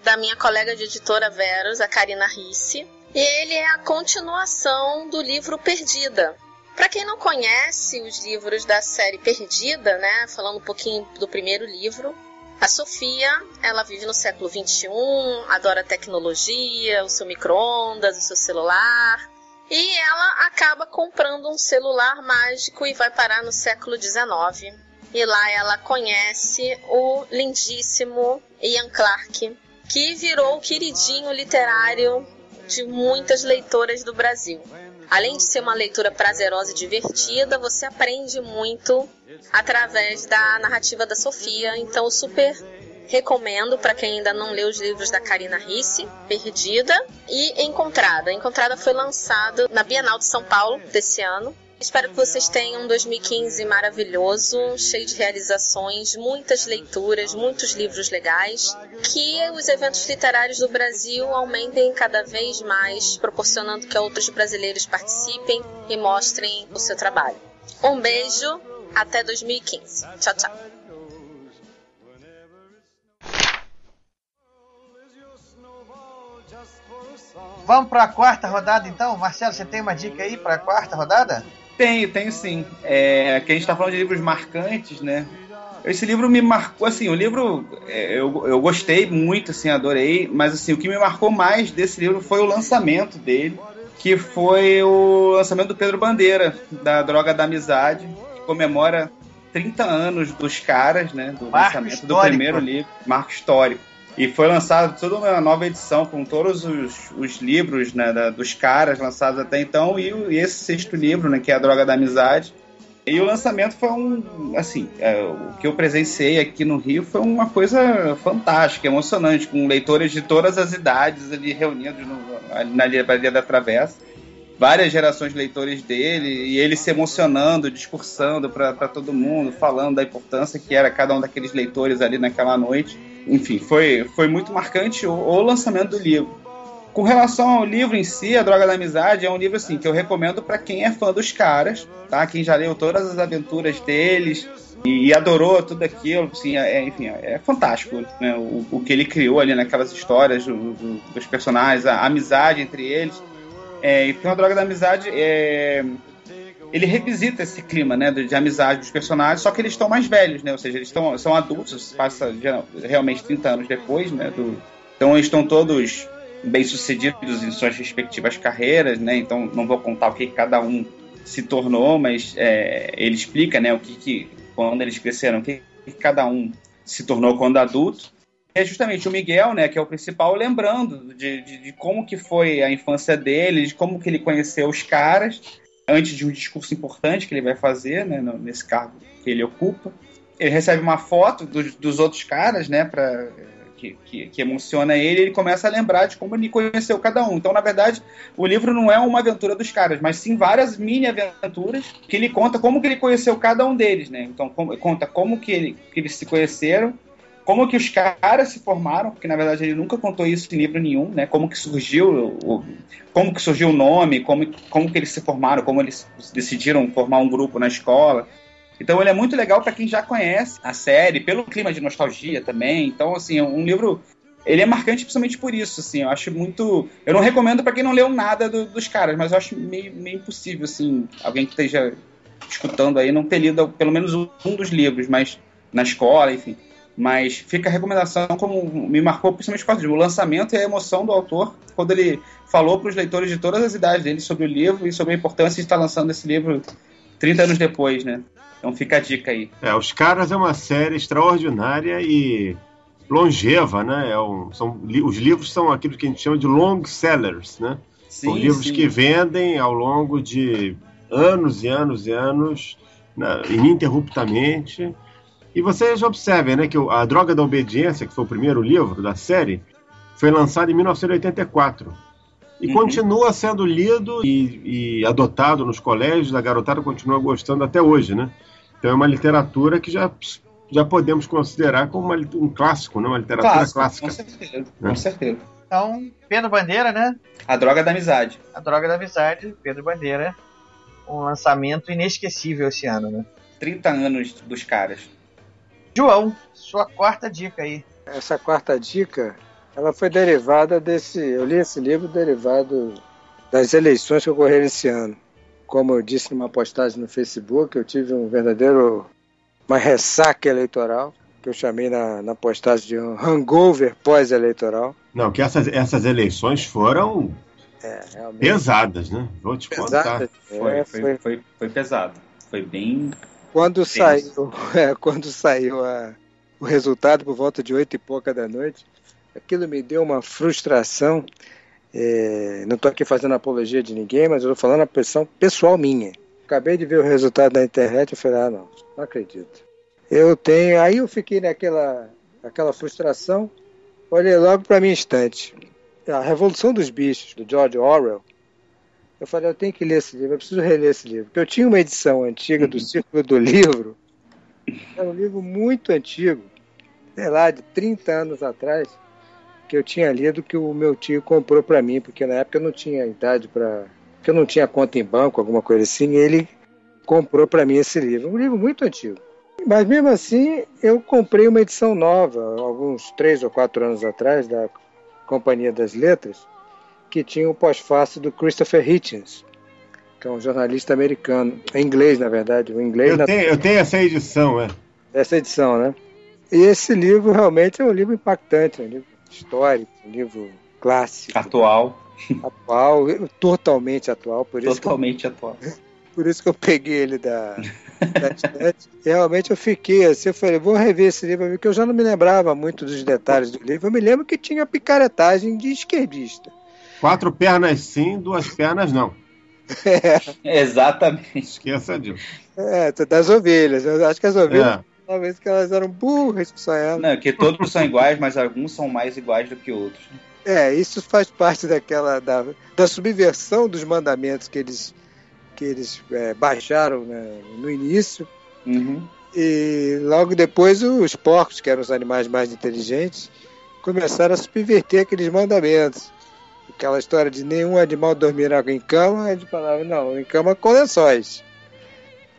da minha colega de editora Verus, a Karina Risse. E ele é a continuação do livro Perdida, para quem não conhece os livros da série Perdida, né, falando um pouquinho do primeiro livro, a Sofia, ela vive no século 21, adora tecnologia, o seu micro-ondas, o seu celular, e ela acaba comprando um celular mágico e vai parar no século 19. E lá ela conhece o lindíssimo Ian Clarke, que virou o queridinho literário de muitas leitoras do Brasil. Além de ser uma leitura prazerosa e divertida, você aprende muito através da narrativa da Sofia. Então, super recomendo para quem ainda não leu os livros da Karina Risse, Perdida e Encontrada. Encontrada foi lançado na Bienal de São Paulo desse ano. Espero que vocês tenham um 2015 maravilhoso, cheio de realizações, muitas leituras, muitos livros legais. Que os eventos literários do Brasil aumentem cada vez mais, proporcionando que outros brasileiros participem e mostrem o seu trabalho. Um beijo, até 2015. Tchau, tchau. Vamos para a quarta rodada então? Marcelo, você tem uma dica aí para a quarta rodada? Tenho, tenho sim. É, que a gente está falando de livros marcantes, né? Esse livro me marcou, assim, o livro é, eu, eu gostei muito, assim, adorei, mas assim, o que me marcou mais desse livro foi o lançamento dele, que foi o lançamento do Pedro Bandeira, da Droga da Amizade, que comemora 30 anos dos caras, né? Do Marco lançamento histórico. do primeiro livro, Marco Histórico. E foi lançado toda uma nova edição com todos os, os livros né, da- dos caras lançados até então e, e esse sexto livro, né, que é a Droga da Amizade. E o lançamento foi um, assim, é, o que eu presenciei aqui no Rio foi uma coisa fantástica, emocionante, com leitores de todas as idades ali reunidos no- ali na Livraria da Travessa. Várias gerações de leitores dele e ele se emocionando, discursando para todo mundo, falando da importância que era cada um daqueles leitores ali naquela noite. Enfim, foi, foi muito marcante o, o lançamento do livro. Com relação ao livro em si, A Droga da Amizade é um livro assim que eu recomendo para quem é fã dos caras, tá? Quem já leu todas as aventuras deles e, e adorou tudo aquilo, assim, é, enfim, é fantástico né? o, o que ele criou ali naquelas histórias do- do- dos personagens, a amizade entre eles. É, e tem a Droga da Amizade é, ele revisita esse clima, né, de, de amizade dos personagens, só que eles estão mais velhos, né, ou seja, eles estão, são adultos, passa realmente 30 anos depois, né, do, então eles estão todos bem-sucedidos em suas respectivas carreiras, né, então não vou contar o que cada um se tornou, mas é, ele explica, né, o que, que quando eles cresceram, o que, que cada um se tornou quando adulto, é justamente o Miguel, né, que é o principal, lembrando de, de, de como que foi a infância dele, de como que ele conheceu os caras, antes de um discurso importante que ele vai fazer, né, nesse cargo que ele ocupa. Ele recebe uma foto dos, dos outros caras, né, pra, que, que, que emociona ele, ele começa a lembrar de como ele conheceu cada um. Então, na verdade, o livro não é uma aventura dos caras, mas sim várias mini aventuras que ele conta como que ele conheceu cada um deles, né? Então, como- conta como que, ele, que eles se conheceram, como que os caras se formaram, porque na verdade ele nunca contou isso em livro nenhum, né? Como que surgiu o, como que surgiu o nome, como, como que eles se formaram, como eles decidiram formar um grupo na escola. Então ele é muito legal para quem já conhece a série, pelo clima de nostalgia também. Então assim, é um livro ele é marcante principalmente por isso, assim, eu acho muito... Eu não recomendo para quem não leu nada do- dos caras, mas eu acho meio, meio impossível, assim, alguém que esteja escutando aí não ter lido pelo menos um um dos livros, mas na escola, enfim. Mas fica a recomendação, como me marcou principalmente por causa disso, o lançamento e a emoção do autor, quando ele falou para os leitores de todas as idades dele sobre o livro e sobre a importância de estar lançando esse livro 30 anos depois, né? Então fica a dica aí. É, Os Caras é uma série extraordinária e longeva, né? É um- são, os livros são aquilo que a gente chama de long sellers, né? são Sim, livros sim. que vendem ao longo de anos e anos e anos, né, ininterruptamente. E vocês observem, né, que o- a Droga da Obediência, que foi o primeiro livro da série, foi lançado em 1984. E Uhum. continua sendo lido e, e adotado nos colégios, a garotada continua gostando até hoje, né? Então é uma literatura que já, já podemos considerar como uma um clássico, né? uma literatura Clássico, clássica. com certeza, né? com certeza. Então, Pedro Bandeira, né? A Droga da Amizade. A Droga da Amizade, Pedro Bandeira. Um lançamento inesquecível esse ano, né? 30 anos dos caras. João, sua quarta dica aí. Essa quarta dica, ela foi derivada desse. Eu li esse livro derivado das eleições que ocorreram esse ano. Como eu disse numa postagem no Facebook, eu tive um verdadeiro. uma ressaca eleitoral, que eu chamei na, na postagem de um hangover pós-eleitoral. Não, que essas, essas eleições foram É, pesadas, né? Vou te contar. Pesadas, Foi, é, foi, foi- foi, foi pesado. Foi bem. Quando Tenso. saiu, é, quando saiu a- o resultado por volta de oito e pouca da noite, aquilo me deu uma frustração É, não estou aqui fazendo apologia de ninguém, mas eu estou falando a pressão pessoal minha. Acabei de ver o resultado na internet e falei, ah, não, não acredito. Eu tenho. Aí eu fiquei naquela aquela frustração. Olhei logo para minha estante. A Revolução dos Bichos, do George Orwell. Eu falei, eu tenho que ler esse livro, eu preciso reler esse livro. Porque eu tinha uma edição antiga do Círculo do Livro. Era um livro muito antigo, sei lá, de 30 anos atrás, que eu tinha lido que o meu tio comprou para mim, porque na época eu não tinha idade para. porque eu não tinha conta em banco, alguma coisa assim, e ele comprou para mim esse livro. Um livro muito antigo. Mas mesmo assim, eu comprei uma edição nova, alguns três ou quatro anos atrás, da Companhia das Letras, que tinha o pós-fácil do Christopher Hitchens, que é um jornalista americano, em inglês, na verdade. O inglês Eu na- tenho, eu tenho essa edição, é. essa edição, né? E esse livro realmente é um livro impactante, um livro histórico, um livro clássico. Atual. Atual, totalmente atual. Por isso Totalmente atual. Que, por isso que eu peguei ele da, da estante. E realmente eu fiquei assim, eu falei, vou rever esse livro, porque eu já não me lembrava muito dos detalhes do livro. Eu me lembro que tinha picaretagem de esquerdista. Quatro pernas sim, duas pernas não. Exatamente. Esqueça disso. É, das ovelhas. Eu acho que as ovelhas, talvez que elas eram burras que só elas. Não, que todos são iguais, mas alguns são mais iguais do que outros. É, isso faz parte daquela da, da subversão dos mandamentos que eles que eles é, baixaram né, no início. Uhum. E logo depois os porcos, que eram os animais mais inteligentes, começaram a subverter aqueles mandamentos. Aquela história de nenhum animal dormirá em cama, eles falavam, não, em cama com lençóis.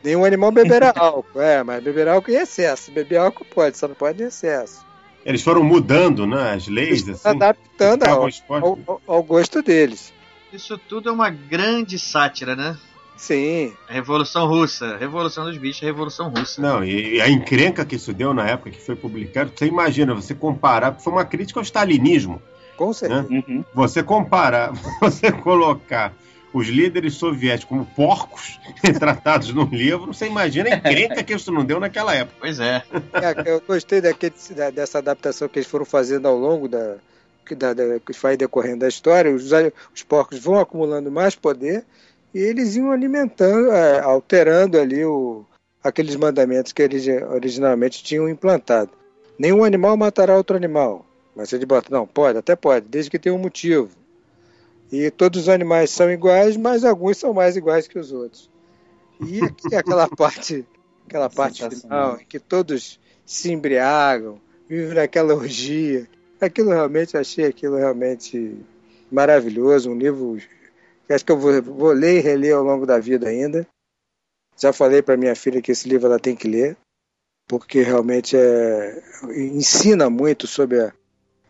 Nenhum animal beberá álcool, é, mas beberá álcool em excesso. Beber álcool pode, só não pode em excesso. Eles foram mudando né, as leis, Eles assim. adaptando ao, ao, ao gosto deles. Isso tudo é uma grande sátira, né? Sim. A Revolução Russa, Revolução dos Bichos, Revolução Russa. Não, e e a encrenca que isso deu na época que foi publicado, você imagina, você comparar, foi uma crítica ao stalinismo. Com certeza. Uhum. Você comparar, você colocar os líderes soviéticos como porcos retratados num livro, você imagina a encrenca que isso não deu naquela época. Pois é. É, eu gostei daquele, da- dessa adaptação que eles foram fazendo ao longo da que, da, da- que vai decorrendo da história. Os, os porcos vão acumulando mais poder e eles iam alimentando, é, alterando ali o, aqueles mandamentos que eles originalmente tinham implantado. Nenhum animal matará outro animal. Mas ele bota, não, pode, até pode, desde que tenha um motivo. E todos os animais são iguais, mas alguns são mais iguais que os outros. E aqui, aquela parte, aquela parte final, em que todos se embriagam, vivem naquela orgia. Aquilo realmente, achei aquilo realmente maravilhoso, um livro que acho que eu vou, vou ler e reler ao longo da vida ainda. Já falei para minha filha que esse livro ela tem que ler, porque realmente é, ensina muito sobre a,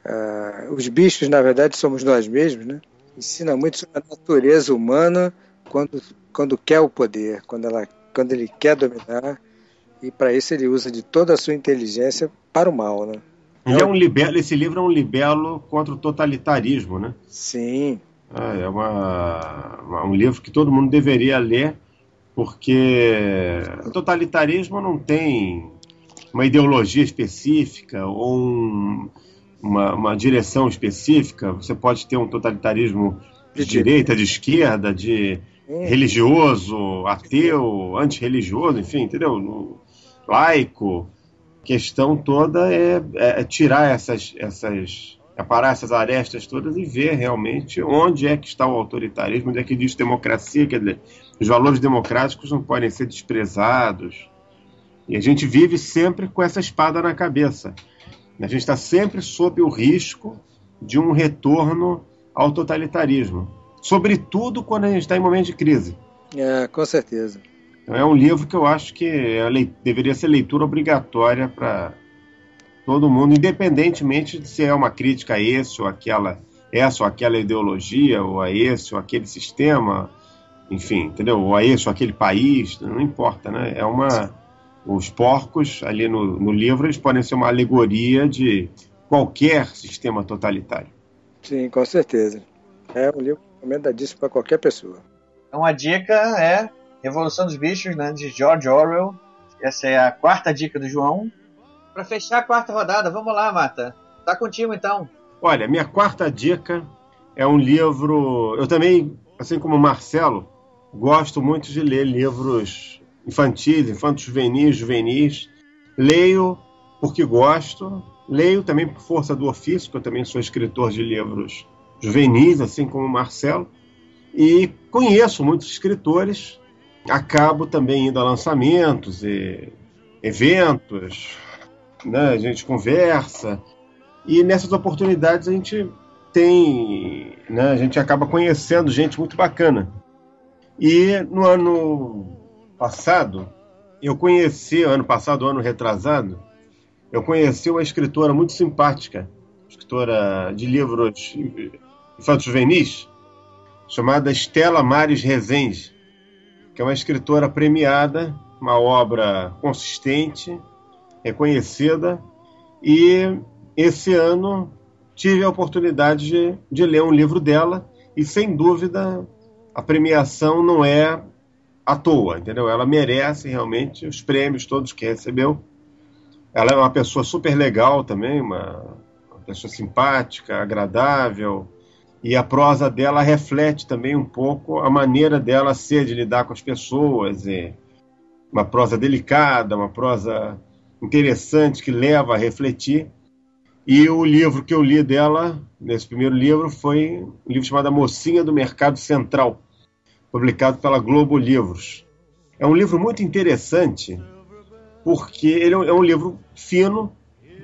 a- os bichos, na verdade, somos nós mesmos, né? Ensina muito sobre a natureza humana quando, quando quer o poder, quando, ela, quando ele quer dominar, e para isso ele usa de toda a sua inteligência para o mal, né? Ele é um libelo, esse livro é um libelo contra o totalitarismo, né? Sim. É uma, uma- um livro que todo mundo deveria ler, porque o totalitarismo não tem uma ideologia específica ou um- uma, uma direção específica. Você pode ter um totalitarismo de direita, de esquerda, de religioso, ateu, antirreligioso, enfim, entendeu? No- Laico. A questão toda é, é tirar essas, essas aparar essas arestas todas e ver realmente onde é que está o autoritarismo, onde é que diz democracia, quer dizer, os valores democráticos não podem ser desprezados. E a gente vive sempre com essa espada na cabeça. A gente está sempre sob o risco de um retorno ao totalitarismo, sobretudo quando a gente está em momento de crise. É, com certeza. Então é um livro que eu acho que é deveria ser leitura obrigatória para todo mundo, independentemente de se é uma crítica a esse ou aquela, essa ou aquela ideologia, ou a esse ou aquele sistema, enfim, entendeu? Ou a esse ou aquele país, não importa, né? É uma. Os porcos ali no, no livro eles podem ser uma alegoria de qualquer sistema totalitário. Sim, com certeza. É um livro recomendadíssimo para qualquer pessoa. Então a dica é Revolução dos Bichos, né, de George Orwell. Essa é a quarta dica do João. Pra fechar a quarta rodada, vamos lá, Mata. Tá contigo então. Olha, minha quarta dica é um livro. Eu também, assim como o Marcelo, gosto muito de ler livros infantis, infantos juvenis, juvenis. Leio porque gosto, leio também por força do ofício, porque eu também sou escritor de livros juvenis, assim como o Marcelo, e conheço muitos escritores, acabo também indo a lançamentos e eventos, né? a gente conversa, e nessas oportunidades a gente tem, né? a gente acaba conhecendo gente muito bacana. E no ano passado, eu conheci, ano passado, ano retrasado, eu conheci uma escritora muito simpática, escritora de livros infantos juvenis, chamada Estela Mares Rezende, que é uma escritora premiada, uma obra consistente, reconhecida, e esse ano tive a oportunidade de, de ler um livro dela, e sem dúvida a premiação não é à toa, entendeu? Ela merece realmente os prêmios todos que recebeu. Ela é uma pessoa super legal também, uma, uma pessoa simpática, agradável, e a prosa dela reflete também um pouco a maneira dela ser de lidar com as pessoas, uma prosa delicada, uma prosa interessante que leva a refletir. E o livro que eu li dela, nesse primeiro livro, foi um livro chamado A Mocinha do Mercado Central, publicado pela Globo Livros. É um livro muito interessante, porque ele é um livro fino,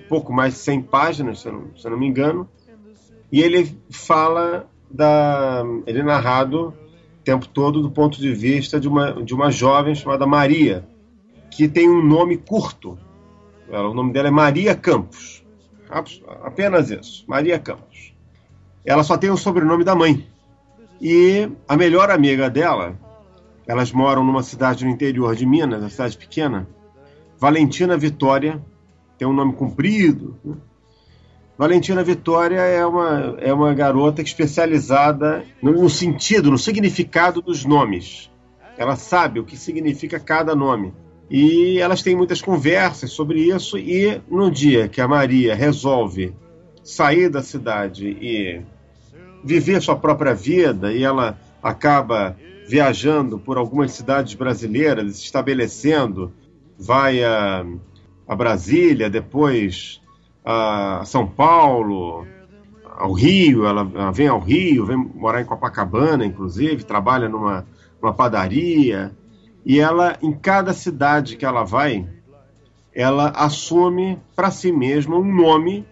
pouco mais de 100 páginas, se eu não, se eu não me engano, e ele fala da. Ele é narrado o tempo todo do ponto de vista de uma, de uma jovem chamada Maria, que tem um nome curto. o nome dela é Maria Campos. Apenas isso, Maria Campos. Ela só tem o sobrenome da mãe. E a melhor amiga dela, elas moram numa cidade no interior de Minas, uma cidade pequena, Valentina Vitória, tem um nome comprido. Né? Valentina Vitória é uma, é uma garota especializada no, no sentido, no significado dos nomes. Ela sabe o que significa cada nome. E elas têm muitas conversas sobre isso. E no dia que a Maria resolve sair da cidade e viver sua própria vida, e ela acaba viajando por algumas cidades brasileiras, se estabelecendo, vai a, a Brasília, depois a São Paulo, ao Rio, ela, ela, vem ao Rio, vem morar em Copacabana, inclusive, trabalha numa, numa padaria, e ela, em cada cidade que ela vai, ela assume para si mesma um nome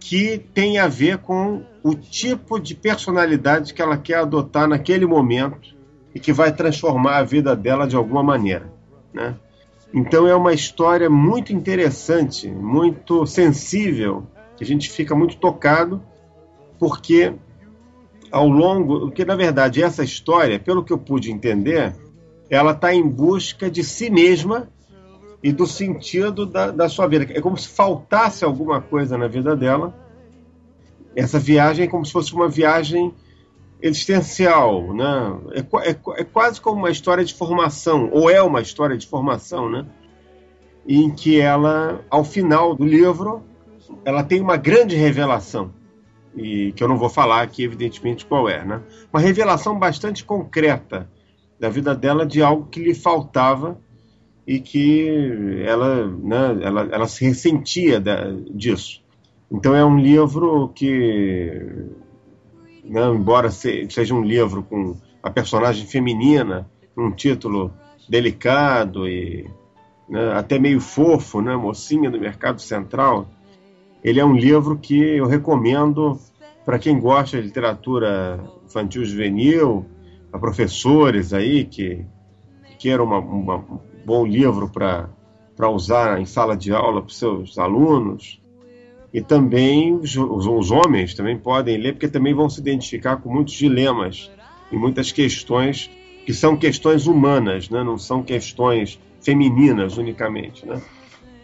que tem a ver com o tipo de personalidade que ela quer adotar naquele momento e que vai transformar a vida dela de alguma maneira, né? Então é uma história muito interessante, muito sensível, que a gente fica muito tocado, porque ao longo, porque na verdade essa história, pelo que eu pude entender, ela está em busca de si mesma e do sentido da, da sua vida. É como se faltasse alguma coisa na vida dela. Essa viagem é como se fosse uma viagem existencial, né? É, é, é, quase como uma história de formação, ou é uma história de formação, né? Em que ela, ao final do livro, ela tem uma grande revelação, e que eu não vou falar aqui, evidentemente, qual é, né? Uma revelação bastante concreta da vida dela de algo que lhe faltava e que ela, né, ela, ela se ressentia da, disso. Então é um livro que né, embora seja um livro com a personagem feminina, um título delicado e né, até meio fofo, né, mocinha do mercado central, ele é um livro que eu recomendo para quem gosta de literatura infantil juvenil, a professores aí que, que queiram uma, uma, um bom livro para usar em sala de aula para seus alunos, e também os, os, homens também podem ler, porque também vão se identificar com muitos dilemas e muitas questões que são questões humanas, né? não são questões femininas unicamente. Né?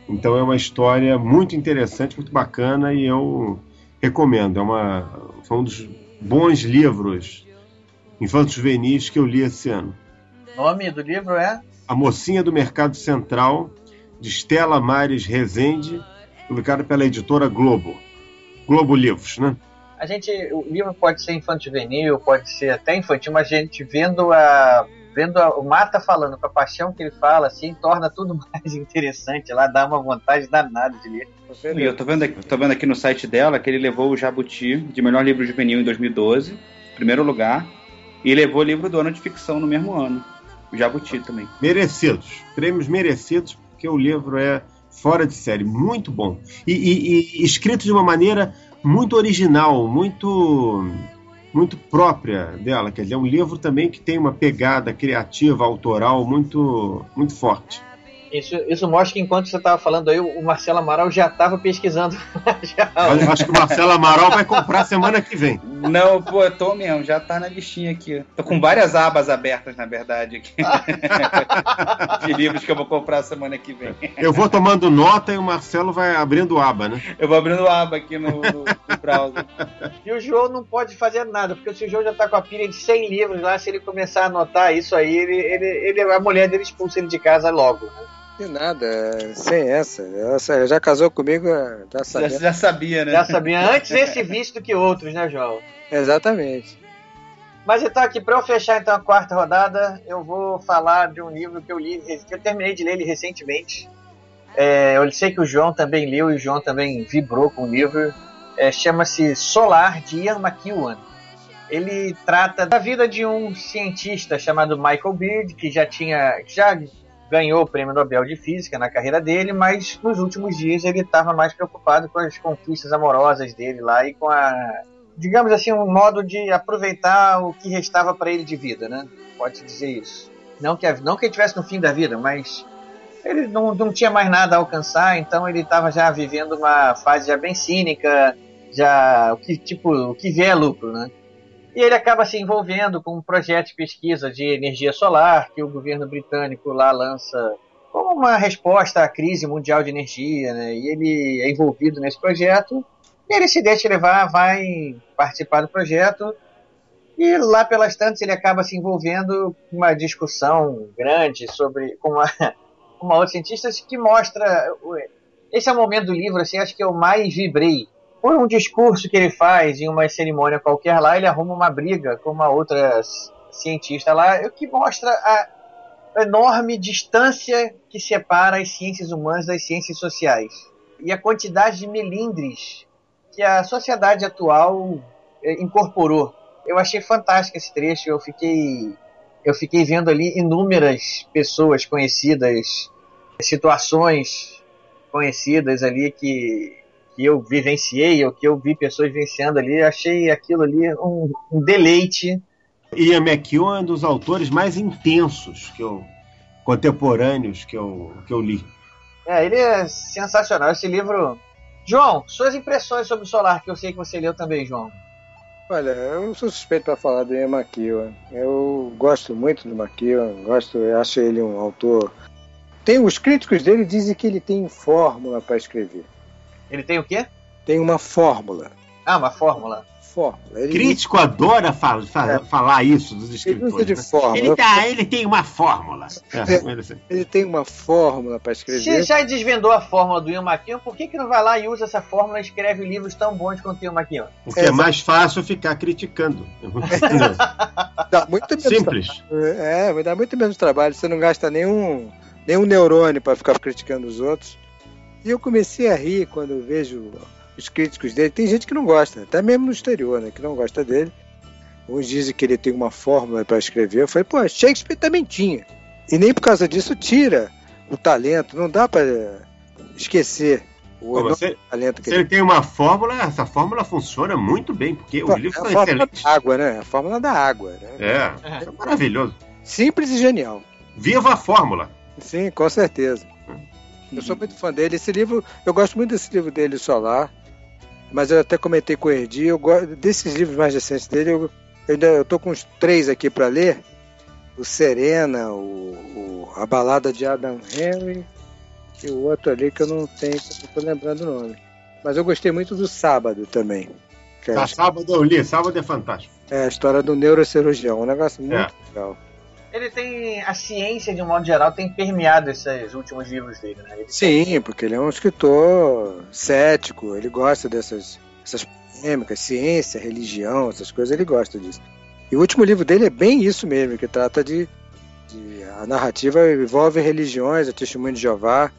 Então é uma história muito interessante, muito bacana e eu recomendo. É uma, foi um dos bons livros infantos juvenis que eu li esse ano. O nome do livro é? A Mocinha do Mercado Central, de Stella Mares Rezende publicado pela editora Globo. Globo Livros, né? a gente, o livro pode ser infantil juvenil, pode ser até infantil, mas a gente vendo a vendo a, o Mata falando com a paixão que ele fala, assim, torna tudo mais interessante lá, dá uma vontade danada de ler. E eu tô vendo, aqui, tô vendo aqui no site dela que ele levou o Jabuti de melhor livro juvenil em 2012, primeiro lugar, e levou o livro do ano de ficção no mesmo ano. O Jabuti também. Merecidos. Prêmios merecidos, porque o livro é fora de série, muito bom. E, e, e escrito de uma maneira muito original, muito muito própria dela, quer dizer, é um livro também que tem uma pegada criativa, autoral muito muito forte. Isso, isso mostra que enquanto você estava falando aí, o Marcelo Amaral já estava pesquisando. já. Eu acho que o Marcelo Amaral vai comprar semana que vem. Não, pô, eu tô mesmo, já tá na listinha aqui. Tô com várias abas abertas, na verdade, aqui. de livros que eu vou comprar semana que vem. Eu vou tomando nota e o Marcelo vai abrindo aba, né? Eu vou abrindo aba aqui no, no, no browser. E o João não pode fazer nada, porque se o João já tá com a pilha de 100 livros lá, se ele começar a anotar isso aí, ele, ele, ele a mulher dele expulsa ele de casa logo. Né? De nada, sem essa. Ela já casou comigo, já sabia. Já, já sabia, né? Já sabia. Antes esse vício do que outros, né, João? Exatamente. Mas então aqui, para eu fechar então a quarta rodada, eu vou falar de um livro que eu li, que eu terminei de ler ele recentemente. É, eu sei que o João também leu e o João também vibrou com o livro. É, Chama-se Solar, de Ian McEwan. Ele trata da vida de um cientista chamado Michael Beard, que já tinha, já ganhou o prêmio Nobel de Física na carreira dele, mas nos últimos dias ele estava mais preocupado com as conquistas amorosas dele lá e com a, digamos assim, um modo de aproveitar o que restava para ele de vida, né? Pode dizer isso. Não que, não que ele estivesse no fim da vida, mas ele não, não tinha mais nada a alcançar, então ele estava já vivendo uma fase já bem cínica, já o que tipo o que vier é lucro, né? E ele acaba se envolvendo com um projeto de pesquisa de energia solar que o governo britânico lá lança como uma resposta à crise mundial de energia, né? E ele é envolvido nesse projeto. Ele se deixa levar, vai participar do projeto. E lá pelas tantas ele acaba se envolvendo com uma discussão grande sobre com uma, uma outra cientista que mostra esse é o momento do livro assim acho que eu mais vibrei por um discurso que ele faz em uma cerimônia qualquer lá, ele arruma uma briga com uma outra cientista lá, o que mostra a enorme distância que separa as ciências humanas das ciências sociais. E a quantidade de melindres que a sociedade atual eh, incorporou. Eu achei fantástico esse trecho, eu fiquei eu fiquei vendo ali inúmeras pessoas conhecidas, situações conhecidas ali que que eu vivenciei, ou que eu vi pessoas vivenciando ali, achei aquilo ali um, um deleite. Ian McEwan é um dos autores mais intensos que eu, contemporâneos que eu, que eu li. É, ele é sensacional. Esse livro. João, suas impressões sobre o Solar, que eu sei que você leu também, João. Olha, eu sou suspeito para falar do Ian McEwan. Eu gosto muito do McEwan, gosto, eu acho ele um autor. Tem os críticos dele dizem que ele tem fórmula para escrever. Ele tem o quê? Tem uma fórmula. Ah, uma fórmula. Fórmula. Ele... Crítico adora fa fa é. falar isso dos escritores. Ele, de né? fórmula. Ele, tá, ele tem uma fórmula. É, ele tem uma fórmula para escrever. Se já desvendou a fórmula do Ian McKeown, por que, que não vai lá e usa essa fórmula e escreve livros tão bons quanto o Ian McKeown? Porque é, é mais fácil ficar criticando. dá muito menos Simples. É, vai dar muito menos trabalho. Você não gasta nenhum, nenhum neurônio para ficar criticando os outros. E eu comecei a rir quando eu vejo os críticos dele. Tem gente que não gosta, até mesmo no exterior, né? Que não gosta dele. Uns dizem que ele tem uma fórmula para escrever. Eu falei, pô, Shakespeare também tinha. E nem por causa disso tira o talento. Não dá para esquecer o pô, talento que se ele, tem uma fórmula, essa fórmula funciona muito bem, porque o livro é a fórmula Da água, né? A fórmula da água. Né? É, é maravilhoso. Simples e genial. Viva a fórmula! Sim, com certeza. Eu sou muito fã dele. Esse livro, eu gosto muito desse livro dele, Solar. Mas eu até comentei com o Erdi, eu gosto desses livros mais recentes dele, eu, eu ainda eu tô com uns três aqui para ler. O Serena, o, o, a balada de Adam Henry e o outro ali que eu não tenho, não tô lembrando o nome. Mas eu gostei muito do Sábado também. É tá, Sábado eu li, Sábado é fantástico. É, a história do neurocirurgião, um negócio muito é. legal ele tem a ciência de um modo geral tem permeado esses últimos livros dele, né? Ele Sim, tem... porque ele é um escritor cético, ele gosta dessas essas polêmicas, ciência, religião, essas coisas, ele gosta disso. E o último livro dele é bem isso mesmo, que trata de, de a narrativa envolve religiões, o testemunho de Jeová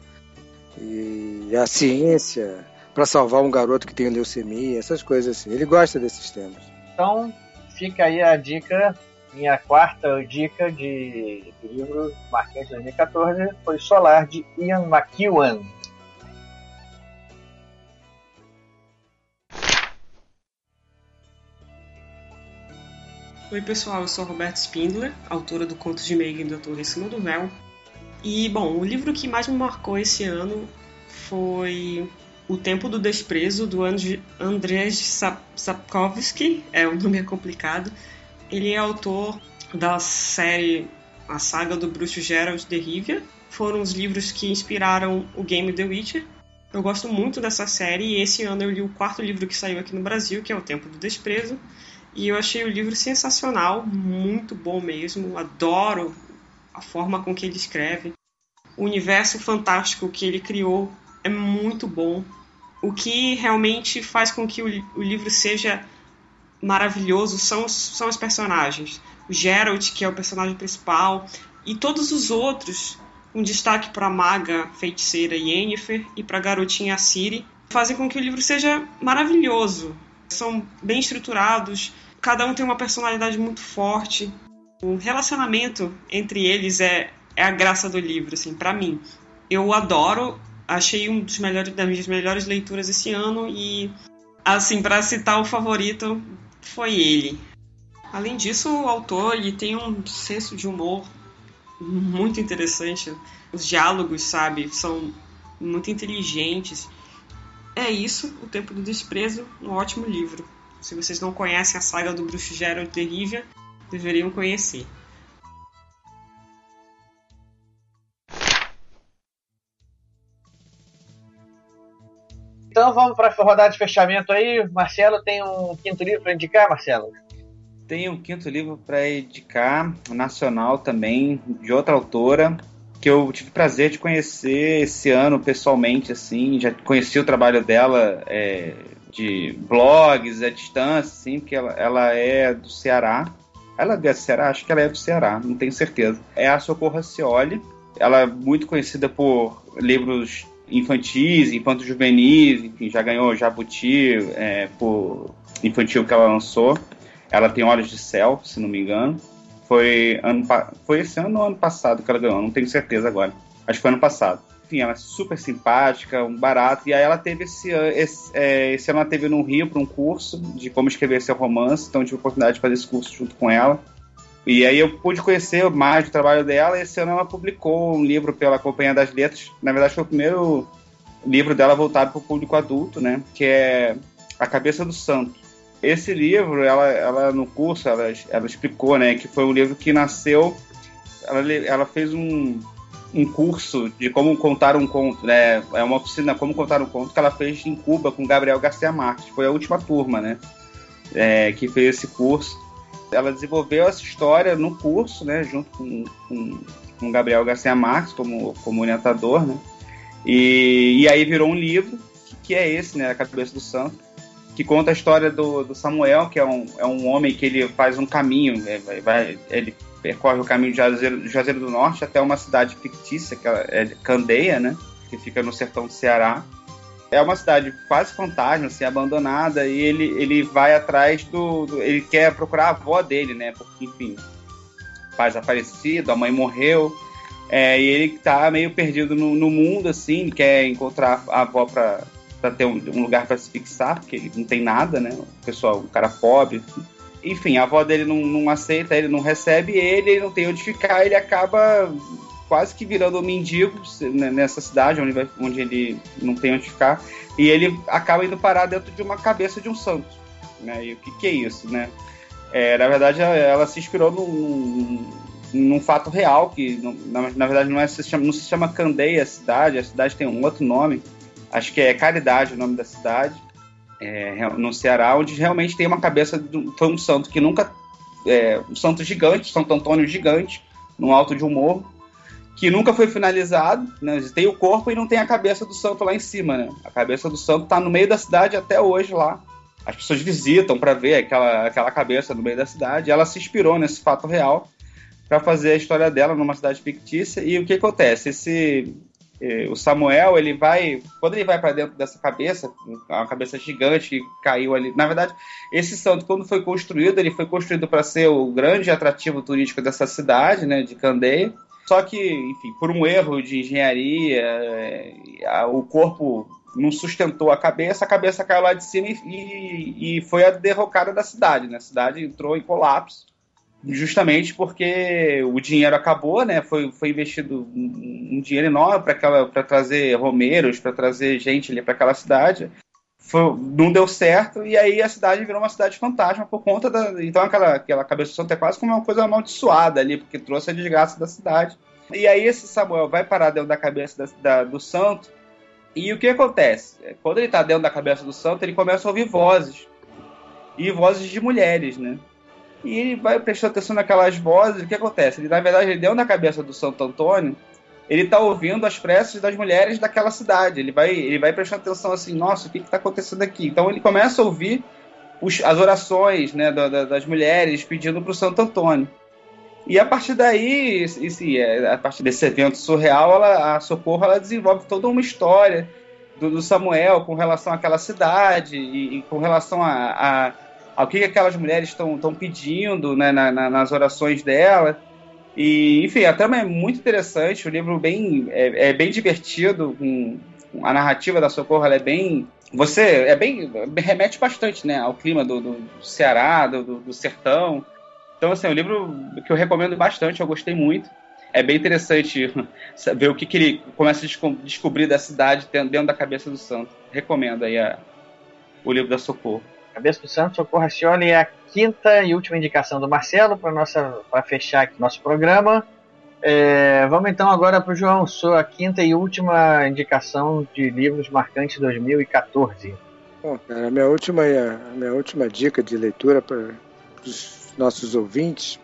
e a ciência para salvar um garoto que tem leucemia, essas coisas assim. Ele gosta desses temas. Então, fica aí a dica, minha quarta dica de, livro marcante de 2014 foi Solar, de Ian McEwan. Oi pessoal, eu sou a Roberta Spindler, autora do Contos de Megan da Torre em Cima do Véu. E bom, o livro que mais me marcou esse ano foi O Tempo do Desprezo, do Andrzej Sapkowski, é, o nome é complicado. Ele é autor da série A Saga do Bruxo Geralt de Rivia. Foram os livros que inspiraram o game The Witcher. Eu gosto muito dessa série e esse ano eu li o quarto livro que saiu aqui no Brasil, que é O Tempo do Desprezo. E eu achei o livro sensacional, muito bom mesmo. Adoro a forma com que ele escreve. O universo fantástico que ele criou é muito bom. O que realmente faz com que o livro seja maravilhoso são são os personagens. O Geralt, que é o personagem principal, e todos os outros, um destaque para a maga feiticeira Yennefer e para a garotinha Ciri, fazem com que o livro seja maravilhoso. São bem estruturados, cada um tem uma personalidade muito forte. O relacionamento entre eles é, é a graça do livro, assim, para mim. Eu adoro, achei um dos melhores das minhas melhores leituras esse ano e assim, para citar o favorito, foi ele. Além disso, o autor ele tem um senso de humor muito interessante. Os diálogos, sabe, são muito inteligentes. É isso, O Tempo do Desprezo, um ótimo livro. Se vocês não conhecem a saga do Bruxo Geralt de Rivia, deveriam conhecer. Então vamos para a rodada de fechamento aí. Marcelo tem um quinto livro para indicar, Marcelo? Tem um quinto livro para indicar, nacional também, de outra autora, que eu tive prazer de conhecer esse ano pessoalmente, assim, já conheci o trabalho dela é, de blogs à distância, assim, porque ela, ela é do Ceará. Ela é do Ceará? Acho que ela é do Ceará, não tenho certeza. É a Socorro Cioli. Ela é muito conhecida por livros infantis, infantos juvenis, enfim, já ganhou Jabuti é, por infantil que ela lançou. Ela tem Olhos de Céu, se não me engano. Foi, ano, foi esse ano ou ano passado que ela ganhou, não tenho certeza agora. Acho que foi ano passado enfim, ela é super simpática, um barato. E aí ela teve esse, esse, é, esse ano ela teve no Rio para um curso de como escrever seu romance, então tive a oportunidade de fazer esse curso junto com ela. E aí eu pude conhecer mais do trabalho dela. Esse ano ela publicou um livro pela Companhia das Letras. Na verdade, foi o primeiro livro dela voltado para o público adulto, né? Que é A Cabeça do Santo. Esse livro, ela, ela no curso, ela, ela explicou, né? Que foi um livro que nasceu. Ela, ela fez um, um curso de como contar um conto, né? É uma oficina como contar um conto que ela fez em Cuba com Gabriel Garcia Marques. Foi a última turma, né? É, que fez esse curso. Ela desenvolveu essa história no curso, né? Junto com, com, com Gabriel Garcia Marques como, como orientador, né? E, e aí virou um livro que, é esse, né? A Cabeça do Santo que conta a história do, do, Samuel, que é um, é um homem que ele faz um caminho, né? vai, vai, ele percorre o caminho de Juazeiro do Norte até uma cidade fictícia, que é Candeia, né? Que fica no sertão do Ceará. É uma cidade quase fantasma, assim, abandonada, e ele, ele vai atrás do, do Ele quer procurar a avó dele, né? Porque, enfim, pai desaparecido, a mãe morreu, é, e ele tá meio perdido no, no mundo, assim, quer encontrar a avó para ter um, um lugar para se fixar, porque ele não tem nada, né? O pessoal, um cara pobre, assim enfim, a avó dele não, não aceita, ele não recebe ele, ele não tem onde ficar, ele acaba quase que virando um mendigo né, nessa cidade onde, vai, onde ele não tem onde ficar, e ele acaba indo parar dentro de uma cabeça de um santo. Né? E o que, que é isso, né? É, na verdade, ela se inspirou num, num, fato real, que na, na, verdade não, é, se chama, não se chama Candeia a cidade, a cidade tem um outro nome, acho que é Caridade o nome da cidade, é, no Ceará, onde realmente tem uma cabeça de um, foi um santo que nunca. É, um santo gigante, Santo Antônio gigante, no alto de um morro, que nunca foi finalizado. Né? Tem o corpo e não tem a cabeça do santo lá em cima. Né? A cabeça do santo está no meio da cidade até hoje lá. as pessoas visitam para ver aquela, aquela cabeça no meio da cidade. Ela se inspirou nesse fato real para fazer a história dela numa cidade fictícia. E o que acontece? Esse o Samuel, ele vai, quando ele vai para dentro dessa cabeça, uma cabeça gigante que caiu ali. Na verdade, esse santo, quando foi construído, ele foi construído para ser o grande atrativo turístico dessa cidade, né, de Candeia. Só que, enfim, por um erro de engenharia, o corpo não sustentou a cabeça, a cabeça caiu lá de cima e, e foi a derrocada da cidade. Né? A cidade entrou em colapso justamente porque o dinheiro acabou, né? Foi, foi investido um dinheiro enorme para trazer romeiros, para trazer gente ali para aquela cidade. Foi, não deu certo e aí a cidade virou uma cidade fantasma por conta da. Então aquela, aquela cabeça de santo é quase como uma coisa amaldiçoada ali, porque trouxe a desgraça da cidade. E aí esse Samuel vai parar dentro da cabeça da, da, do santo. E o que acontece? Quando ele está dentro da cabeça do santo, ele começa a ouvir vozes. E vozes de mulheres, né? E ele vai prestando atenção naquelas vozes. O que acontece? Ele, na verdade, ele deu na cabeça do Santo Antônio. Ele está ouvindo as preces das mulheres daquela cidade. Ele vai, ele vai prestando atenção assim: nossa, o que está acontecendo aqui? Então ele começa a ouvir os, as orações né, da, da, das mulheres pedindo para o Santo Antônio. E a partir daí, esse, é, a partir desse evento surreal, ela, a Socorro ela desenvolve toda uma história do, do Samuel com relação àquela cidade e, e com relação a, a ao que, que aquelas mulheres estão pedindo né, na, na, nas orações dela. E, enfim, a trama é muito interessante, o livro bem, é, é bem divertido, com, a narrativa da Socorro é bem. Você é bem. remete bastante né, ao clima do, do Ceará, do, do, sertão. Então, assim, é um livro que eu recomendo bastante, eu gostei muito. É bem interessante ver o que, que ele começa a descobrir da cidade dentro da cabeça do santo. Recomendo aí a, o livro da Socorro. Cabeça do Santo, Socorro Racioli é a quinta e última indicação do Marcelo para fechar aqui nosso programa. É, vamos então agora para o João, sua quinta e última indicação de livros marcantes 2014. Bom, cara, a minha última, a minha última dica de leitura para os nossos ouvintes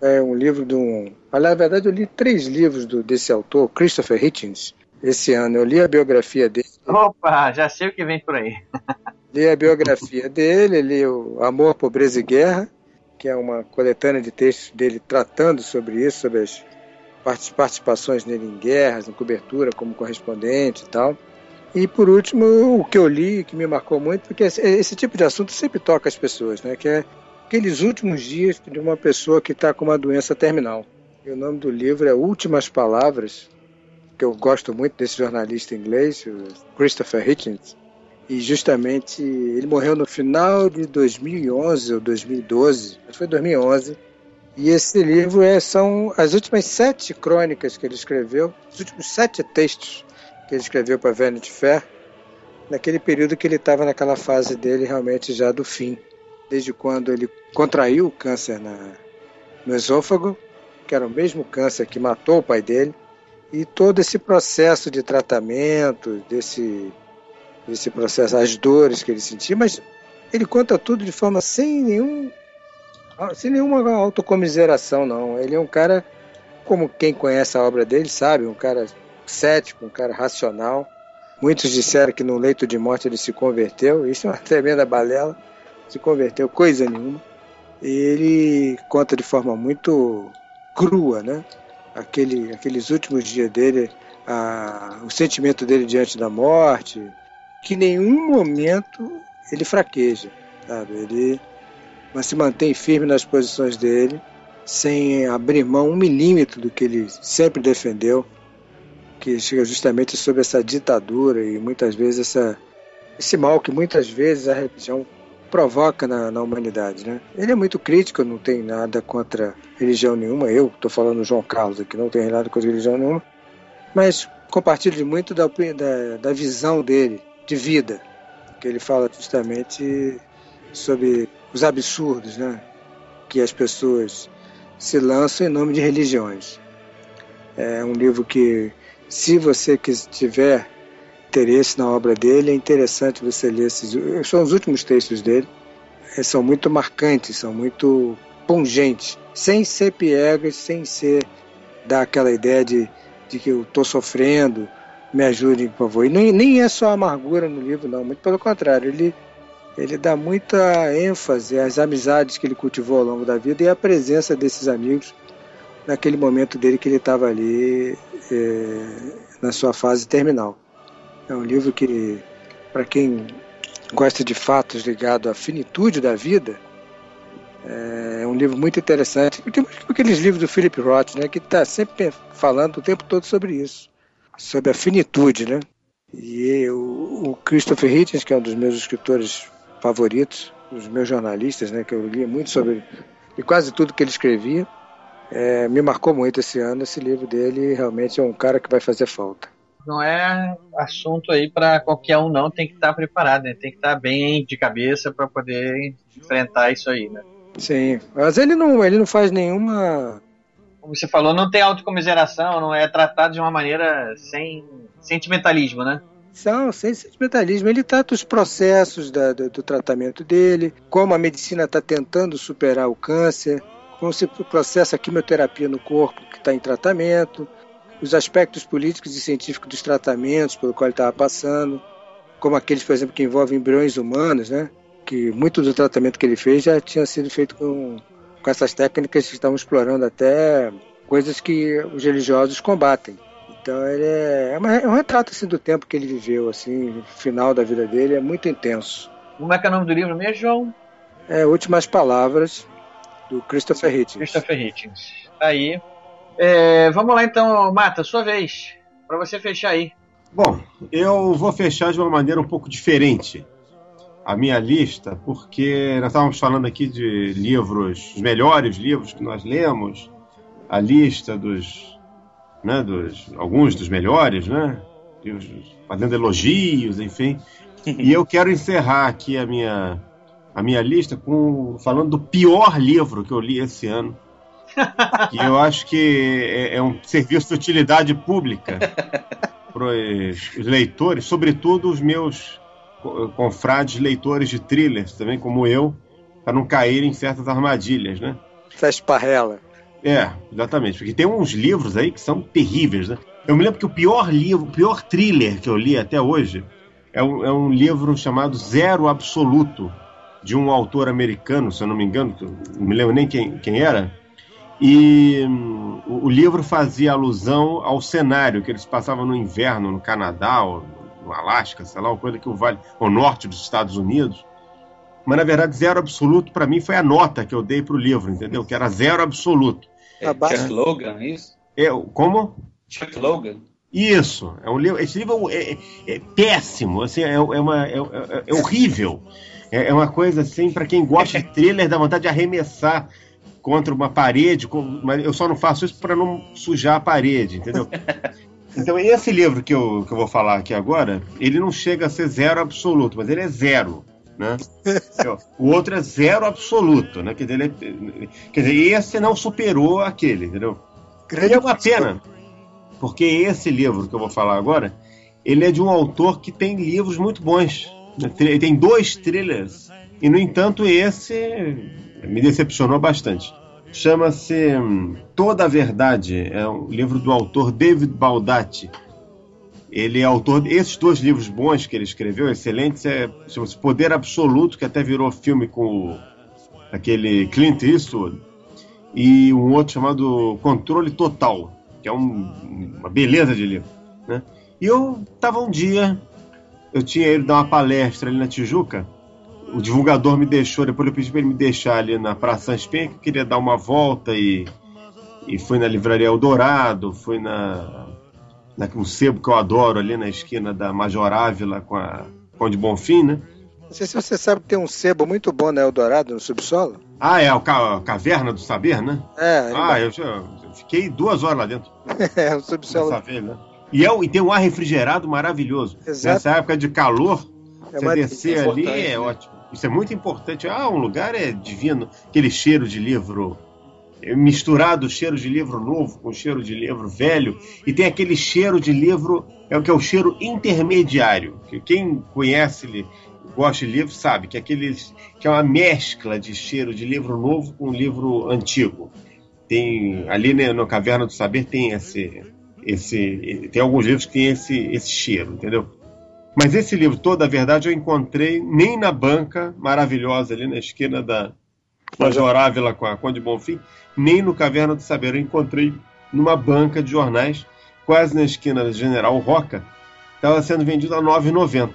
é um livro de um. Na verdade, eu li três livros do, desse autor, Christopher Hitchens, esse ano. Eu li a biografia dele. Opa, já sei o que vem por aí. li a biografia dele, li o Amor, Pobreza e Guerra, que é uma coletânea de textos dele tratando sobre isso, sobre as participações dele em guerras, em cobertura como correspondente e tal. E por último, o que eu li, que me marcou muito, porque esse tipo de assunto sempre toca as pessoas, né? Que é aqueles últimos dias de uma pessoa que está com uma doença terminal. E o nome do livro é Últimas Palavras, que eu gosto muito desse jornalista inglês, Christopher Hitchens, e justamente ele morreu no final de 2011 ou 2012, acho que foi 2011. E esse livro é, são as últimas sete crônicas que ele escreveu, os últimos sete textos que ele escreveu para Vanity Fair, naquele período que ele estava naquela fase dele realmente já do fim, desde quando ele contraiu o câncer na, no esôfago, que era o mesmo câncer que matou o pai dele, e todo esse processo de tratamento, desse esse processo, as dores que ele sentia, mas ele conta tudo de forma sem nenhum sem nenhuma autocomiseração, não. Ele é um cara, como quem conhece a obra dele sabe, um cara cético, um cara racional. Muitos disseram que no leito de morte ele se converteu, isso é uma tremenda balela, se converteu coisa nenhuma. E ele conta de forma muito crua, né? Aquele, aqueles últimos dias dele, a, o sentimento dele diante da morte, que em nenhum momento ele fraqueja, sabe? Ele mas se mantém firme nas posições dele, sem abrir mão um milímetro do que ele sempre defendeu, que chega justamente sobre essa ditadura e muitas vezes essa, esse mal que muitas vezes a religião provoca na, na humanidade, né? Ele é muito crítico, não tem nada contra religião nenhuma. Eu estou falando João Carlos aqui, não tem nada contra religião nenhuma, mas compartilho muito da, da, da visão dele de vida, que ele fala justamente sobre os absurdos né, que as pessoas se lançam em nome de religiões. É um livro que, se você tiver interesse na obra dele, é interessante você ler esses. São os últimos textos dele. Eles são muito marcantes, são muito pungentes, sem ser piegas, sem ser dar aquela ideia de, de que eu estou sofrendo, me ajudem, por favor. E nem, nem é só amargura no livro, não, muito pelo contrário, ele ele dá muita ênfase às amizades que ele cultivou ao longo da vida e à presença desses amigos naquele momento dele que ele estava ali é, na sua fase terminal. É um livro que, para quem gosta de fatos ligados à finitude da vida, é um livro muito interessante. Tem aqueles livros do Philip Roth, né, que está sempre falando o tempo todo sobre isso, sobre a finitude, né? E o, o Christopher Hitchens, que é um dos meus escritores favoritos, os meus jornalistas, né, que eu lia muito sobre e quase tudo que ele escrevia. É, me marcou muito esse ano esse livro dele. Realmente é um cara que vai fazer falta. Não é assunto aí para qualquer um, não. Tem que estar preparado, né? tem que estar bem de cabeça para poder enfrentar isso aí, né? Sim, mas ele não, ele não faz nenhuma. Como você falou, não tem autocomiseração, não é tratado de uma maneira sem sentimentalismo, né? Não, sem sentimentalismo. Ele trata os processos da, do, do, tratamento dele, como a medicina está tentando superar o câncer, como se processa a quimioterapia no corpo que está em tratamento, os aspectos políticos e científicos dos tratamentos pelo qual ele estava passando, como aqueles, por exemplo, que envolvem embriões humanos, né? Que muito do tratamento que ele fez já tinha sido feito com, com essas técnicas que estavam explorando até coisas que os religiosos combatem. Então ele é, é, uma, é, um retrato assim, do tempo que ele viveu, assim, final da vida dele, é muito intenso. Como é que é o nome do livro mesmo, João? É Últimas Palavras, do Christopher Hitchens. Christopher Hitchens. Tá aí. É, vamos lá então, Mata, sua vez. Para você fechar aí. Bom, eu vou fechar de uma maneira um pouco diferente a minha lista, porque nós estávamos falando aqui de livros, os melhores livros que nós lemos, a lista dos né, dos, alguns dos melhores, né, fazendo elogios, enfim. e eu quero encerrar aqui a minha, a minha lista com falando do pior livro que eu li esse ano. que eu acho que é, é um serviço de utilidade pública para os leitores, sobretudo os meus confrades leitores de thrillers, também como eu, para não caírem em certas armadilhas, né? Essa esparrela. É, exatamente. Porque tem uns livros aí que são terríveis, né? Eu me lembro que o pior livro, o pior thriller que eu li até hoje é um, é um livro chamado Zero Absoluto, de um autor americano, se eu não me engano, não me lembro nem quem, quem era. E hum, o, o, livro fazia alusão ao cenário que eles passavam no inverno no Canadá, ou no Alasca, sei lá, uma coisa que o vale, o norte dos Estados Unidos mas na verdade zero absoluto para mim foi a nota que eu dei para o livro, entendeu? Que era zero absoluto. É, Chuck Logan, é isso? É, como? Chuck Logan. Isso, é um livro, esse livro é, é, é péssimo, assim, é, é uma, é, é, é horrível. É, uma coisa assim, para quem gosta de thriller, dá vontade de arremessar contra uma parede, mas eu só não faço isso para não sujar a parede, entendeu? Então, esse livro que eu, que eu vou falar aqui agora, ele não chega a ser zero absoluto, mas ele é zero. Né? o outro é zero absoluto, né? Quer dizer, ele, quer dizer, esse não superou aquele, entendeu? E é uma pena, porque esse livro que eu vou falar agora, ele é de um autor que tem livros muito bons. Né? Ele tem dois thrillers, e no entanto esse me decepcionou bastante. Chama-se hum, Toda a Verdade, é um livro do autor David Baldacci. Ele é autor desses dois livros bons que ele escreveu, excelentes, é, chama-se Poder Absoluto, que até virou filme com o, aquele Clint Eastwood, e um outro chamado Controle Total, que é um, uma beleza de livro. Né? E eu estava um dia, eu tinha ido dar uma palestra ali na Tijuca, o divulgador me deixou, depois eu pedi para ele me deixar ali na Praça Sans que eu queria dar uma volta e, e fui na Livraria Eldorado, fui na um sebo que eu adoro ali na esquina da Major Ávila com a Conde Bonfim, né? Não sei se você sabe que tem um sebo muito bom na Eldorado, no subsolo. Ah, é, o ca Caverna do Saber, né? É. Ah, eu, já, eu fiquei duas horas lá dentro. é, o subsolo. Saber, né? E, é, e tem um ar refrigerado maravilhoso. Exato. Nessa época de calor, é você descer ali é né? ótimo. Isso é muito importante. Ah, um lugar é divino. Aquele cheiro de livro misturado cheiro de livro novo com cheiro de livro velho, e tem aquele cheiro de livro, é o que é o cheiro intermediário, que quem conhece, gosta de livro, sabe que, é aquele, que é uma mescla de cheiro de livro novo com livro antigo. Tem ali né, no Caverna do Saber tem esse, esse tem alguns livros que tem esse, esse cheiro, entendeu? Mas esse livro, toda a verdade, eu encontrei nem na banca maravilhosa ali na esquina da Major Ávila com a Conde Bonfim, nem no Caverna do Saber. Eu encontrei numa banca de jornais, quase na esquina da General Roca, estava sendo vendido a R$ 9,90.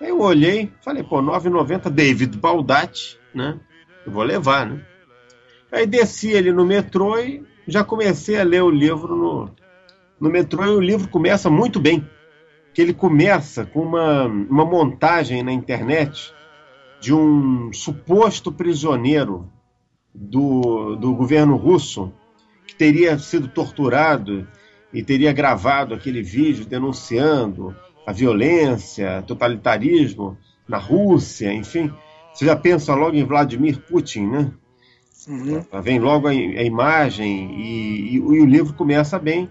Aí eu olhei, falei, pô, 9,90, David Baldatti, né? Eu vou levar, né? Aí desci ali no metrô e já comecei a ler o livro no, no metrô e o livro começa muito bem. Que ele começa com uma, uma montagem na internet de um suposto prisioneiro do, do governo russo que teria sido torturado e teria gravado aquele vídeo denunciando a violência, totalitarismo na Rússia, enfim. Você já pensa logo em Vladimir Putin, né? Uhum. Vem logo a, a imagem e, e, e, o livro começa bem,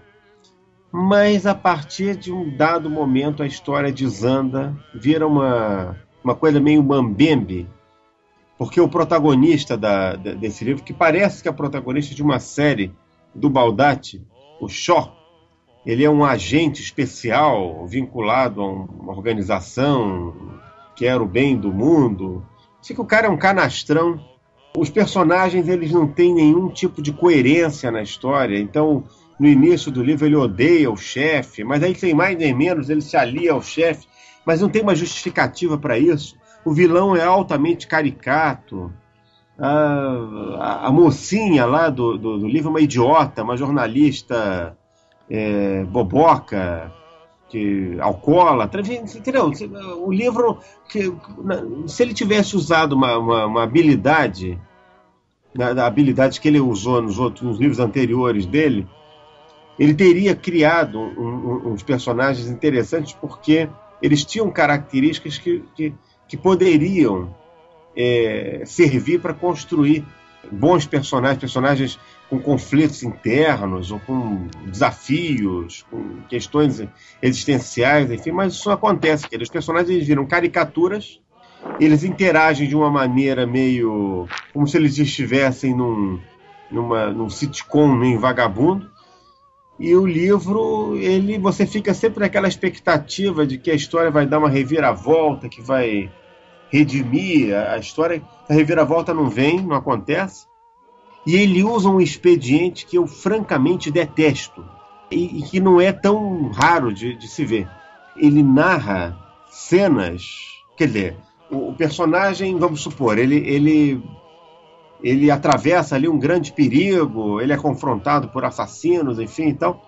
mas a partir de um dado momento a história desanda, vira uma, uma coisa meio mambembe, porque o protagonista da, da, desse livro, que parece que é protagonista de uma série do Baldatti, o Shaw, ele é um agente especial vinculado a uma organização que era o bem do mundo. Sei que o cara é um canastrão. Os personagens eles não têm nenhum tipo de coerência na história. Então, no início do livro ele odeia o chefe, mas aí sem mais nem menos ele se alia ao chefe, mas não tem uma justificativa para isso. O vilão é altamente caricato. A, a, a mocinha lá do, do, do livro é uma idiota, uma jornalista é, boboca, que alcoólatra, entendeu? O livro, que, se ele tivesse usado uma, uma, uma habilidade, a habilidade que ele usou nos outros nos livros anteriores dele, ele teria criado um, um, uns personagens interessantes porque eles tinham características que, que, que poderiam é, servir para construir bons personagens, personagens com conflitos internos ou com desafios, com questões existenciais, enfim, mas isso acontece. Os personagens viram caricaturas, eles interagem de uma maneira meio como se eles estivessem num, numa, num sitcom, meio vagabundo. E o livro, ele, você fica sempre naquela expectativa de que a história vai dar uma reviravolta, que vai redimir a história. A reviravolta não vem, não acontece. E ele usa um expediente que eu francamente detesto e, e que não é tão raro de, de, se ver. Ele narra cenas, quer dizer, o, o personagem, vamos supor, ele, ele ele atravessa ali um grande perigo, ele é confrontado por assassinos, enfim, então.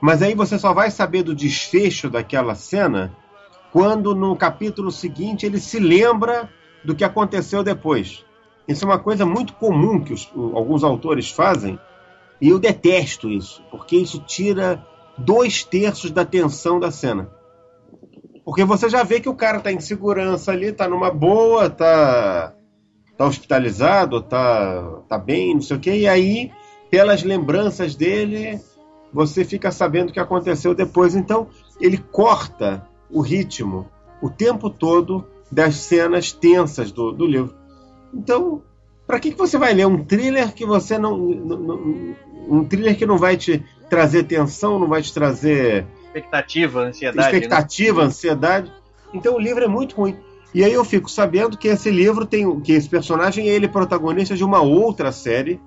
Mas aí você só vai saber do desfecho daquela cena quando no capítulo seguinte ele se lembra do que aconteceu depois. Isso é uma coisa muito comum que os, alguns autores fazem, e eu detesto isso, porque isso tira dois terços da tensão da cena. Porque você já vê que o cara está em segurança ali, está numa boa, está tá hospitalizado, está tá bem, não sei o quê, e aí, pelas lembranças dele, você fica sabendo o que aconteceu depois. Então, ele corta o ritmo o tempo todo das cenas tensas do, do livro. Então, para que, que você vai ler um thriller que você não, não, não, um thriller que não vai te trazer tensão, não vai te trazer expectativa, ansiedade, né? expectativa, né? ansiedade. Então o livro é muito ruim. E aí eu fico sabendo que esse livro tem que esse personagem é ele protagonista de uma outra série,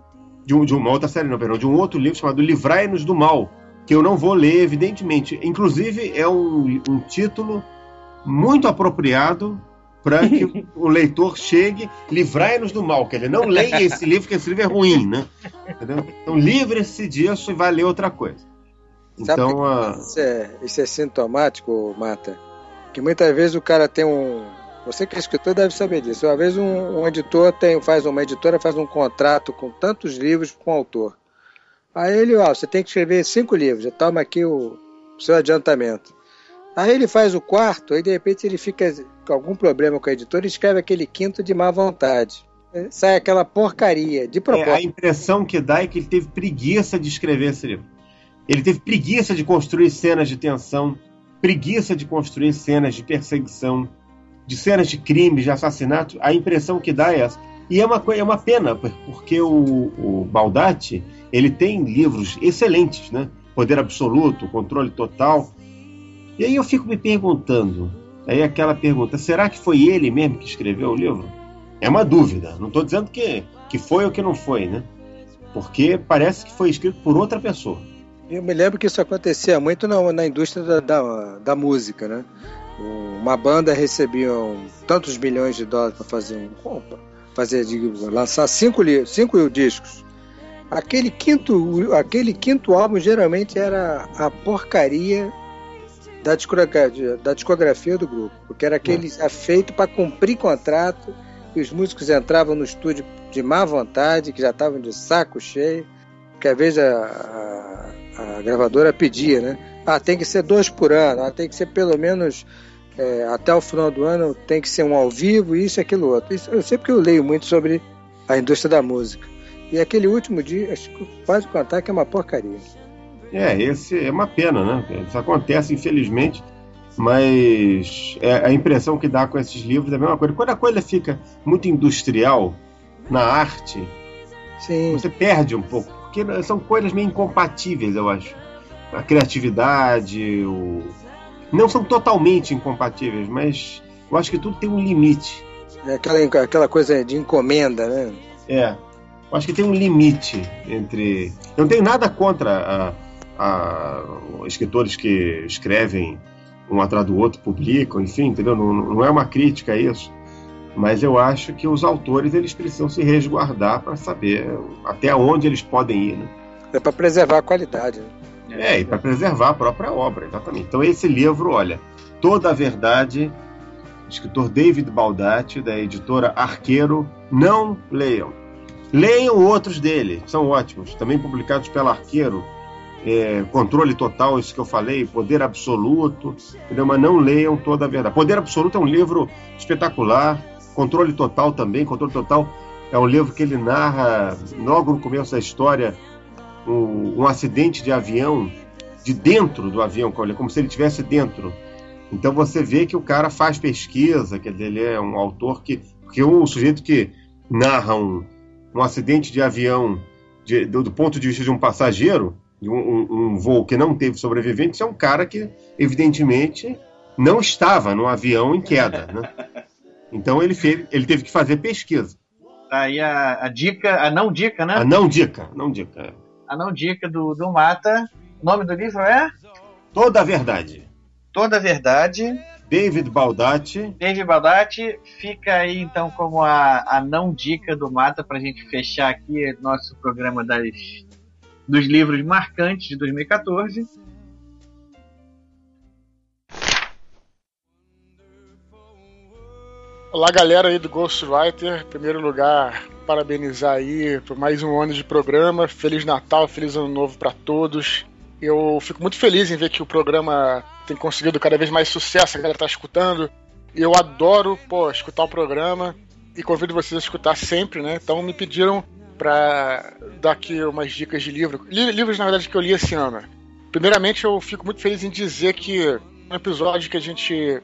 de, um, de uma outra série, não, perdão, de um outro livro chamado Livrai-nos do Mal, que eu não vou ler, evidentemente. Inclusive é um, um título muito apropriado para que o leitor chegue, livrai-nos do mal, que ele não leia esse livro, porque esse livro é ruim, né? Entendeu? Então livre-se disso e vai ler outra coisa. Então, a... isso, é, isso é sintomático, Mata? Que muitas vezes o cara tem um. Você que é escritor deve saber disso. Uma vez um, um editor tem, faz uma editora faz um contrato com tantos livros com o autor. Aí ele, ó, você tem que escrever cinco livros, já toma aqui o seu adiantamento. Aí ele faz o quarto, aí de repente ele fica com algum problema com a editora e escreve aquele quinto de má vontade. Sai aquela porcaria, de propósito. É, a impressão que dá é que ele teve preguiça de escrever esse livro. Ele teve preguiça de construir cenas de tensão, preguiça de construir cenas de perseguição, de cenas de crimes, de assassinato. A impressão que dá é essa. E é uma, é uma pena, porque o, o Baldatti ele tem livros excelentes, né? Poder Absoluto, Controle Total, e aí eu fico me perguntando, Aí aquela pergunta: será que foi ele mesmo que escreveu o livro? É uma dúvida. Não estou dizendo que, que foi ou que não foi, né? Porque parece que foi escrito por outra pessoa. Eu me lembro que isso acontecia muito na, na indústria da, da, da música, né? Uma banda recebia tantos milhões de dólares para fazer um fazer lançar cinco, cinco discos. Aquele quinto, aquele quinto álbum geralmente era a porcaria da discografia, da discografia do grupo, porque era aquele é. feito para cumprir contrato e os músicos entravam no estúdio de má vontade, que já estavam de saco cheio, porque às vezes a, a, a gravadora pedia, né? Ah, tem que ser dois por ano, ah, tem que ser pelo menos é, até o final do ano, tem que ser um ao vivo, isso e aquilo outro. Isso, eu sei porque eu leio muito sobre a indústria da música. E aquele último dia, acho que quase contar que é uma porcaria. É, esse é uma pena, né? Isso acontece, infelizmente, mas é, a impressão que dá com esses livros é a mesma coisa. Quando a coisa fica muito industrial na arte, Sim. você perde um pouco, porque são coisas meio incompatíveis, eu acho. A criatividade, o... não são totalmente incompatíveis, mas eu acho que tudo tem um limite. É aquela, aquela coisa de encomenda, né? É. Eu acho que tem um limite entre. Eu não tenho nada contra a, a, escritores que escrevem um atrás do outro, publicam, enfim, entendeu? Não, não é uma crítica a isso. Mas eu acho que os autores eles precisam se resguardar para saber até onde eles podem ir. Né? É para preservar a qualidade. Né? É, e para preservar a própria obra, exatamente. Então, esse livro, olha, Toda a Verdade, escritor David Baldatti, da editora Arqueiro, não leiam. Leiam outros dele, são ótimos, também publicados pela Arqueiro. É, controle total, isso que eu falei, poder absoluto, entendeu? mas não leiam toda a verdade. Poder absoluto é um livro espetacular, controle total também. Controle total é um livro que ele narra, logo no começo da história, um, um acidente de avião, de dentro do avião, como se ele estivesse dentro. Então você vê que o cara faz pesquisa, que ele é um autor que. Porque um sujeito que narra um, um acidente de avião de, do, do, ponto de vista de um passageiro, de um, um, um, voo que não teve sobreviventes, é um cara que, evidentemente, não estava no avião em queda. Né? Então ele, fez, ele teve que fazer pesquisa. Aí a, a dica, a não dica, né? A não dica, não dica. A não dica do, do Mata. O nome do livro é? Toda a Verdade. Toda a Verdade. David Baldatti. David Baldatti fica aí então como a, a não dica do Mata para a gente fechar aqui nosso programa das, dos livros marcantes de 2014. Olá galera aí do Ghostwriter, em primeiro lugar parabenizar aí por mais um ano de programa, Feliz Natal, Feliz Ano Novo para todos. Eu fico muito feliz em ver que o programa tem conseguido cada vez mais sucesso, a galera tá escutando. E eu adoro, pô, escutar o programa e convido vocês a escutar sempre, né? Então me pediram para dar aqui umas dicas de livro. Livros, na verdade, que eu li esse ano. Primeiramente, eu fico muito feliz em dizer que no episódio que a gente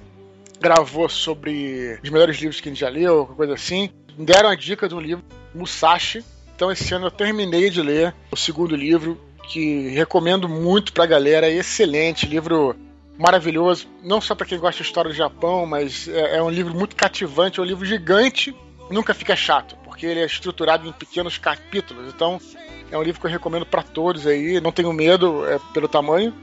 gravou sobre os melhores livros que a gente já leu, coisa assim, deram a dica de um livro, Musashi. Então, esse ano eu terminei de ler o segundo livro, que recomendo muito pra galera. É excelente, livro maravilhoso, não só para quem gosta de história do Japão, mas é, é, um livro muito cativante, é um livro gigante, nunca fica chato, porque ele é estruturado em pequenos capítulos. Então, é um livro que eu recomendo para todos aí, não tenho medo é, pelo tamanho.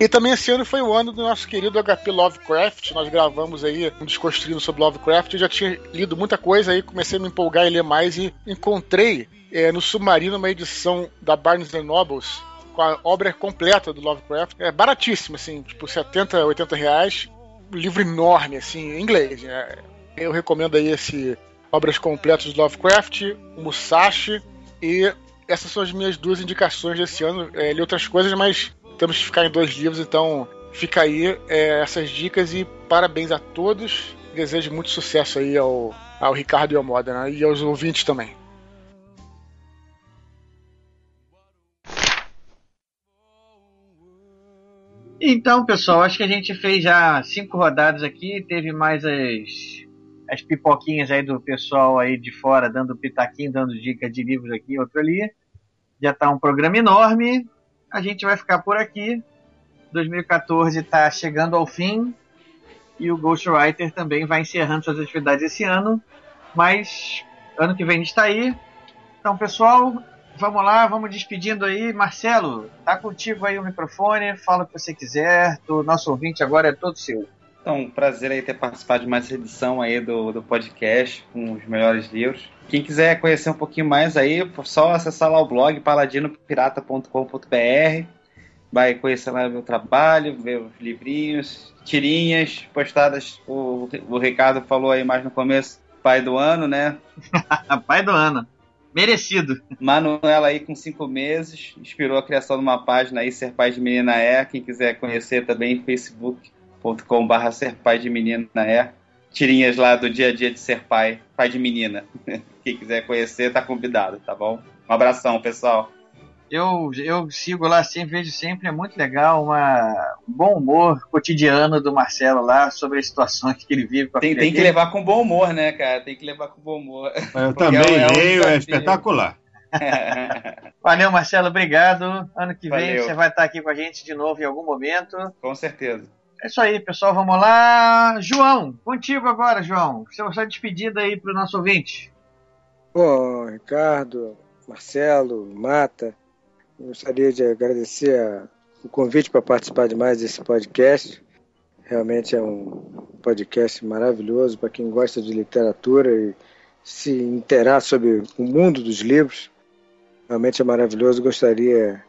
E também esse ano foi o ano do nosso querido HP Lovecraft. Nós gravamos aí um desconstruindo sobre Lovecraft. Eu já tinha lido muita coisa aí, comecei a me empolgar e ler mais e encontrei é, no Submarino uma edição da Barnes Nobles com a obra completa do Lovecraft. É baratíssimo, assim, tipo 70, 80 reais. Um livro enorme, assim, em inglês. Né? Eu recomendo aí esse Obras Completas do Lovecraft, o Musashi e essas são as minhas duas indicações desse ano. É, li outras coisas, mas temos que ficar em dois livros, então fica aí é, essas dicas e parabéns a todos. Desejo muito sucesso aí ao, ao Ricardo e ao Moda, né? e aos ouvintes também. Então, pessoal, acho que a gente fez já cinco rodadas aqui, teve mais as, as pipoquinhas aí do pessoal aí de fora, dando pitaquinho, dando dica de livros aqui, outro ali. Já está um programa enorme. A gente vai ficar por aqui. 2014 está chegando ao fim. E o Ghostwriter também vai encerrando suas atividades esse ano, mas ano que vem está aí. Então, pessoal, vamos lá, vamos despedindo aí. Marcelo, tá contigo aí o microfone, fala o que você quiser. O nosso ouvinte agora é todo seu. Então, prazer aí ter participado de mais essa edição aí do, do podcast com os melhores livros. Quem quiser conhecer um pouquinho mais aí, só acessar lá o blog paladinopirata.com.br. Vai conhecer lá meu trabalho, ver os livrinhos, tirinhas postadas. O, o Ricardo falou aí mais no começo, pai do ano, né? pai do ano. Merecido. Manuela aí com cinco meses, inspirou a criação de uma página aí, Ser Pai de Menina É. Quem quiser conhecer também, facebook.com.br Ser Pai de Menina É. Tirinhas lá do dia a dia de ser pai, pai de menina. Quem quiser conhecer, tá convidado, tá bom? Um abração, pessoal. Eu, eu sigo lá sempre, vejo sempre, é muito legal, uma, um bom humor cotidiano do Marcelo lá sobre as situações que ele vive com a tem, tem que levar com bom humor, né, cara? Tem que levar com bom humor. Eu Porque também é um- é um leio, é espetacular. Valeu, Marcelo, obrigado. Ano que vem Valeu. você vai estar aqui com a gente de novo em algum momento. Com certeza. É isso aí, pessoal, vamos lá. João, contigo agora, João. Sua sua despedida aí pro nosso ouvinte. Bom, Ricardo, Marcelo, Mata, gostaria de agradecer a- o convite para participar de mais desse podcast. Realmente é um podcast maravilhoso para quem gosta de literatura e se interar sobre o mundo dos livros. Realmente é maravilhoso. Gostaria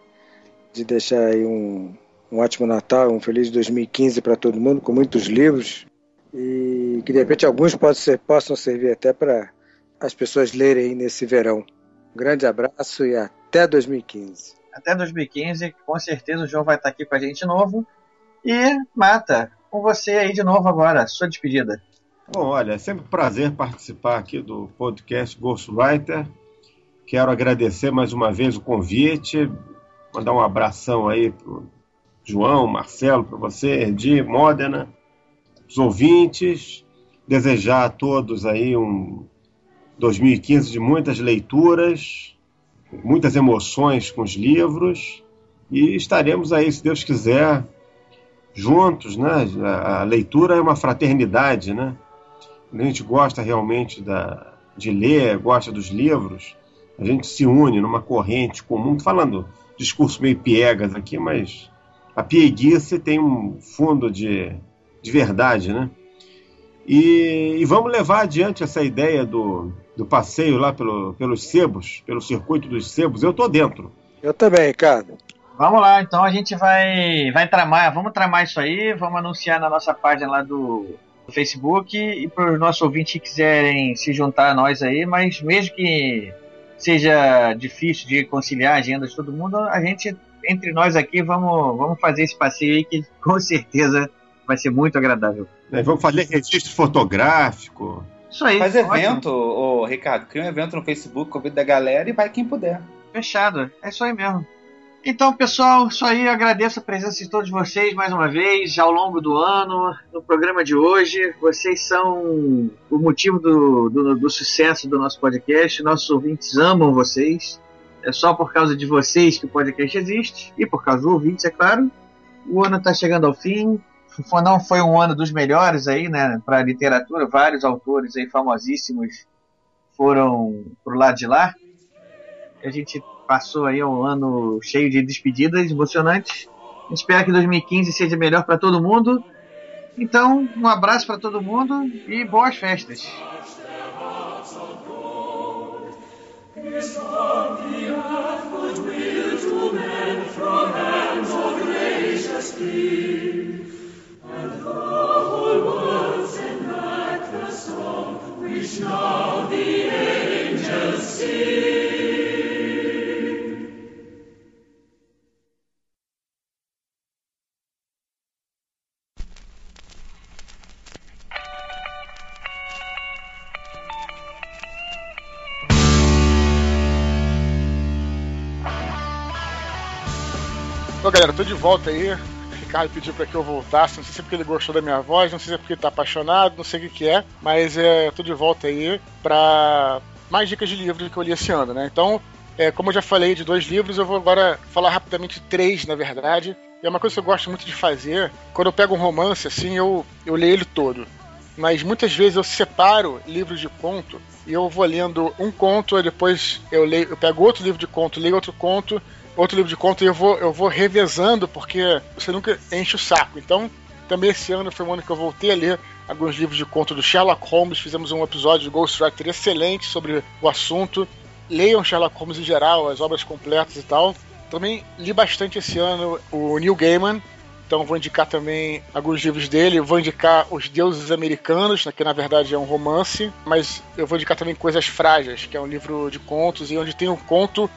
de deixar aí um, um ótimo Natal, um feliz 2015 para todo mundo, com muitos livros. E que de repente alguns possam, ser, possam servir até para as pessoas lerem aí nesse verão. Um grande abraço e até 2015. Até 2015, com certeza o João vai estar aqui com a gente de novo. E, Mata, com você aí de novo agora, sua despedida. Bom, olha, é sempre um prazer participar aqui do podcast Ghostwriter. Quero agradecer mais uma vez o convite, mandar um abração aí pro João, Marcelo, para você, Erdi, Modena, os ouvintes, desejar a todos aí um 2015 de muitas leituras, muitas emoções com os livros e estaremos aí, se Deus quiser, juntos, né? A leitura é uma fraternidade, né? A gente gosta realmente da, de ler, gosta dos livros, a gente se une numa corrente comum. Falando discurso meio piegas aqui, mas a pieguice tem um fundo de, de verdade, né? E, e vamos levar adiante essa ideia do, do passeio lá pelo, pelos sebos, pelo circuito dos sebos. Eu tô dentro. Eu também, Ricardo. Vamos lá, então a gente vai, vai tramar, vamos tramar isso aí, vamos anunciar na nossa página lá do, do Facebook e para os nossos ouvintes que quiserem se juntar a nós aí, mas mesmo que seja difícil de conciliar a agenda de todo mundo, a gente, entre nós aqui, vamos, vamos fazer esse passeio aí que com certeza vai ser muito agradável. né? Vamos fazer registro fotográfico. Isso aí. Faz evento, ô, Ricardo. Cria um evento no Facebook, convida a galera e vai quem puder. Fechado, é isso aí mesmo. Então, pessoal, isso aí. Eu agradeço a presença de todos vocês mais uma vez ao longo do ano, no programa de hoje. Vocês são o motivo do, do, do sucesso do nosso podcast. Nossos ouvintes amam vocês. É só por causa de vocês que o podcast existe e por causa dos ouvintes, é claro. O ano está chegando ao fim. Não foi um ano dos melhores aí, né, para literatura. Vários autores aí famosíssimos foram pro lado de lá. A gente passou aí um ano cheio de despedidas emocionantes. Espera que 2015 seja melhor para todo mundo. Então, um abraço para todo mundo e boas festas. Now the angels sing. Ô galera, tô de volta aí. O Ricardo pediu pra que eu voltasse. Não sei se é porque ele gostou da minha voz, não sei se é porque ele tá apaixonado, não sei o que, que é. Mas é, tô de volta aí pra mais dicas de livros que eu li esse ano, né? Então, é, como eu já falei de dois livros, eu vou agora falar rapidamente três, na verdade. E é uma coisa que eu gosto muito de fazer. Quando eu pego um romance, assim, eu, eu leio ele todo. Mas muitas vezes eu separo livros de conto e eu vou lendo um conto, depois eu leio, eu pego outro livro de conto, leio outro conto, outro livro de conto e eu vou, eu vou revezando, porque você nunca enche o saco. Então, também esse ano foi um ano que eu voltei a ler alguns livros de conto do Sherlock Holmes. Fizemos um episódio de Ghostwriter excelente sobre o assunto. Leiam Sherlock Holmes em geral, as obras completas e tal. Também li bastante esse ano o Neil Gaiman, então vou indicar também alguns livros dele. Vou indicar Os Deuses Americanos, que na verdade é um romance, mas eu vou indicar também Coisas Frágeis, que é um livro de contos e onde tem um conto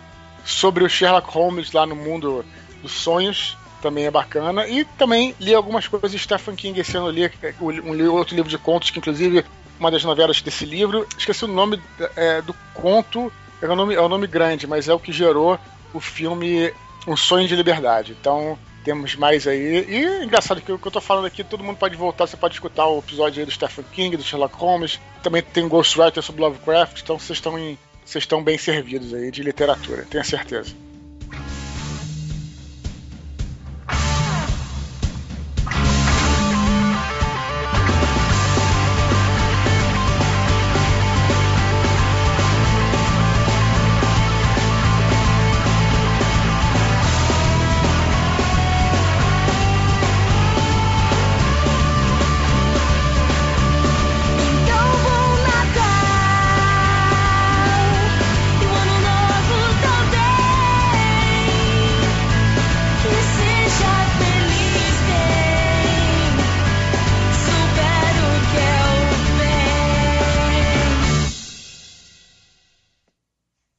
sobre o Sherlock Holmes lá no mundo dos sonhos. Também é bacana. E também li algumas coisas de Stephen King esse ano. Li um outro livro de contos, que inclusive uma das novelas desse livro. Esqueci o nome é, do conto, é um, nome, é um nome grande, mas é o que gerou o filme Um Sonho de Liberdade. Então, temos mais aí. E engraçado que o que eu tô falando aqui, todo mundo pode voltar, você pode escutar o episódio aí do Stephen King, do Sherlock Holmes. Também tem Ghostwriter sobre Lovecraft, então vocês estão em. Vocês estão bem servidos aí de literatura, tenho certeza.